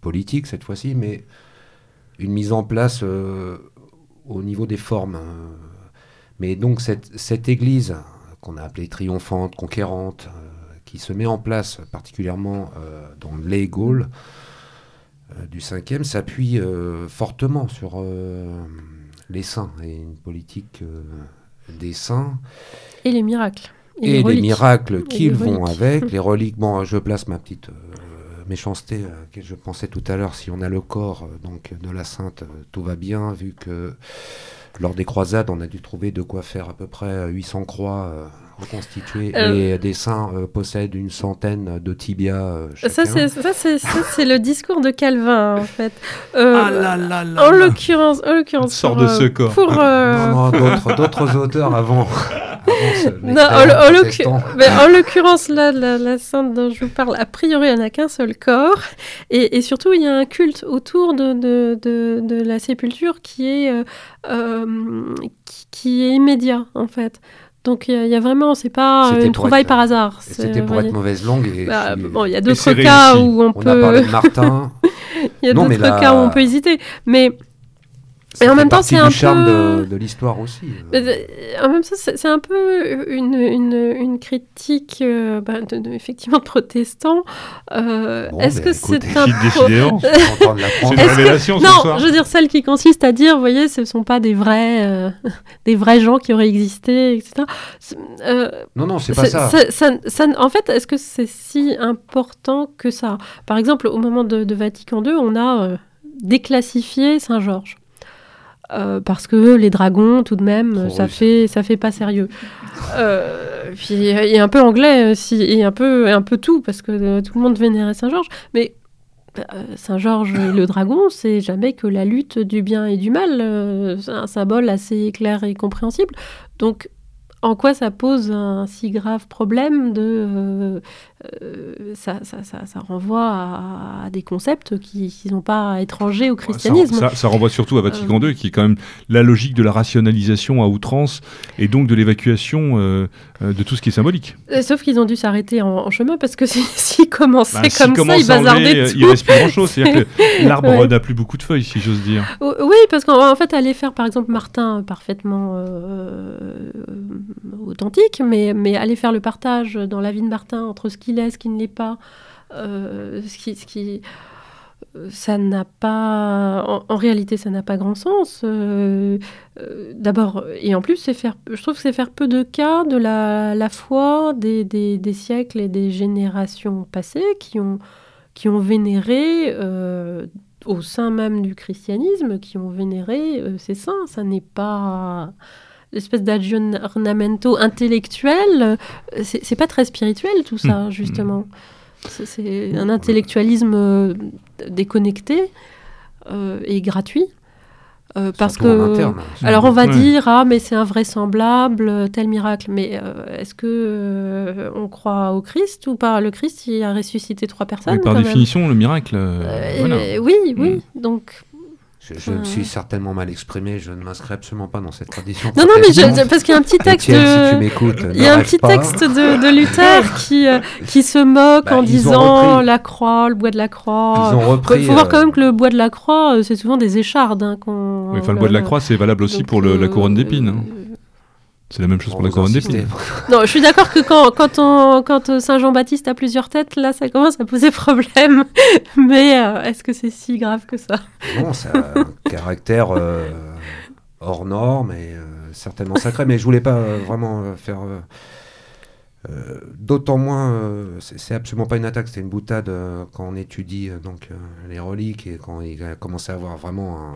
politique cette fois-ci, mais une mise en place euh, au niveau des formes. Euh. Mais donc cette, cette église qu'on a appelée triomphante, conquérante, qui se met en place particulièrement dans les Gaules du 5e, s'appuie fortement sur les saints et une politique des saints. Et les miracles. Et, les, miracles qu'ils vont avec, [laughs] les reliques. Bon, je place ma petite méchanceté euh, laquelle je pensais tout à l'heure, si on a le corps euh, donc de la sainte, euh, tout va bien, vu que lors des croisades, on a dû trouver de quoi faire à peu près 800 croix reconstituées et des saints possèdent une centaine de tibias. ça, c'est [laughs] le discours de Calvin, en fait. ah là là là en l'occurrence, en l'occurrence. Sort de ce corps. Pour, non, non, d'autres auteurs avant. non, en, l'occurrence, là, la, sainte dont je vous parle, a priori, elle n'a qu'un seul corps. Et, surtout, il y a un culte autour de, de, de, la sépulture qui est, euh, euh, qui, est immédiat, en fait. Donc il y, a vraiment, c'est pas une trouvaille par hasard. C'était pour être mauvaise langue. Bah, bon, il y a d'autres cas où on, peut. On a parlé de Martin. [laughs] Il y a d'autres cas où on peut hésiter, mais et en même temps, c'est un charme peu... de, de l'histoire aussi. Euh, en même temps, c'est un peu une, une, une critique, euh, bah, de, de, effectivement, de protestants. Euh, Est-ce que c'est un C'est une [laughs] révélation ce Non, je veux dire celle qui consiste à dire, vous voyez, ce ne sont pas des vrais, euh, [laughs] des vrais gens qui auraient existé, etc. non, non, c'est pas ça. Ça, ça. En fait, est-ce que c'est si important que ça? Par exemple, au moment de, de Vatican II, on a déclassifié Saint-Georges. Euh, parce que les dragons, tout de même, ça fait ça fait pas sérieux. Euh, puis et un peu anglais aussi, et un peu un peu tout parce que euh, tout le monde vénérait Saint Georges, mais Saint Georges et le dragon, c'est jamais que la lutte du bien et du mal. c'est un symbole assez clair et compréhensible. Donc en quoi ça pose un si grave problème de euh, euh, ça, ça, ça, ça, renvoie à, des concepts qui ne sont pas étrangers au christianisme. Ça, renvoie surtout à Vatican II, euh. qui est quand même la logique de la rationalisation à outrance et donc de l'évacuation de tout ce qui est symbolique. sauf qu'ils ont dû s'arrêter en, chemin parce que [laughs] s'ils commençaient bah, comme ça, ils bazardaient tout. Il reste plus grand-chose. [laughs] C'est-à-dire que l'arbre n'a plus beaucoup de feuilles, si j'ose dire. Oui, parce qu'en fait, aller faire par exemple Martin parfaitement authentique, mais, aller faire le partage dans la vie de Martin entre ce qu'il est, ce qui ne l'est pas, euh, ce qui, ce ça n'a pas, en, réalité, ça n'a pas grand sens. Euh, euh, d'abord, et en plus, c'est faire, je trouve que c'est faire peu de cas de la, la foi des, siècles et des générations passées qui ont, qui ont vénéré au sein même du christianisme, qui ont vénéré ces saints. Ça n'est pas l'espèce d'aggiornamento intellectuel, c'est pas très spirituel tout ça, hmm. justement. C'est un intellectualisme euh, déconnecté euh, et gratuit. Euh, parce que, alors on va dire ah mais c'est invraisemblable tel miracle, mais est-ce que on croit au Christ ou pas? Le Christ il a ressuscité trois personnes. par définition le miracle. Oui oui hmm. donc je, me suis certainement mal exprimé, je ne m'inscris absolument pas dans cette tradition. Non, non, mais parce qu'il y a un petit texte. de... Il y a un petit texte de, Luther [laughs] qui, euh, qui se moque bah, en disant la croix, le bois de la croix. Il faut voir quand euh, même que le bois de la croix, euh, c'est souvent des échardes. Hein, oui, enfin, le bois de la croix, c'est valable aussi pour le, la couronne d'épines. Hein. C'est la même chose pour la couronne d'épines. Non, je suis d'accord que quand, quand, on, quand Saint Jean-Baptiste a plusieurs têtes, là, ça commence à poser problème. [laughs] Mais euh, est-ce que c'est si grave que ça? Non, c'est un caractère euh, hors norme et euh, certainement sacré. Mais je voulais pas vraiment faire. D'autant moins, c'est absolument pas une attaque, c'est une boutade quand on étudie donc les reliques et quand il a commencé à avoir vraiment un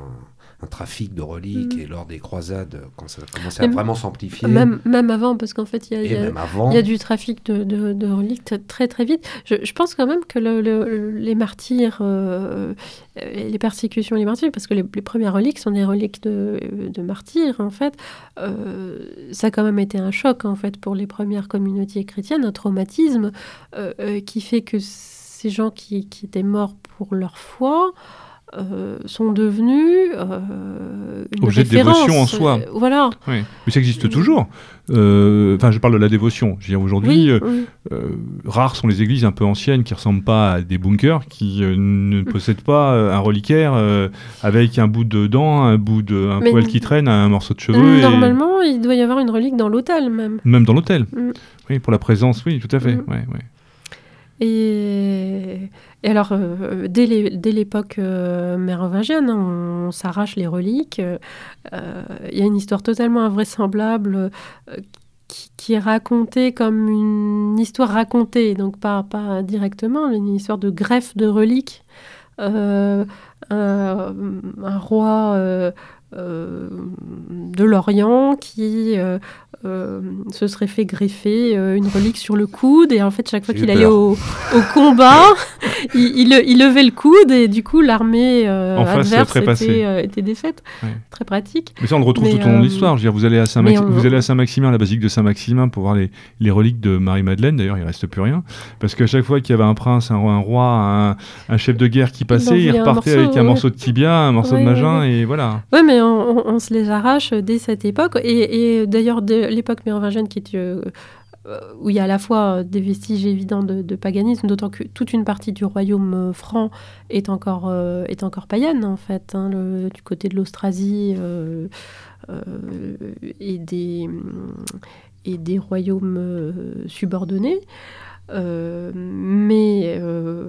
un trafic de reliques mm. et lors des croisades, quand ça commençait à vraiment s'amplifier. Même, même avant, parce qu'en fait, il y, y, a du trafic de, de, reliques très très vite. Je, je, pense quand même que le, les martyrs, euh, les persécutions les martyrs, parce que les, premières reliques sont des reliques de, de martyrs, en fait, euh, ça a quand même été un choc, en fait, pour les premières communautés chrétiennes, un traumatisme euh, qui fait que ces gens qui, qui étaient morts pour leur foi, euh, sont devenus euh, une Objet de dévotion en soi. Euh, voilà. Oui. Mais ça existe toujours. Euh, Enfin, je parle de la dévotion. Je veux dire, aujourd'hui, Oui, oui. rares sont les églises un peu anciennes qui ressemblent pas à des bunkers, qui ne Mm. possèdent pas un reliquaire avec un bout de dent, un bout de, un Mais- poil qui traîne, un morceau de cheveux. et- Normalement, il doit y avoir une relique dans l'hôtel même. Même dans l'hôtel. Mm. Oui, pour la présence, oui, tout à fait. Mm. Ouais, ouais. Et, et alors, euh, dès l'époque euh, mérovingienne, hein, on, s'arrache les reliques. euh, Il y a une histoire totalement invraisemblable qui, est racontée comme une histoire racontée, donc pas, directement, une histoire de greffe de reliques. Un, roi de l'Orient qui euh, euh, se serait fait greffer euh, une relique sur le coude et en fait chaque fois qu'il allait au, au combat [laughs] il, il- il levait le coude et du coup l'armée euh, En face, adverse était, euh, était défaite Ouais. très pratique Mais ça, on le retrouve Mais, tout au long de euh, l'histoire. Vous allez à Saint mais on- Saint-Maximin, à la basilique de Saint-Maximin, pour voir les, les reliques de Marie-Madeleine. D'ailleurs, il reste plus rien. Parce qu'à chaque fois qu'il y avait un prince, un roi, un, roi, un, un chef de guerre qui passait, il repartait morceau, avec un morceau de tibia, un morceau Ouais, de magin, et voilà. Mais on, se les arrache dès cette époque. Et, d'ailleurs, de l'époque mérovingienne, qui est, euh, où il y a à la fois des vestiges évidents de, paganisme, d'autant que toute une partie du royaume euh, franc est encore, euh, est encore païenne, en fait, hein, du côté de l'Austrasie et, des, royaumes subordonnés. Euh, mais euh,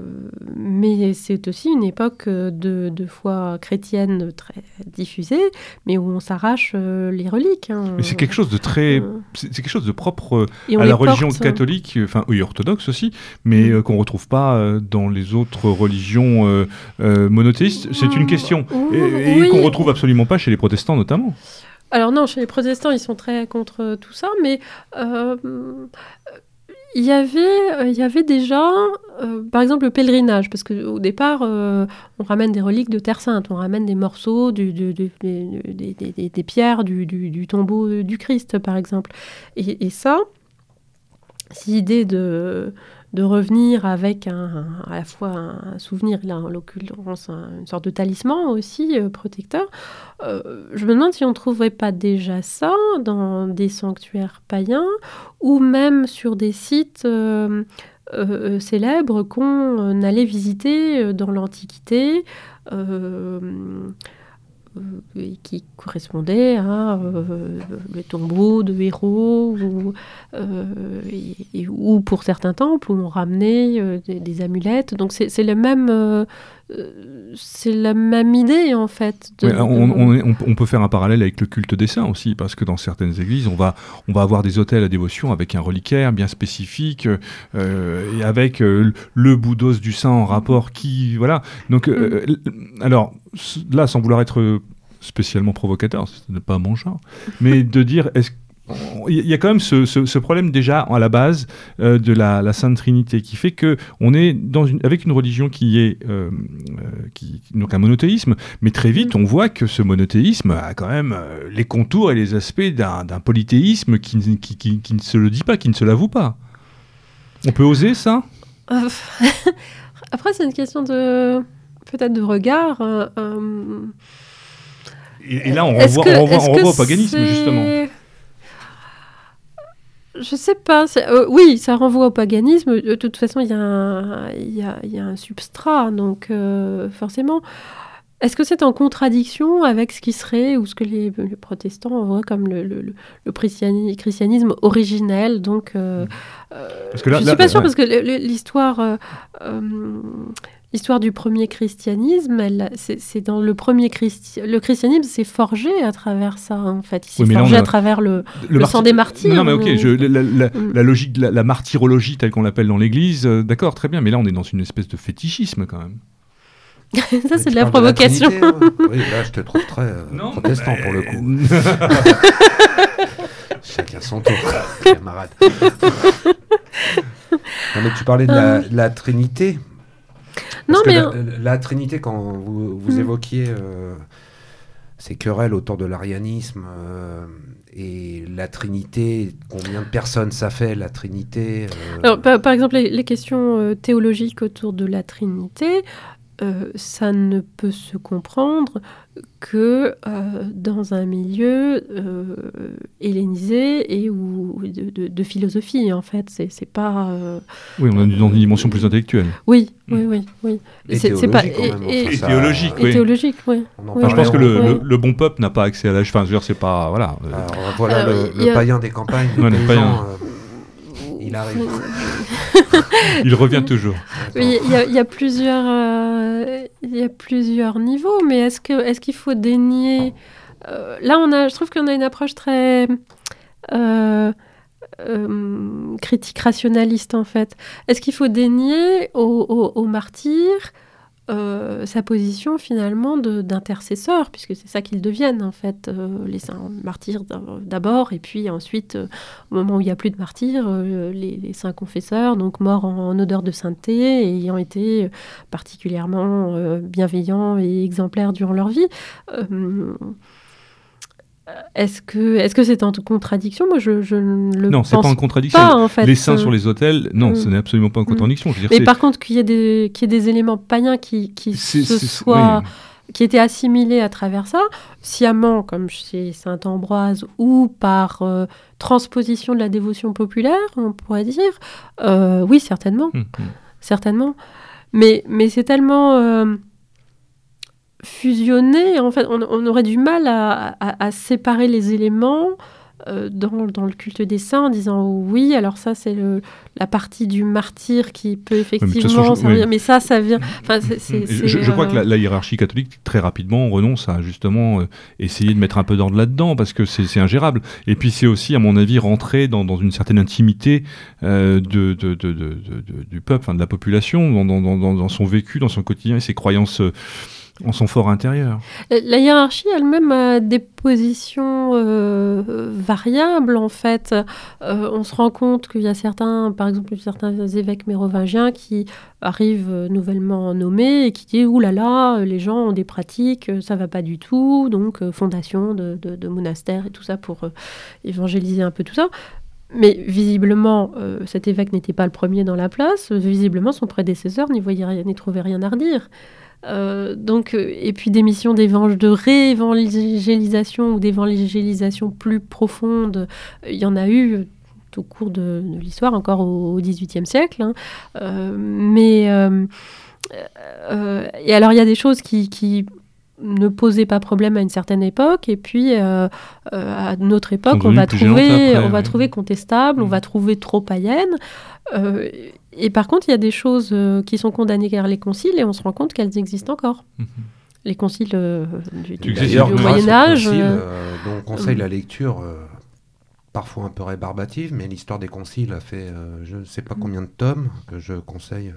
mais c'est aussi une époque de, de foi chrétienne très diffusée, mais où on s'arrache euh, les reliques. hein. Mais c'est quelque chose de très. C'est quelque chose de propre à la religion porte. catholique, enfin, oui, orthodoxe aussi, mais Mm. euh, qu'on retrouve pas dans les autres religions monothéistes. C'est une question. Et, et Oui. qu'on retrouve absolument pas chez les protestants, notamment. Alors non, chez les protestants, ils sont très contre tout ça, mais il y avait, euh, il y avait déjà, euh, par exemple, le pèlerinage, parce qu'au départ, euh, on ramène des reliques de Terre Sainte, on ramène des morceaux, des, des- des- pierres du tombeau du Christ, par exemple. Et, et ça, cette idée de, de revenir avec un, à la fois un, souvenir, là en l'occurrence un- une sorte de talisman aussi euh, protecteur, euh, je me demande si on ne trouverait pas déjà ça dans des sanctuaires païens ou même sur des sites euh, célèbres qu'on allait visiter dans l'Antiquité. Et qui correspondaient à euh, les tombeaux de héros ou, euh, ou pour certains temples où on ramenait euh, des, amulettes. Donc c'est le même, euh, euh, c'est la même idée en fait. de- Ouais, de- on, peut faire un parallèle avec le culte des saints aussi, parce que dans certaines églises, on va, on va avoir des hôtels à dévotion avec un reliquaire bien spécifique, euh, et avec euh, le bout d'os du saint en rapport qui... Voilà. Donc, euh, l- alors, s- là, sans vouloir être spécialement provocateur, ce n'est pas mon genre, mais de dire, est-ce il y a quand même ce, ce- ce problème déjà à la base euh, de la, la Sainte Trinité qui fait que on est dans une, avec une religion qui est euh, euh, qui, donc un monothéisme, mais très vite on voit que ce monothéisme a quand même les contours et les aspects d'un polythéisme qui, ne- qui, qui- qui ne se le dit pas, qui ne se l'avoue pas. On peut oser ça? [laughs] Après, c'est une question de peut-être de regard. euh, et, et là on renvoie, que- on renvoie, on au paganisme justement. Je sais pas. euh, oui, ça renvoie au paganisme. De toute façon, il y, a un- il y, a, il y a un substrat, donc euh, forcément. Est-ce que c'est en contradiction avec ce qui serait ou ce que les, les protestants voient comme le, le- le- le christiani- christianisme originel Donc, euh, euh, Parce que là- je là- suis pas sûre ouais. parce que l'histoire, euh, euh, l'histoire du premier christianisme, elle- c'est c'est dans le premier christi- le christianisme s'est forgé à travers ça en fait. Il s'est Oui, là, forgé a- à travers le, le martyr- sang des martyrs. Non, mais ok, mais- je- la, la- Mm. la logique, la, la martyrologie telle qu'on l'appelle dans l'Église, euh, d'accord, très bien, mais là on est dans une espèce de fétichisme quand même. [laughs] ça Mais c'est de la provocation. Trinité, ouais. oui, là, je te trouve très euh, protestant mais- pour le coup. [laughs] [laughs] Chacun son tour, camarade. non, mais tu parlais de la, de la Trinité. Parce mais la, la Trinité, quand vous, vous Mm. évoquiez euh, ces querelles autour de l'arianisme euh, et la Trinité, combien de personnes ça fait la Trinité euh, Alors, par, par exemple, les, les questions théologiques autour de la Trinité, euh, ça ne peut se comprendre que euh, dans un milieu euh, hellénisé et ou de, philosophie en fait. C'est pas oui on est dans une dimension plus intellectuelle. Oui oui oui oui. C'est pas et, théologique oui. théologique oui, je pense que le, le, bon peuple n'a pas accès à l'âge enfin je veux dire c'est pas voilà voilà le, païen des campagnes le païen il arrive. Il revient toujours. Il y, a plusieurs, euh, niveaux, mais est-ce qu'il faut dénier euh, Là, je trouve qu'on a une approche très euh, critique rationaliste en fait. Est-ce qu'il faut dénier aux martyrs euh, sa position finalement d'intercesseur, puisque c'est ça qu'ils deviennent en fait, euh, les saints martyrs d'abord, et puis ensuite, euh, au moment où il n'y a plus de martyrs, les, saints confesseurs, donc morts en, odeur de sainteté, et ayant été particulièrement bienveillants et exemplaires durant leur vie. Est-ce que est-ce que c'est en contradiction? Moi, je, je ne le non, pense pas. Non, c'est pas en contradiction. en fait. Les saints sur les hôtels, non, mm. ce n'est absolument pas en mm. contradiction. Je Mais par contre, qu'il y ait des qu'il y ait des éléments païens qui qui se soient qui étaient assimilés à travers ça, sciemment, comme chez saint Ambroise, ou par euh, transposition de la dévotion populaire, on pourrait dire. Euh, oui, certainement, mm, certainement. Mais mais c'est tellement euh, fusionner, en fait, on, aurait du mal à, séparer les éléments euh, dans, dans, le culte des saints en disant oui, alors ça c'est la partie du martyr qui peut effectivement servir, mais ça, ça vient. je, crois que euh, la, hiérarchie catholique, très rapidement, renonce à justement euh, essayer de mettre un peu d'ordre là-dedans parce que c'est ingérable. Et puis c'est aussi, à mon avis, rentrer dans, dans une certaine intimité de, de, de, du peuple, de la population, dans, dans, son vécu, dans son quotidien et ses croyances en son fort intérieur. La hiérarchie elle-même a des positions euh, variables en fait. Euh, on se rend compte qu'il y a certains, par exemple certains évêques mérovingiens qui arrivent nouvellement nommés et qui disent Ouh là là, les gens ont des pratiques, ça va pas du tout, donc euh, fondation de, de, monastères et tout ça pour évangéliser un peu tout ça. Mais visiblement, cet évêque n'était pas le premier dans la place. Visiblement, son prédécesseur n'y voyait rien, n'y trouvait rien à redire. Euh, donc, euh, et puis des missions de réévangélisation ou d'évangélisation plus profonde, il y en a eu au cours de, l'histoire, encore au XVIIIe siècle. Hein. Euh, mais et alors il y a des choses qui, ne posaient pas problème à une certaine époque, et puis à notre époque, on va, trouver, on va trouver contestable, on mmh. va trouver trop païenne. Et par contre, il y a des choses euh, qui sont condamnées par les conciles et on se rend compte qu'elles existent encore. Mhm. Les conciles euh, du, Moyen Âge. Euh, dont on conseille la lecture, parfois un peu rébarbative, mais l'histoire des conciles a fait je ne sais pas combien de tomes que je conseille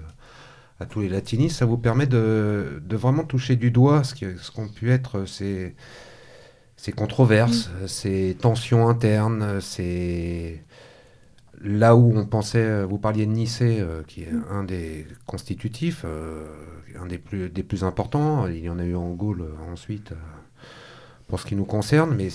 à tous les latinistes. Ça vous permet de, de vraiment toucher du doigt ce qu'ont ce pu être ces, ces controverses, mm. ces tensions internes, ces Là où on pensait, euh, vous parliez de Nicée, euh, qui est un des constitutifs, euh, un des plus, des plus importants. Il y en a eu en Gaule ensuite, pour ce qui nous concerne, mais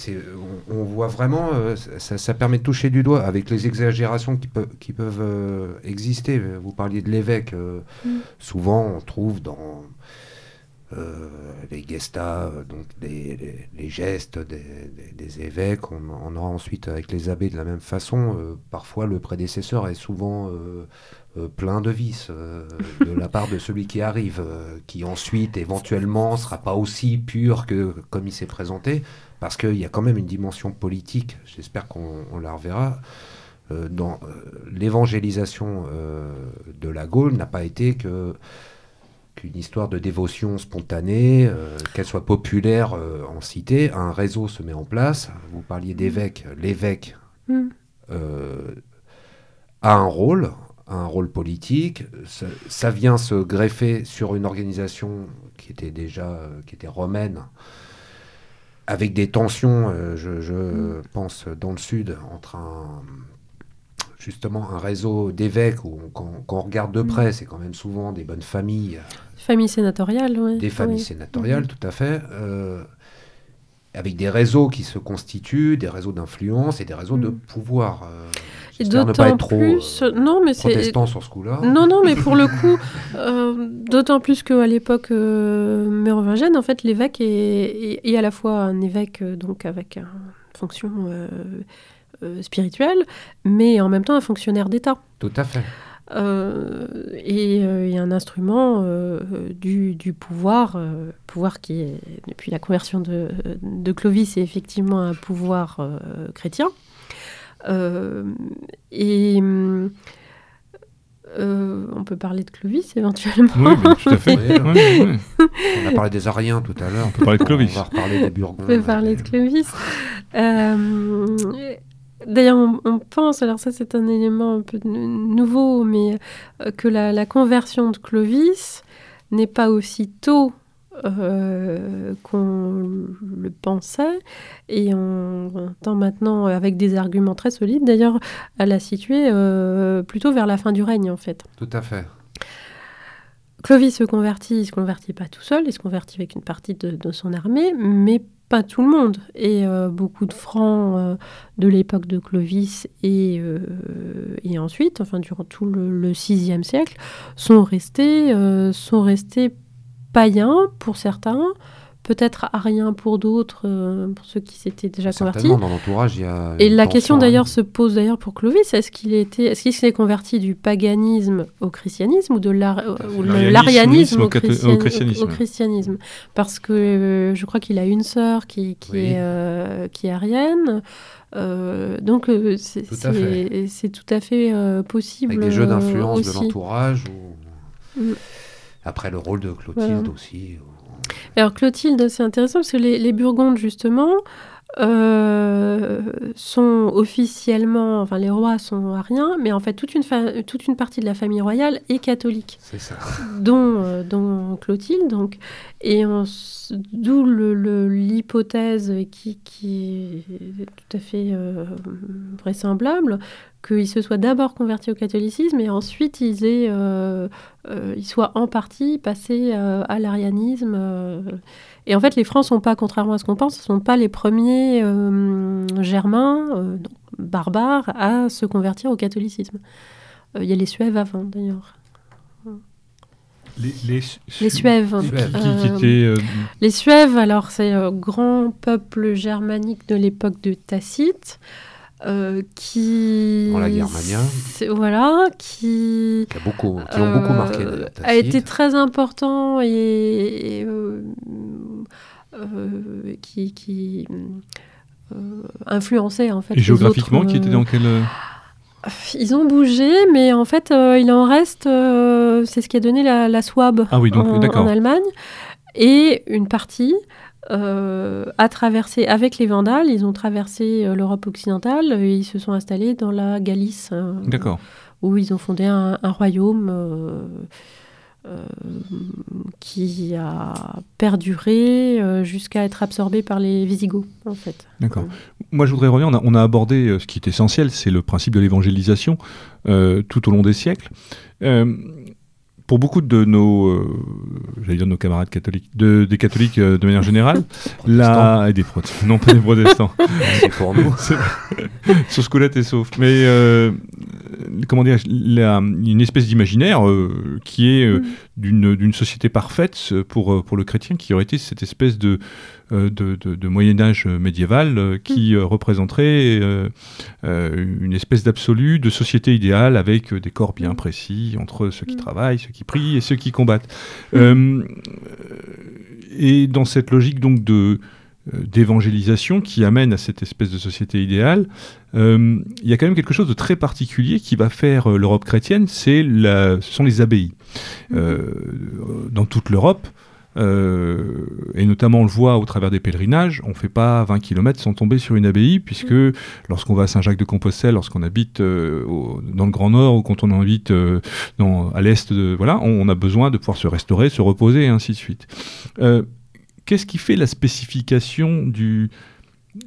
on, on, voit vraiment, ça, permet de toucher du doigt avec les exagérations qui, peuvent, qui peuvent exister. Vous parliez de l'évêque, mm. souvent on trouve dans les gestas, euh, donc les, gestes des, évêques. On, on, aura ensuite avec les abbés de la même façon. Euh, parfois, le prédécesseur est souvent plein de vices de la part de celui qui arrive, qui ensuite, éventuellement, sera pas aussi pur que comme il s'est présenté, parce qu'il y a quand même une dimension politique. J'espère qu'on la reverra. dans l'évangélisation de la Gaule n'a pas été que qu'une histoire de dévotion spontanée, euh, qu'elle soit populaire euh, en cité, un réseau se met en place. Vous parliez d'évêque, l'évêque mm. euh, a un rôle, un rôle politique. Ça, vient se greffer sur une organisation qui était déjà qui était romaine, avec des tensions, je, mm. pense, dans le sud, entre un justement un réseau d'évêques où quand, on regarde de près, mm. c'est quand même souvent des bonnes familles. Familles sénatoriales, oui. Des familles sénatoriales, mm-hmm. tout à fait. Euh, avec des réseaux qui se constituent, des réseaux d'influence et des réseaux de Mm. pouvoir. euh, Et pas d'autant être trop plus, euh, non mais c'est protestant sur ce coup-là. Non, non, mais pour le [laughs] coup, euh, d'autant plus qu'à l'époque mérovingienne, en fait, l'évêque est, est- est à la fois un évêque donc avec une fonction euh, euh, spirituelle, mais en même temps un fonctionnaire d'État. Tout à fait. Euh, et, euh, et un instrument euh, du, du pouvoir, euh, pouvoir qui est, depuis la conversion de, de Clovis, est effectivement un pouvoir euh, chrétien. Euh, et euh, on peut parler de Clovis éventuellement. Oui, mais tout à fait. [laughs] Oui. On a parlé des Ariens tout à l'heure. On peut parler de Clovis. On va reparler des Burgondes. On peut parler de Clovis. D'ailleurs, on, on pense, alors ça c'est un élément un peu nouveau, mais euh, que la, la conversion de Clovis n'est pas aussi tôt euh, qu'on le pensait, et on entend maintenant euh, avec des arguments très solides, d'ailleurs, à la situer euh, plutôt vers la fin du règne en fait. Tout à fait. Clovis se convertit, il se convertit pas tout seul, il se convertit avec une partie de, de son armée, mais tout le monde. Et euh, beaucoup de francs euh, de l'époque de Clovis et, euh, et ensuite, enfin durant tout le, VIe siècle, sont restés, sont restés païens pour certains, peut-être ariens pour d'autres, euh, pour ceux qui s'étaient déjà convertis. Dans l'entourage, il y a. Et la question à- d'ailleurs se pose d'ailleurs pour Clovis est-ce qu'il était, est-ce qu'il s'est converti du paganisme au christianisme ou de le- L'arianisme au christianisme. au christianisme? Parce que euh, je crois qu'il a une sœur qui, qui Oui. est euh, qui est arienne. Euh, donc euh, c'est Tout à fait. tout à euh, possible. Avec des jeux euh, d'influence de l'entourage. Ou... Mm. Après, le rôle de Clotilde Voilà. aussi. ou- Alors Clotilde, c'est intéressant parce que les, les Burgondes, justement, euh, sont officiellement, enfin les rois sont ariens, mais en fait toute une, toute une partie de la famille royale est catholique, C'est ça. dont, euh, dont Clotilde. Donc, et d'où l'hypothèse qui, est tout à fait euh, vraisemblable qu'ils se soient d'abord convertis au catholicisme et ensuite ils, euh, euh, ils soient en partie passés euh, à l'arianisme. Et en fait, les Francs sont pas, contrairement à ce qu'on pense, ne sont pas les premiers germains, barbares, à se convertir au catholicisme. Il y a les Suèves avant, d'ailleurs. Les, les, Les Suèves. Qui, Euh, étaient, euh, Les Suèves, alors c'est un grand peuple germanique de l'époque de Tacite, euh, qui... Dans la Germania. Voilà, qui... Qui, a beaucoup, qui ont beaucoup marqué. la- a Tacite. été très important et, et, euh, euh, qui, qui euh, influençait en fait et les géographiquement, autres, qui étaient euh, dans quel. Ils ont bougé, mais en fait, euh, il en reste. euh, c'est ce qui a donné la, la Souabe Ah oui, donc, en, Allemagne. Et une partie euh, a traversé, avec les Vandales, ils ont traversé l'Europe occidentale et ils se sont installés dans la Galice, D'accord. où ils ont fondé un, un royaume qui a perduré euh, jusqu'à être absorbé par les Visigoths, en fait. D'accord. Moi, je voudrais revenir. On a, abordé euh, ce qui est essentiel, c'est le principe de l'évangélisation euh, tout au long des siècles. Euh, pour beaucoup de nos, euh, j'allais dire nos camarades catholiques, de- des catholiques euh, de manière générale, [laughs] la, et des protestants, non pas des protestants, [laughs] C'est pour nous. sur ce coup-là, t'es sauf. Mais euh, comment dire, la- une espèce d'imaginaire qui est Mm. d'une d'une société parfaite pour, pour le chrétien, qui aurait été cette espèce de, de, de- de Moyen Âge médiéval euh, qui euh, représenterait euh, euh, une espèce d'absolu, de société idéale avec euh, des corps bien précis entre ceux qui Mm. travaillent, ceux qui prient et ceux qui combattent. Euh, et dans cette logique donc de euh, d'évangélisation qui amène à cette espèce de société idéale, euh, il y a quand même quelque chose de très particulier qui va faire euh, l'Europe chrétienne, c'est ce sont les abbayes. Euh, dans toute l'Europe, euh, et notamment on le voit au travers des pèlerinages, on ne fait pas 20 km sans tomber sur une abbaye, puisque lorsqu'on va à Saint-Jacques-de-Compostelle, lorsqu'on habite euh, au- dans le Grand Nord ou quand on habite euh, dans, à l'Est, voilà, on, on a besoin de pouvoir se restaurer, se reposer et ainsi de suite. Qu'est-ce qui fait la spécification du,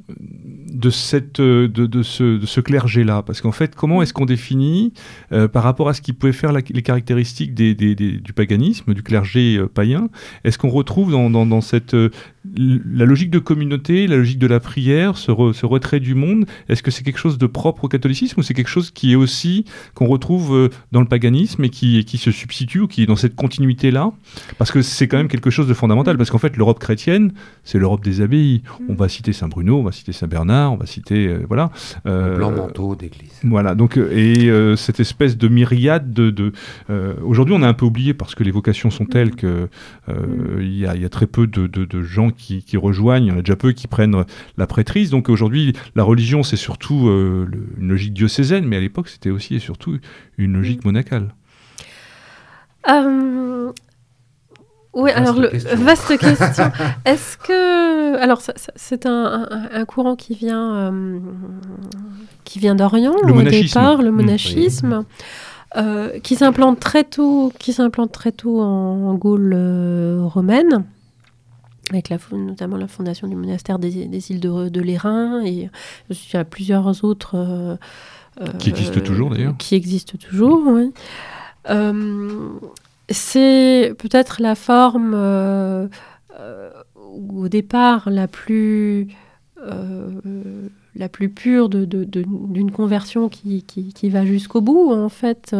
de, cette, de, de ce, de ce clergé-là. Parce qu'en fait, comment est-ce qu'on définit, euh, par rapport à ce qui pouvait faire les caractéristiques des, des, du paganisme, du clergé euh, païen, est-ce qu'on retrouve dans, dans, dans cette, euh, la logique de communauté, la logique de la prière, ce, ce retrait du monde Est-ce que c'est quelque chose de propre au catholicisme ou c'est quelque chose qui est aussi, qu'on retrouve dans le paganisme et qui, qui se substitue ou qui est dans cette continuité-là? Parce que c'est quand même quelque chose de fondamental, parce qu'en fait, l'Europe chrétienne, c'est l'Europe des abbayes. On va citer Saint Bruno, on va citer Saint Bernard, on va citer euh, voilà. Euh, blanc manteau d'église. Voilà. Donc euh, et euh, cette espèce de myriade de. de Aujourd'hui, on a un peu oublié parce que les vocations sont telles que il y, y, a très peu de, de, de gens qui, qui, rejoignent. Il y en a déjà peu qui prennent la prêtrise. Donc aujourd'hui, la religion, c'est surtout une logique diocésaine, mais à l'époque, c'était aussi et surtout une logique monacale. Oui, alors le, vaste [laughs] question. Est-ce que alors c'est un, un, courant qui vient euh, qui vient d'Orient au départ, le mmh. monachisme. Euh, qui s'implante très tôt, qui s'implante très tôt en, Gaule euh, romaine, avec la, notamment la fondation du monastère des, îles de, de l'Airain et il y a plusieurs autres qui existent toujours d'ailleurs. Qui existent toujours, oui. C'est peut-être la forme euh, euh, au départ la plus, euh, la plus pure d'une de, de, conversion qui, qui, qui va jusqu'au bout, en fait.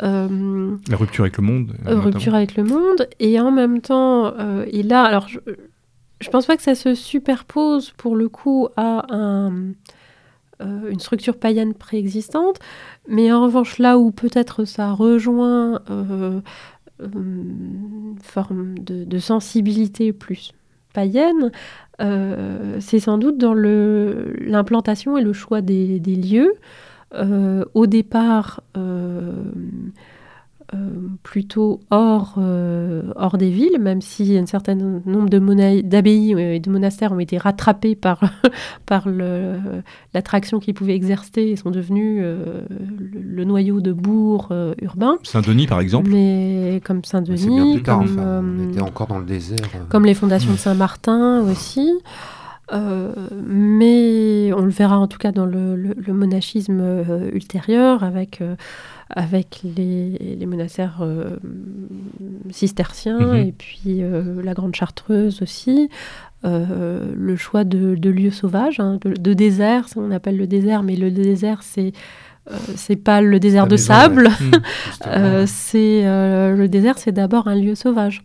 la rupture avec le monde. Rupture avec le monde. Et en même temps, et là, alors je ne pense pas que ça se superpose pour le coup à un, une structure païenne préexistante, mais en revanche, là où peut-être ça rejoint euh, euh, une forme de, sensibilité plus païenne, euh, c'est sans doute dans l'implantation et le choix des, lieux. au départ, euh, plutôt hors, euh, hors des villes, même si un certain nombre d'abbayes et de monastères ont été rattrapés par, [laughs] par l'attraction qu'ils pouvaient exercer et sont devenus euh, le, noyau de bourgs urbains. Saint-Denis, par exemple Mais comme Saint-Denis. comme, on était encore dans le désert. Comme les fondations de Saint-Martin aussi. Mais on le verra en tout cas dans le, le monachisme ultérieur avec avec les, les monastères euh, cisterciens mhm. et puis euh, la Grande Chartreuse aussi. Euh, le choix de, lieux sauvages, hein, de, de, désert, on appelle le désert, mais le désert, c'est c'est pas le désert de sable, [laughs] mmh, c'est le désert, c'est d'abord un lieu sauvage.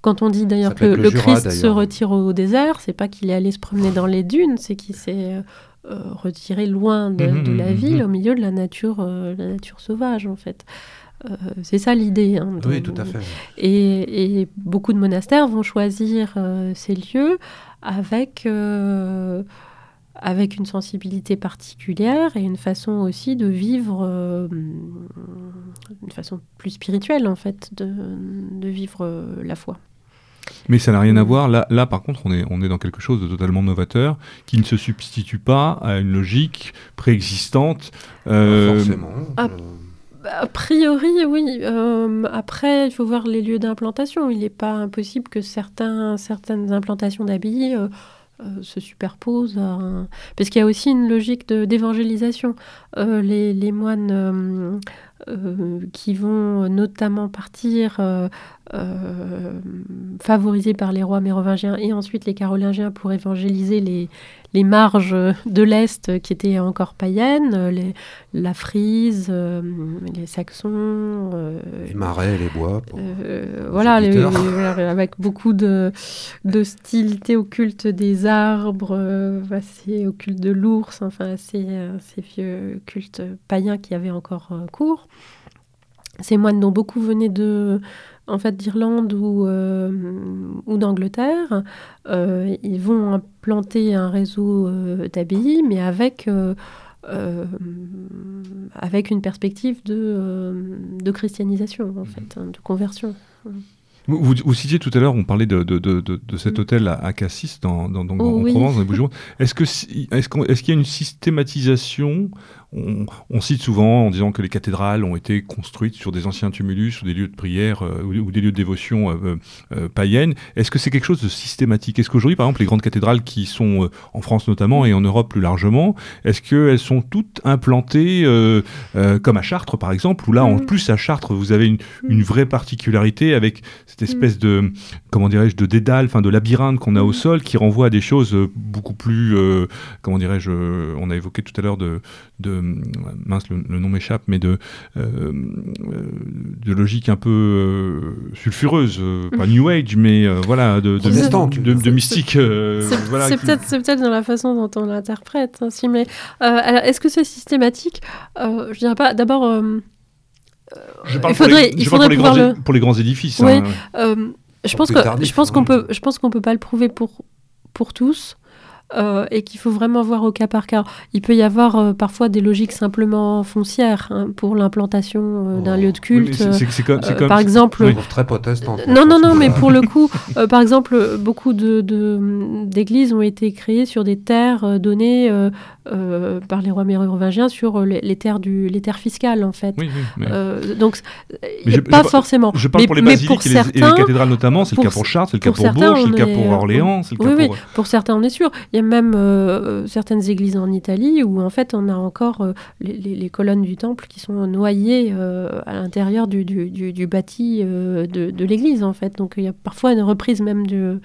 Quand on dit d'ailleurs que le, Christ se retire au désert, c'est pas qu'il est allé se promener dans les dunes, c'est qu'il s'est euh, retiré loin de, mhm, la mhm, ville, mhm. au milieu de la nature, euh, la nature sauvage, en fait. Euh, c'est ça l'idée. Hein, oui, tout à fait. Et, beaucoup de monastères vont choisir ces lieux avec, avec une sensibilité particulière et une façon aussi de vivre, une façon plus spirituelle en fait, de, de vivre la foi. Mais ça n'a rien à voir. Là, là, par contre, on est, on est dans quelque chose de totalement novateur qui ne se substitue pas à une logique préexistante. Euh, forcément. A, priori, oui. Euh, après, il faut voir les lieux d'implantation. Il n'est pas impossible que certains, certaines implantations d'abbayes euh, se superposent. Parce qu'il y a aussi une logique d'évangélisation. Les, les, moines euh, qui vont notamment partir euh, euh, favorisés par les rois mérovingiens et ensuite les carolingiens pour évangéliser les, les marges de l'Est qui étaient encore païennes, les, la Frise, les Saxons. les marais, les bois. voilà, avec beaucoup d'hostilité au culte des arbres, assez au culte de l'ours, enfin ces, ces vieux cultes païens qui avaient encore cours. Ces moines dont beaucoup venaient de, en fait, d'Irlande ou, euh, ou d'Angleterre. Euh, ils vont implanter un réseau euh, d'abbayes, mais avec, avec une perspective de, de christianisation, en fait, hein, de conversion. Vous, vous, citiez tout à l'heure, on parlait de, de, de, de cet mm. hôtel à, Cassis, dans, dans, dans en Provence, dans les Bouches-du-Rhône. Est-ce qu'il est est qu'il y a une systématisation on, cite souvent en disant que les cathédrales ont été construites sur des anciens tumulus ou des lieux de prière ou, des lieux de dévotion païennes. Est-ce que c'est quelque chose de systématique? Est-ce qu'aujourd'hui, par exemple, les grandes cathédrales qui sont en France notamment et en Europe plus largement, est-ce qu'elles sont toutes implantées comme à Chartres, par exemple, où là, en mm. plus à Chartres, vous avez une, une vraie particularité avec cette espèce de, comment dirais-je, de dédale, enfin de labyrinthe qu'on a au mm. sol qui renvoie à des choses beaucoup plus, comment dirais-je, on a évoqué tout à l'heure de, de mince, le, nom m'échappe, mais de, euh, de logique un peu euh, sulfureuse, euh, pas New Age, mais voilà, de, de, de, mystique. c'est peut-être dans la façon dont on l'interprète. Hein, mais alors, est-ce que c'est systématique? Je dirais pas. D'abord. je parle, il faudrait, pour, les, pour, les grands, pour, les, grands, édifices. Oui, hein. je, pense que, je pense qu'on peut, je pense qu'on peut pas le prouver pour, pour tous. Euh, et qu'il faut vraiment voir au cas par cas. Il peut y avoir euh, parfois des logiques simplement foncières hein, pour l'implantation euh, d'un oh. lieu de culte. c'est comme, par exemple, très protestant. non, non, non, mais pour le coup, [laughs] par exemple, beaucoup de, d'églises ont été créées sur des terres données par les rois mérovingiens sur les, terres du, les terres fiscales en fait. Oui, donc, pas forcément. Je parle pour les basiliques et, les, cathédrales notamment. C'est le cas pour Chartres, c'est le cas pour, Bourges, c'est le cas pour Orléans, c'est le cas pour. Oui, pour certains, on est sûr. Il y a même euh, certaines églises en Italie où en fait on a encore euh, les, colonnes du temple qui sont noyées euh, à l'intérieur du, du, bâti de, l'église en fait. Donc il y a parfois une reprise même de,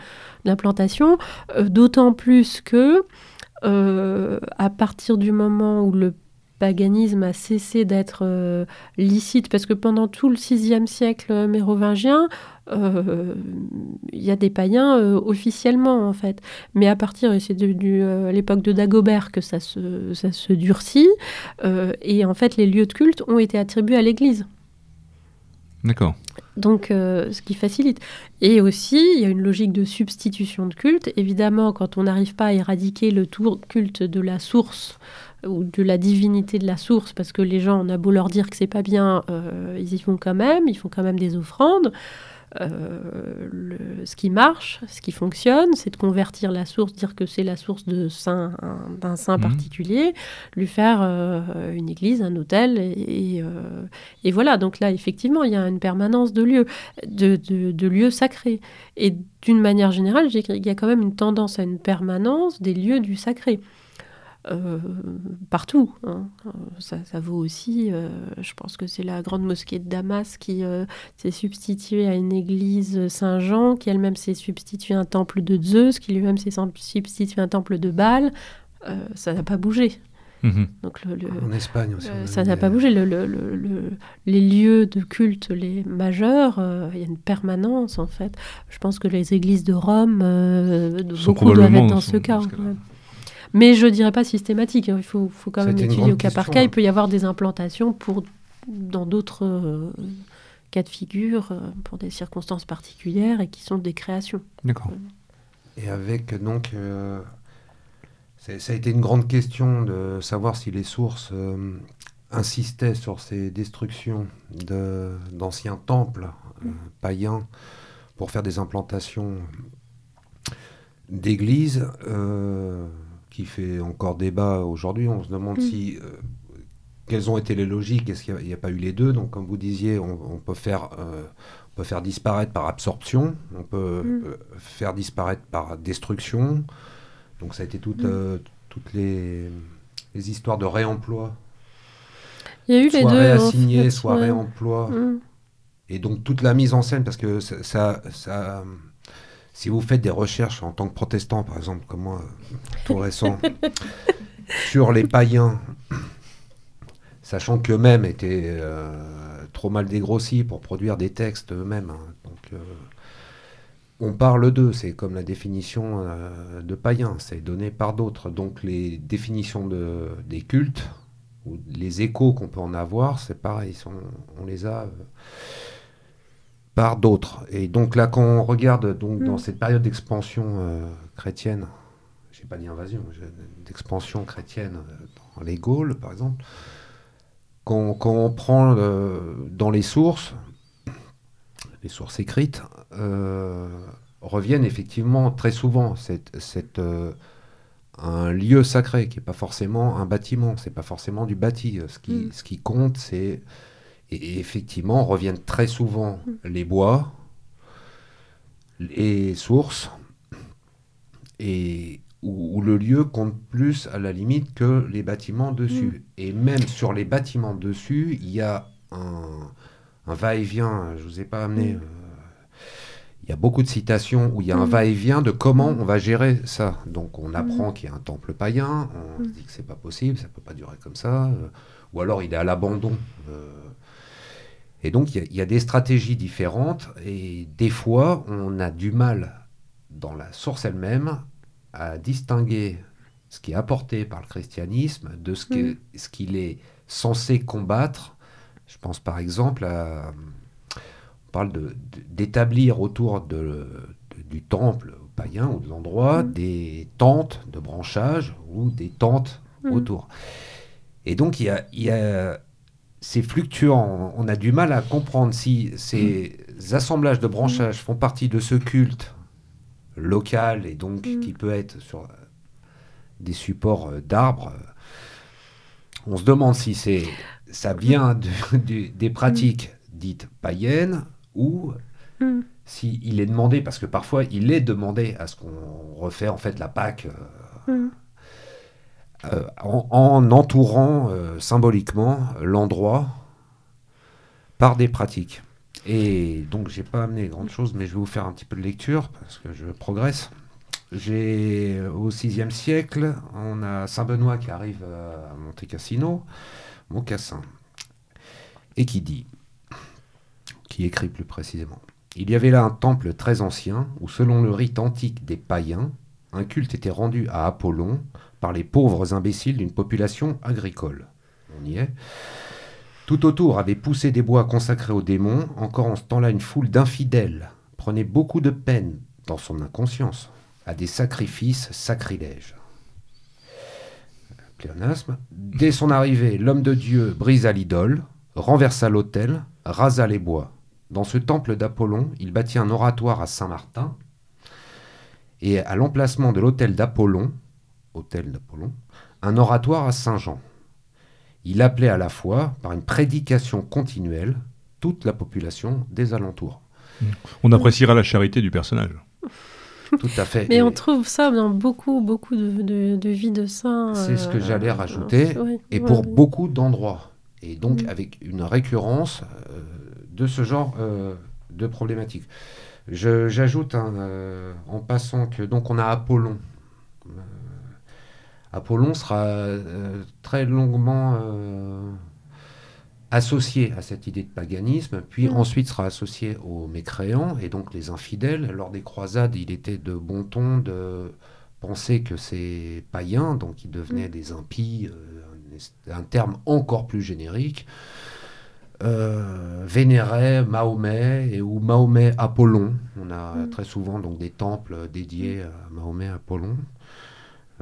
l'implantation, d'autant plus que à partir du moment où le paganisme a cessé d'être licite, parce que pendant tout le VIe siècle mérovingien, euh, il y a des païens euh, officiellement en fait. Mais à partir, c'est de, euh, l'époque de Dagobert que ça se, ça se durcit, et en fait les lieux de culte ont été attribués à l'Église. D'accord. Donc, ce qui facilite. Et aussi, il y a une logique de substitution de culte. Évidemment, quand on n'arrive pas à éradiquer le tour culte de la source ou de la divinité de la source, parce que les gens, on a beau leur dire que c'est pas bien, ils y vont quand même, ils font quand même des offrandes. Euh, le, ce qui marche, ce qui fonctionne, c'est de convertir la source, dire que c'est la source de saint, d'un saint mhm. particulier, lui faire euh, une église, un hôtel, et, euh, et, voilà. Donc là, effectivement, il y a une permanence de lieux, de, de, de lieux sacrés. Et d'une manière générale, il y a quand même une tendance à une permanence des lieux du sacré. Euh, partout. Hein. Ça, vaut aussi, euh, je pense que c'est la grande mosquée de Damas qui euh, s'est substituée à une église Saint-Jean, qui elle-même s'est substituée à un temple de Zeus, qui lui-même s'est substitué à un temple de Baal. ça n'a pas bougé. Mhm. Donc en Espagne aussi. ça n'a pas bougé. les lieux de culte, les majeurs, il y a une permanence en fait. Je pense que les églises de Rome, beaucoup doivent être dans ce cas. Mais je ne dirais pas systématique. Hein. Il faut, faut quand même étudier au cas par cas. Il hein. peut y avoir des implantations pour, dans d'autres euh, cas de figure, euh, pour des circonstances particulières et qui sont des créations. D'accord. Et avec donc. Euh, ça a été une grande question de savoir si les sources insistaient sur ces destructions d'anciens temples mm. païens pour faire des implantations d'églises qui fait encore débat aujourd'hui. On se demande mm. si euh, quelles ont été les logiques, est-ce qu'il n'y a, pas eu les deux? Donc, comme vous disiez, on, peut faire, euh, on peut faire disparaître par absorption, on peut mm. euh, faire disparaître par destruction. Donc, ça a été toutes mm. toutes les, les, histoires de réemploi. Il y a eu soit les deux. Réassigné, soit réemploi. Et donc, toute la mise en scène, parce que ça, ça si vous faites des recherches en tant que protestant, par exemple, comme moi, tout récent, [laughs] sur les païens, sachant qu'eux-mêmes étaient euh, trop mal dégrossis pour produire des textes eux-mêmes. Hein. donc, euh, on parle d'eux, c'est comme la définition euh, de païen, c'est donné par d'autres. Donc, les définitions de, des cultes, ou les échos qu'on peut en avoir, c'est pareil, on les a par d'autres. Et donc là, quand on regarde donc, dans mm. cette période d'expansion euh, chrétienne, je n'ai pas dit invasion, d'expansion chrétienne euh, dans les Gaules, par exemple, quand, on prend euh, dans les sources, les sources écrites, reviennent effectivement très souvent cette, cette un lieu sacré, qui n'est pas forcément un bâtiment, c'est pas forcément du bâti. Ce qui, Mm. ce qui compte, c'est. Et effectivement, reviennent très souvent Mm. les bois, les sources, et où, où le lieu compte plus à la limite que les bâtiments dessus. Et même sur les bâtiments dessus, il y a un, un va-et-vient. Je vous ai pas amené. Mm. euh, il y a beaucoup de citations où il y a un Mm. va-et-vient de comment Mm. on va gérer ça. Donc on apprend qu'il y a un temple païen, on Mm. se dit que c'est pas possible, ça peut pas durer comme ça, euh, ou alors il est à l'abandon. euh. Et donc il y a- il y, a des stratégies différentes et des fois on a du mal dans la source elle-même à distinguer ce qui est apporté par le christianisme de ce ce qu'il est censé combattre. Je pense par exemple à on parle d'établir autour de, de- du temple païen ou de l'endroit Mm. des tentes de branchage ou des tentes Mm. autour. Et donc, il y a, il y a- c'est fluctuant. On a du mal à comprendre si ces assemblages de branchages font partie de ce culte local et donc Mm. qui peut être sur des supports euh, d'arbres. On se demande si c'est ça vient de- des pratiques dites païennes ou Mm. si il est demandé, parce que parfois il est demandé à ce qu'on refait en fait la Pâque euh, Mm. euh, en, en entourant euh, symboliquement l'endroit par des pratiques. Et donc j'ai pas amené grand chose, mais je vais vous faire un petit peu de lecture parce que je progresse. J'ai au VIe siècle, on a Saint Benoît qui arrive euh, à Monte Cassino, Mocassin, et qui dit, qui écrit plus précisément. Il y avait là un temple très ancien où, selon le rite antique des païens, un culte était rendu à Apollon par les pauvres imbéciles d'une population agricole. On y est. Tout autour avait poussé des bois consacrés aux démons. Encore en ce temps-là, une foule d'infidèles prenait beaucoup de peine, dans son inconscience, à des sacrifices sacrilèges. Pléonasme. Dès son arrivée, l'homme de Dieu brisa l'idole, renversa l'autel, rasa les bois. Dans ce temple d'Apollon, il bâtit un oratoire à Saint-Martin, et à l'emplacement de l'hôtel d'Apollon, hôtel d'Apollon, un oratoire à Saint-Jean. Il appelait à la fois, par une prédication continuelle, toute la population des alentours. On appréciera la charité du personnage. Tout à fait. Mais Et on trouve ça dans beaucoup, beaucoup de, de, de vies de saints. C'est ce que euh, j'allais rajouter, ouais, et ouais, pour ouais. beaucoup d'endroits. Et donc Mm. avec une récurrence euh, de ce genre euh, de problématiques. Je- J'ajoute hein, euh, en passant que donc on a Apollon. Apollon sera euh, très longuement euh, associé à cette idée de paganisme, puis Mm. ensuite sera associé aux mécréants et donc les infidèles. Lors des croisades, il était de bon ton de penser que ces païens, donc ils devenaient Mm. des impies, euh, un terme encore plus générique, euh, vénéraient Mahomet et ou Mahomet Apollon. On a Mm. très souvent donc des temples dédiés à Mahomet Apollon.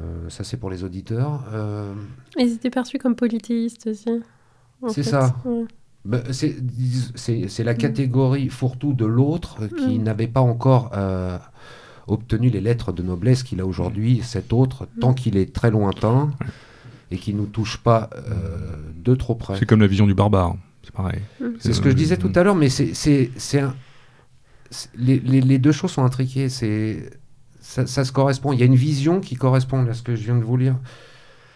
Euh, ça c'est pour les auditeurs. Euh, Ils étaient perçus comme polythéistes aussi. C'est ça. Ouais. ben, c'est la Mm. catégorie fourre-tout de l'autre euh, qui Mm. n'avait pas encore euh, obtenu les lettres de noblesse qu'il a aujourd'hui, cet autre, tant Mm. qu'il est très lointain et qui nous touche pas euh, de trop près. C'est comme la vision du barbare. C'est pareil. C'est ce que je disais tout à l'heure, mais c'est les- les deux choses sont intriquées. C'est ça, se correspond. Il y a une vision qui correspond à ce que je viens de vous lire.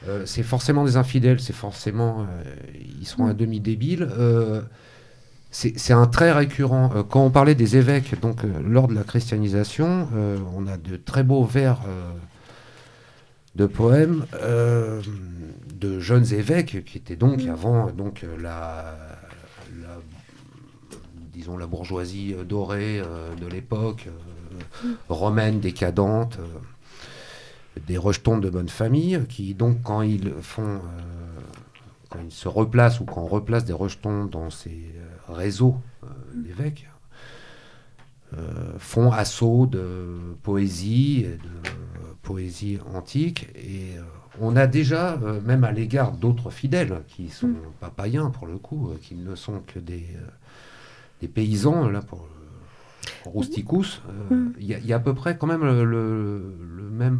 Euh, c'est forcément des infidèles, c'est forcément euh, ils sont à demi débiles. Euh, c'est un trait récurrent. Quand on parlait des évêques, donc lors de la christianisation, on a de très beaux vers de poèmes de jeunes évêques qui étaient donc avant donc la, disons la bourgeoisie dorée de l'époque romaine décadente euh, des rejetons de bonne famille qui donc quand ils font euh, quand ils se replacent ou quand on replace des rejetons dans ces euh, réseaux euh, d'évêques euh, font assaut de poésie, et de poésie antique. Et euh, on a déjà, euh, même à l'égard d'autres fidèles, qui sont Mm. pas païens pour le coup, euh, qui ne sont que des, euh, des paysans, là, pour, pour Rousticus, euh, il Mm. y, a- il y a à peu près quand même le, le- le même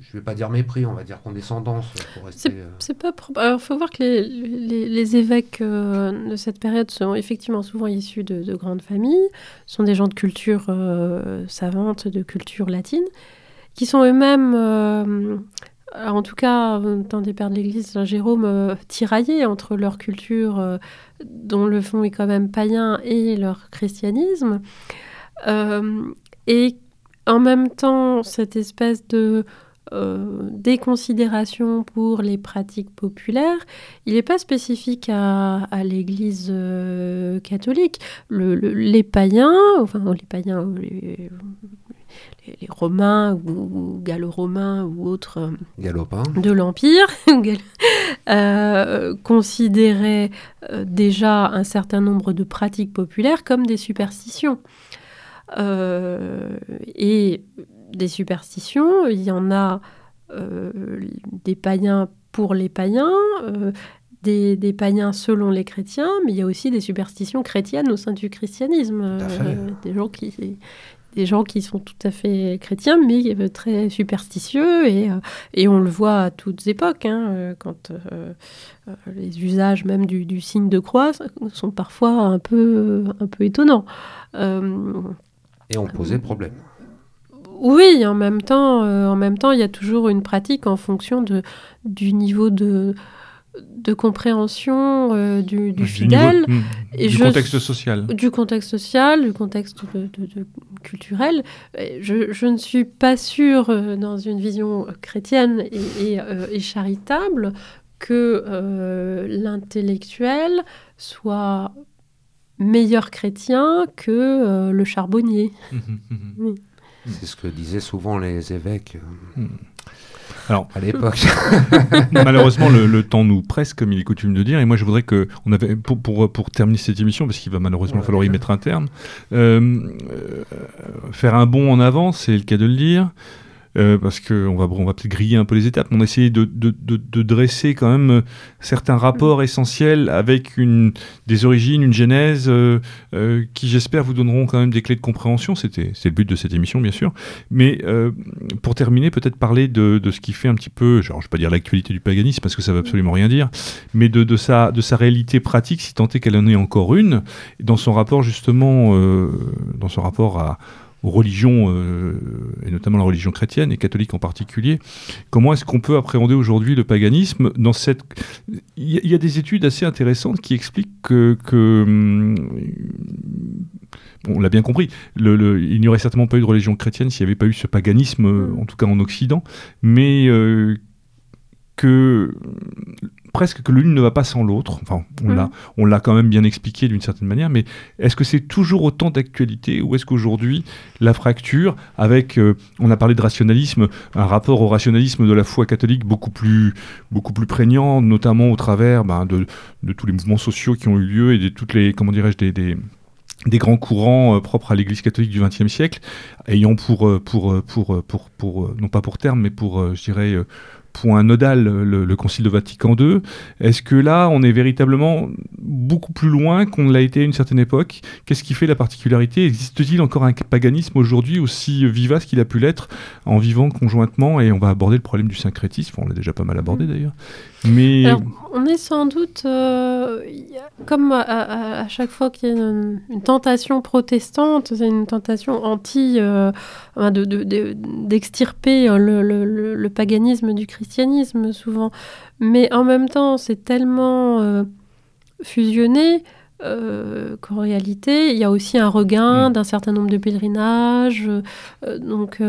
je ne vais pas dire mépris, on va dire condescendance. C'est euh, pas. Alors, il faut voir que les, les, évêques euh, de cette période sont effectivement souvent issus de, grandes familles, sont des gens de culture euh, savante, de culture latine, qui sont eux-mêmes, en tout cas dans des pères de l'Église, Jérôme, tiraillés entre leur culture, dont le fond est quand même païen, et leur christianisme. et en même temps, cette espèce de euh, des considérations pour les pratiques populaires, il n'est pas spécifique à, l'Église euh, catholique. les païens, enfin les païens, les, Romains ou, gallo-romains ou autres euh, de l'Empire [laughs] considéraient déjà un certain nombre de pratiques populaires comme des superstitions. et des superstitions, il y en a euh, des païens pour les païens, euh, des, païens selon les chrétiens, mais il y a aussi des superstitions chrétiennes au sein du christianisme. Euh, des, gens qui, des gens qui sont tout à fait chrétiens, mais très superstitieux, et, et on le voit à toutes époques, hein, quand les usages même du, du, signe de croix sont parfois un peu, un peu étonnants. et on posait problème. Oui, en même temps, euh, en même temps, il y a toujours une pratique en fonction de, du niveau de, de compréhension euh, du, fidèle. Hmm, et du contexte social. Du contexte social, du contexte culturel. Je, je, ne suis pas sûre, euh, dans une vision chrétienne et, et charitable, que l'intellectuel soit meilleur chrétien que le charbonnier. Hum, hum, hum, c'est ce que disaient souvent les évêques. Euh. Alors, à l'époque. [laughs] malheureusement, le, temps nous presse, comme il est coutume de dire. Et moi, je voudrais que, on avait, pour, pour, pour terminer cette émission, parce qu'il va malheureusement falloir y mettre un terme, euh, euh, faire un bond en avant, c'est le cas de le dire. Euh, parce qu'on va, peut-être griller un peu les étapes, on a essayé de, dresser quand même euh, certains rapports essentiels avec des origines, une genèse, euh, qui j'espère vous donneront quand même des clés de compréhension. C'était le but de cette émission, bien sûr. Mais pour terminer, peut-être parler de, ce qui fait un petit peu, je ne vais pas dire l'actualité du paganisme, parce que ça ne veut absolument rien dire, mais de, sa, de sa réalité pratique, si tant est qu'elle en ait encore une, dans son rapport justement, dans son rapport à aux religions, euh, et notamment la religion chrétienne et catholique en particulier. Comment est-ce qu'on peut appréhender aujourd'hui le paganisme dans cette... Il y, a des études assez intéressantes qui expliquent que... Hum, on l'a bien compris, il n'y aurait certainement pas eu de religion chrétienne s'il n'y avait pas eu ce paganisme, mm. en tout cas en Occident, mais euh, que presque que l'une ne va pas sans l'autre. Enfin, on l'a, mm. on l'a quand même bien expliqué d'une certaine manière, mais est-ce que c'est toujours autant d'actualité ou est-ce qu'aujourd'hui la fracture, avec, euh, on a parlé de rationalisme, un rapport au rationalisme de la foi catholique beaucoup plus, beaucoup plus prégnant, notamment au travers ben, de, de, tous les mouvements sociaux qui ont eu lieu et de toutes les, comment dirais-je, des, des des grands courants euh, propres à l'Église catholique du XXe siècle, ayant pour, euh, pour, pour, pour, pour, non pas pour terme, mais pour, je dirais, point nodal le, Concile de Vatican II. Est-ce que là, on est véritablement beaucoup plus loin qu'on l'a été à une certaine époque? Qu'est-ce qui fait la particularité? Existe-t-il encore un paganisme aujourd'hui aussi vivace qu'il a pu l'être en vivant conjointement? Et on va aborder le problème du syncrétisme, on l'a déjà pas mal abordé mm. d'ailleurs. Mais... on est sans doute, euh, comme à, chaque fois qu'il y a une, tentation protestante, c'est une tentation anti, euh, d'extirper euh, le, paganisme du christianisme souvent. Mais en même temps, c'est tellement fusionné qu'en réalité, il y a aussi un regain mm. d'un certain nombre de pèlerinages. donc,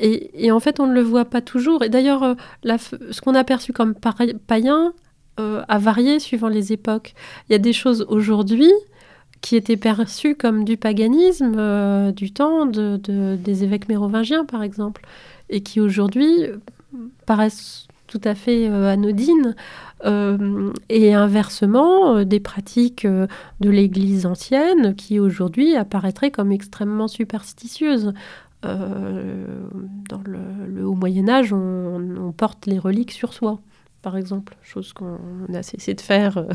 et, en fait, on ne le voit pas toujours. Et d'ailleurs, ce qu'on a perçu comme païen a varié suivant les époques. Il y a des choses aujourd'hui qui étaient perçues comme du paganisme du temps de, des évêques mérovingiens, par exemple, et qui aujourd'hui paraissent tout à fait anodines. Euh, et inversement, euh, des pratiques euh, de l'Église ancienne qui aujourd'hui apparaîtraient comme extrêmement superstitieuses. dans le, Haut Moyen Âge, on, porte les reliques sur soi, par exemple, chose qu'on a cessé de faire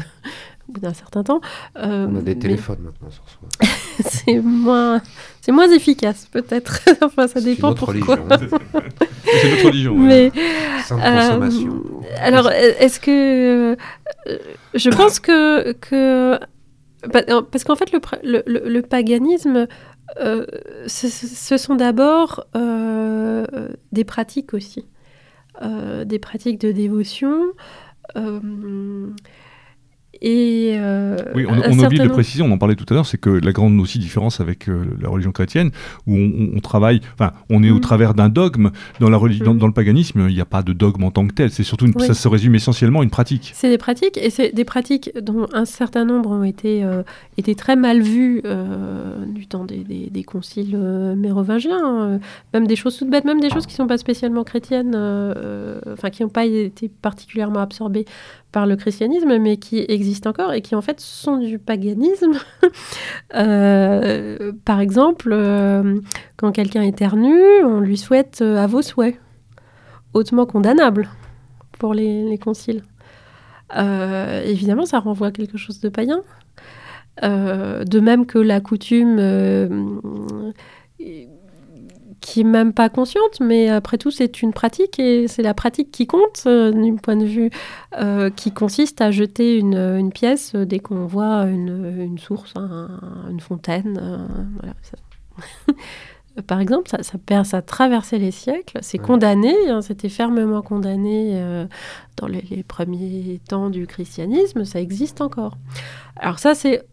au bout d'un certain temps. on a des téléphones maintenant sur soi. [laughs] c'est moins, c'est moins efficace peut-être. [laughs] enfin, ça dépend pourquoi. [laughs] c'est notre religion. Mais, Sans consommation. euh, alors, est-ce que. euh, je pense que. que euh, parce qu'en fait, le, le, le- le paganisme, euh, ce, ce sont d'abord euh, des pratiques aussi. Euh, des pratiques de dévotion. Euh, et. euh, Oui, on, on oublie de le préciser, on en parlait tout à l'heure, c'est que la grande aussi différence avec euh, la religion chrétienne, où on, travaille, enfin, on est au Mhm. travers d'un dogme. Dans, la religi- dans, dans le paganisme, il n'y a pas de dogme en tant que tel. C'est surtout, une- Oui. ça se résume essentiellement à une pratique. C'est des pratiques, et c'est des pratiques dont un certain nombre ont été, euh, très mal vues du temps des, des- des conciles mérovingiens. même des choses toutes bêtes, même des choses qui ne sont pas spécialement chrétiennes, enfin qui n'ont pas été particulièrement absorbées par le christianisme, mais qui existent encore et qui en fait sont du paganisme. [laughs] Euh, par exemple, euh, quand quelqu'un éternue, on lui souhaite euh, à vos souhaits, hautement condamnable pour les, les conciles. Évidemment, ça renvoie à quelque chose de païen. De même que la coutume, qui est même pas consciente, mais après tout, c'est une pratique et c'est la pratique qui compte euh, du point de vue euh, qui consiste à jeter une, une pièce dès qu'on voit une, une source, un- une fontaine. euh, voilà, ça- [laughs] Par exemple, ça, ça, ça a traversé les siècles, c'est Ouais. condamné, hein, c'était fermement condamné euh, dans les, les premiers temps du christianisme, ça existe encore. Alors ça, c'est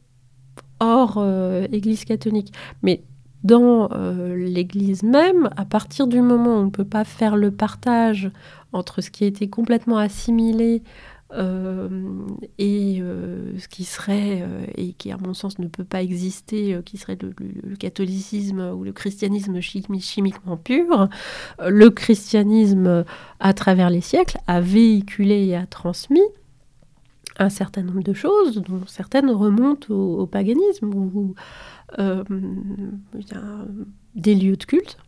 hors euh, Église catholique. Mais dans euh, l'Église même, à partir du moment où on ne peut pas faire le partage entre ce qui a été complètement assimilé euh, et euh, ce qui serait, et qui à mon sens ne peut pas exister, qui serait le, catholicisme ou le christianisme chimi- chimiquement pur, le christianisme, à travers les siècles, a véhiculé et a transmis un certain nombre de choses, dont certaines remontent au, paganisme, où euh, des lieux de culte,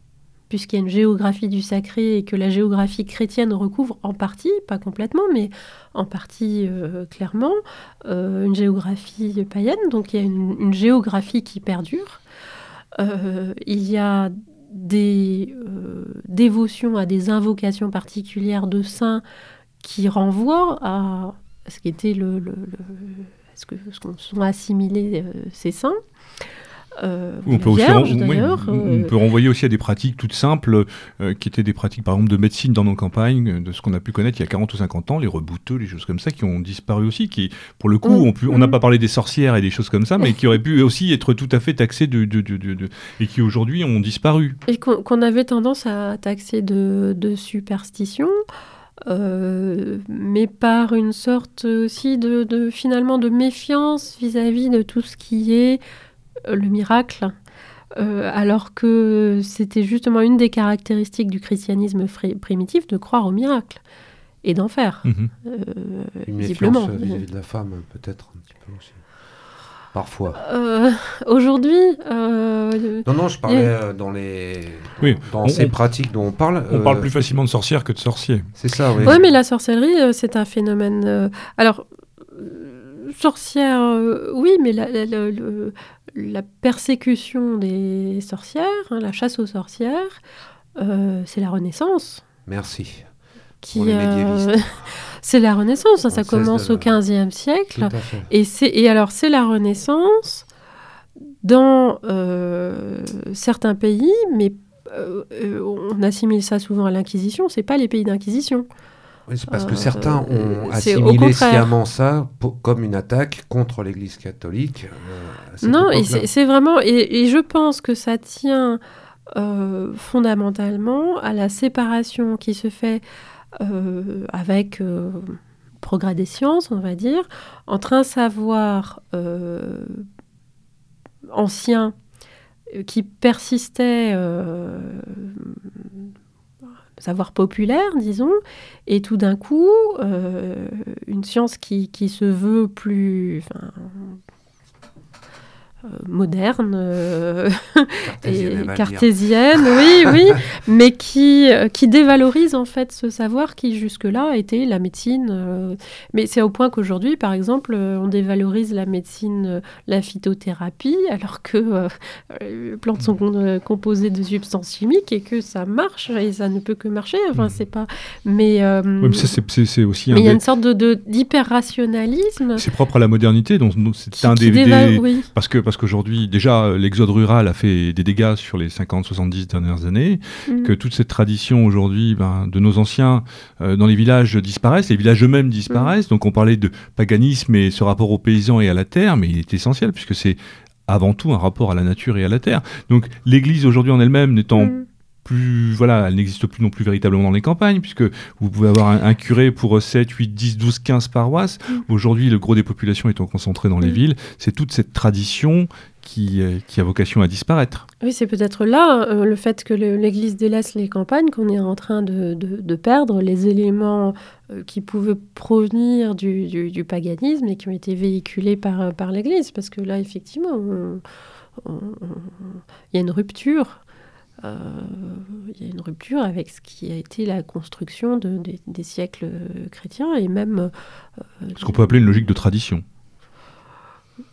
puisqu'il y a une géographie du sacré et que la géographie chrétienne recouvre en partie, pas complètement, mais en partie euh, clairement, euh, une géographie païenne. Donc il y a une, une géographie qui perdure. Il y a des dévotions à des invocations particulières de saints qui renvoient à ce qui était le, le- le- ce que ce qu'on sont assimilés euh, ces saints. Euh, On peut, aussi oui, on- euh, peut renvoyer aussi à des pratiques toutes simples, euh, qui étaient des pratiques par exemple de médecine dans nos campagnes, de ce qu'on a pu connaître il y a 40 ou 50 ans, les rebouteux, les choses comme ça, qui ont disparu aussi, qui pour le coup, Mm. on n'a Mm. pas parlé des sorcières et des choses comme ça, mais qui auraient pu aussi être tout à fait taxées de, de- de- de- de- et qui aujourd'hui ont disparu. Et qu'on avait tendance à taxer de, de superstition, euh, mais par une sorte aussi de, de- finalement de méfiance vis-à-vis de tout ce qui est euh, le miracle. Euh, alors que c'était justement une des caractéristiques du christianisme primitif de croire au miracle et d'en faire. Euh, Une visiblement. méfiance euh, vis-à-vis de la femme, peut-être un petit peu aussi. Parfois. Euh, Aujourd'hui, euh, Non, non, je parlais euh, dans les. Oui, Dans on- ces on- pratiques dont on parle. On euh, parle plus facilement de sorcières que de sorciers. C'est ça, oui. Ouais, mais la sorcellerie, c'est un phénomène. euh, Alors, euh, sorcière, euh, oui, mais la, la- la- la persécution des sorcières, hein, la chasse aux sorcières, euh, c'est la Renaissance. Merci. Qui, médiévistes. [laughs] c'est la Renaissance, hein, ça commence au XVe siècle. Et, c'est- et alors, c'est la Renaissance dans euh, certains pays, mais euh, euh, on assimile ça souvent à l'Inquisition, c'est pas les pays d'Inquisition. Oui, c'est parce que Euh, certains euh, ont assimilé sciemment ça pour- comme une attaque contre l'Église catholique. euh, Non, c'est vraiment. Et, et je pense que ça tient euh, fondamentalement à la séparation qui se fait euh, avec euh, progrès des sciences, on va dire, entre un savoir euh, ancien euh, qui persistait. euh, savoir populaire, disons, et tout d'un coup, euh, une science qui, qui se veut plus, moderne [laughs] et cartésienne, oui, [laughs] oui, mais qui, qui dévalorise en fait ce savoir qui jusque-là était la médecine. mais c'est au point qu'aujourd'hui, par exemple, on dévalorise la médecine, la phytothérapie, alors que les plantes sont composées de substances chimiques et que ça marche et ça ne peut que marcher. Enfin, mmh. c'est pas. Mais, c'est aussi. Mais il y a une sorte de d'hyper rationalisme. C'est propre à la modernité, donc c'est un des, parce que parce qu'aujourd'hui, déjà, l'exode rural a fait des dégâts sur les 50-70 dernières années, mm. que toute cette tradition aujourd'hui ben, de nos anciens euh, dans les villages disparaissent, les villages eux-mêmes disparaissent. Mm. Donc on parlait de paganisme et ce rapport aux paysans et à la terre, mais il est essentiel puisque c'est avant tout un rapport à la nature et à la terre. Donc l'Église aujourd'hui en elle-même n'étant mm plus, voilà, elle n'existe plus non plus véritablement dans les campagnes, puisque vous pouvez avoir un, curé pour 7, 8, 10, 12, 15 paroisses. Mm. Aujourd'hui, le gros des populations étant concentré dans les mm. villes, c'est toute cette tradition qui, euh, qui, a vocation à disparaître. Oui, c'est peut-être là euh, le fait que l'Église délaisse les campagnes qu'on est en train de, de, perdre les éléments euh, qui pouvaient provenir du, du, paganisme et qui ont été véhiculés par, par l'Église. Parce que là, effectivement, il y a une rupture euh, il y a une rupture avec ce qui a été la construction de, des siècles chrétiens et même... Euh, ce qu'on peut appeler une logique de tradition.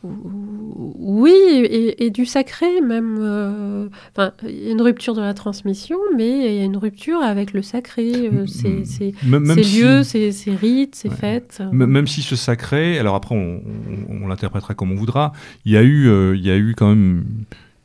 Oui, et, du sacré même. Euh, enfin, il y a une rupture de la transmission, mais il y a une rupture avec le sacré, ces, lieux, ces, rites, ces fêtes. Même si ce sacré, alors après on, on l'interprétera comme on voudra, il y a eu, il y a eu quand même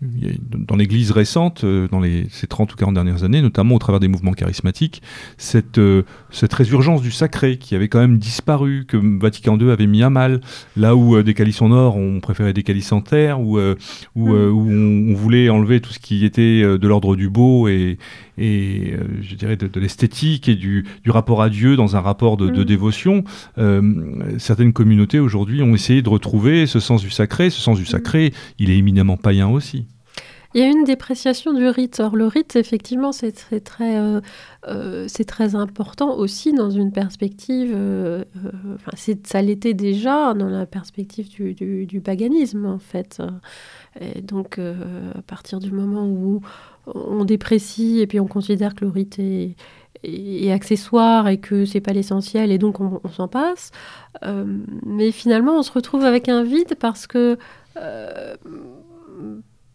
dans l'Église récente, euh, dans les, ces 30 ou 40 dernières années, notamment au travers des mouvements charismatiques, cette, euh, cette résurgence du sacré qui avait quand même disparu, que Vatican II avait mis à mal, là où euh, des calices en or, on préférait des calices en terre, où, où, mm. où on, voulait enlever tout ce qui était de l'ordre du beau et, et je dirais de, l'esthétique et du, du, rapport à Dieu dans un rapport de, de mm. dévotion. certaines communautés aujourd'hui ont essayé de retrouver ce sens du sacré. Ce sens du mm. sacré, il est éminemment païen aussi. Il y a une dépréciation du rite. Or, le rite, effectivement, c'est très, euh, euh, important aussi dans une perspective. Euh, ça l'était déjà dans la perspective du, paganisme, en fait. Donc, à partir du moment où on déprécie et puis on considère que le rite est, est accessoire et que c'est pas l'essentiel et donc on, s'en passe. mais finalement, on se retrouve avec un vide parce que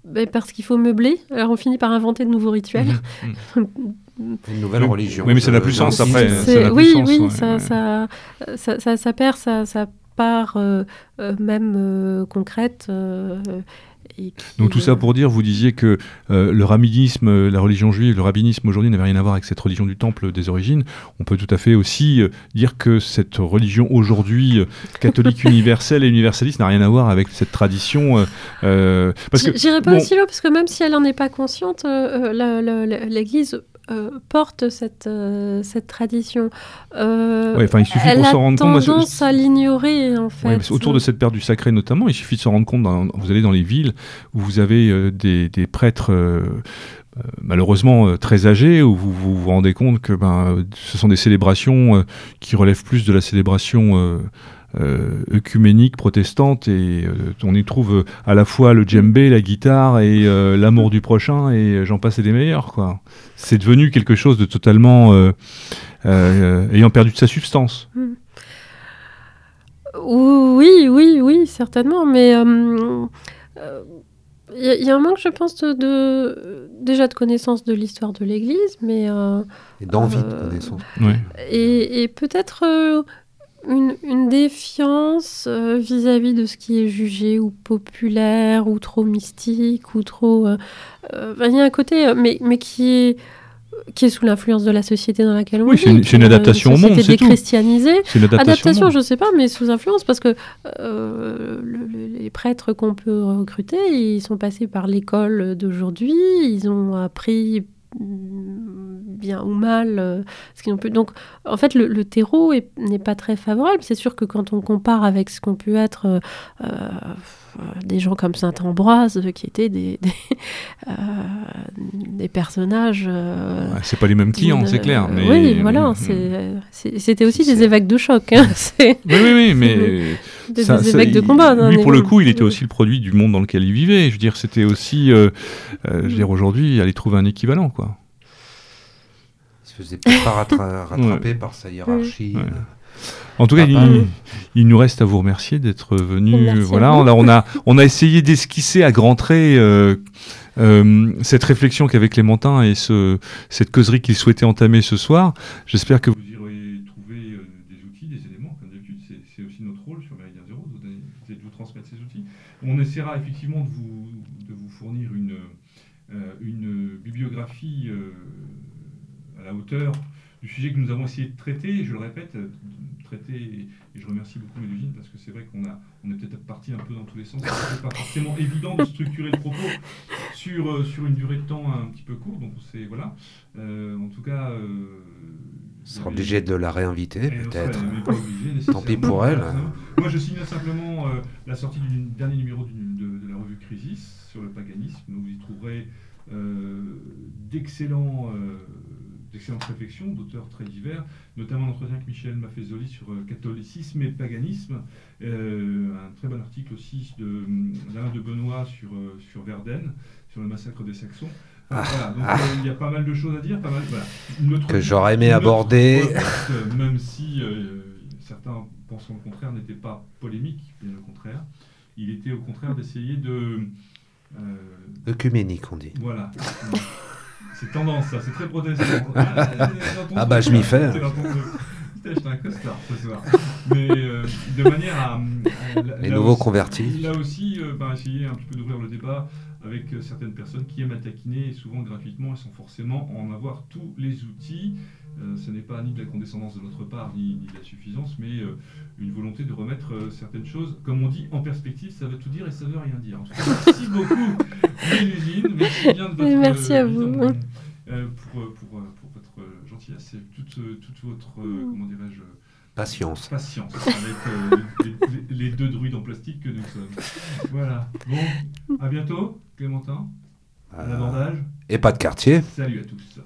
ben, parce qu'il faut meubler. Alors on finit par inventer de nouveaux rituels. Mhm. [laughs] Une nouvelle religion. Oui, mais ça n'a plus sens après. oui, oui, ça, ça, ça, ça, perd sa, part euh, euh, Donc tout ça pour dire, vous disiez que euh, le rabbinisme, euh, la religion juive, le rabbinisme aujourd'hui n'avait rien à voir avec cette religion du temple des origines. On peut tout à fait aussi euh, dire que cette religion aujourd'hui [laughs] catholique universelle et universaliste n'a rien à voir avec cette tradition. j'irai pas aussi loin parce que même si elle n'en est pas consciente, l'Église euh, porte cette, euh, cette tradition. Euh, ouais, il suffit pour s'en rendre compte. Elle a tendance à l'ignorer, en fait. autour de cette perte du sacré, notamment, il suffit de s'en rendre compte. vous allez dans les villes où vous avez des, des, prêtres. malheureusement très âgés, où vous, vous, rendez compte que ben, ce sont des célébrations qui relèvent plus de la célébration euh, œcuménique protestante et euh, on y trouve à la fois le djembé, la guitare et euh, l'amour du prochain et j'en passe et des meilleurs quoi. C'est devenu quelque chose de totalement ayant perdu de sa substance. Hmm. Oui, oui, oui, certainement, mais il y, a un manque, je pense, de, déjà de connaissance de l'histoire de l'Église, mais et d'envie de connaissance. Et, et peut-être une, défiance euh, vis-à-vis de ce qui est jugé ou populaire ou trop mystique ou trop... Euh, euh, il y a un côté, mais, mais qui est qui est sous l'influence de la société dans laquelle on oui, vit. C'est une, adaptation au monde, c'est déchristianisée. adaptation, je ne sais pas, mais sous influence, parce que les prêtres qu'on peut recruter, ils sont passés par l'école d'aujourd'hui, ils ont appris bien ou mal. Euh, ce qu'ils ont pu... Donc, en fait, le, terreau n'est pas très favorable. C'est sûr que quand on compare avec ce qu'ont pu être euh, euh, des gens comme Saint-Ambroise, qui étaient des, [laughs] des, personnages... c'est pas les mêmes clients, c'est clair. oui, voilà. C'était aussi des évêques de choc. Hein, [laughs] oui, oui, oui, mais... [laughs] des, évêques de combat. Lui, pour le coup, il était aussi le produit du monde dans lequel il vivait. Je veux dire, c'était aussi. Euh, euh, je veux dire, aujourd'hui, aller trouver un équivalent, quoi. Il se faisait pas [laughs] rattraper par sa hiérarchie. En tout cas, il, nous reste à vous remercier d'être venu. Voilà, on a, on a, on a essayé d'esquisser à grands traits euh, euh, cette réflexion qu'avait Clémentin et ce, cette causerie qu'il souhaitait entamer ce soir. J'espère que vous y aurez trouvé euh, des outils, des éléments. Comme d'habitude, c'est aussi notre rôle sur Méridien Zéro, de vous transmettre ces outils. On essaiera effectivement de vous, de vous fournir une, une bibliographie à la hauteur du sujet que nous avons essayé de traiter. Je le répète, traité, et, je remercie beaucoup Mélusine parce que c'est vrai qu'on a, on est peut-être parti un peu dans tous les sens. C'est pas forcément évident de structurer le propos sur, euh, sur une durée de temps un petit peu courte. Donc c'est voilà. Euh, en tout cas. Euh, sera obligé de la réinviter peut-être. Tant pis pour elle. Moi je signe simplement euh, la sortie du dernier numéro de, de, la revue Crisis sur le paganisme. Vous y trouverez d'excellents d'excellentes réflexions d'auteurs très divers, notamment l'entretien avec Michel Maffezoli sur euh, catholicisme et paganisme, euh, un très bon article aussi d'Alain de, de Benoît sur, euh, sur Verden, sur le massacre des Saxons. Ah, voilà, donc ah. il y a pas mal de choses à dire, pas mal, voilà. que j'aurais aimé aborder. même si certains pensant le contraire, n'était pas polémique, bien au contraire. Il était au contraire d'essayer de... Œcuménique, on dit. Voilà. [laughs] C'est tendance, ça, c'est très protestant. [laughs] ah bah je m'y fais. J'étais un costard ce soir. Mais euh, de manière à. Les nouveaux convertis. Là aussi, euh, bah, essayer un petit peu d'ouvrir le débat avec euh, certaines personnes qui aiment à taquiner, et souvent gratuitement, et sans forcément en avoir tous les outils. Euh, ce n'est pas ni de la condescendance de notre part, ni, de la suffisance, mais euh, une volonté de remettre certaines choses, comme on dit, en perspective, ça veut tout dire et ça veut rien dire. merci [laughs] beaucoup, Mélusine, merci bien de votre Merci à vous. pour, pour, pour, votre gentillesse et toute, toute votre, comment dirais-je, Patience. Patience, avec les, deux druides en plastique que nous sommes. Voilà. Bon, à bientôt, Clémentin. À l'abordage. Et pas de quartier. Salut à tous.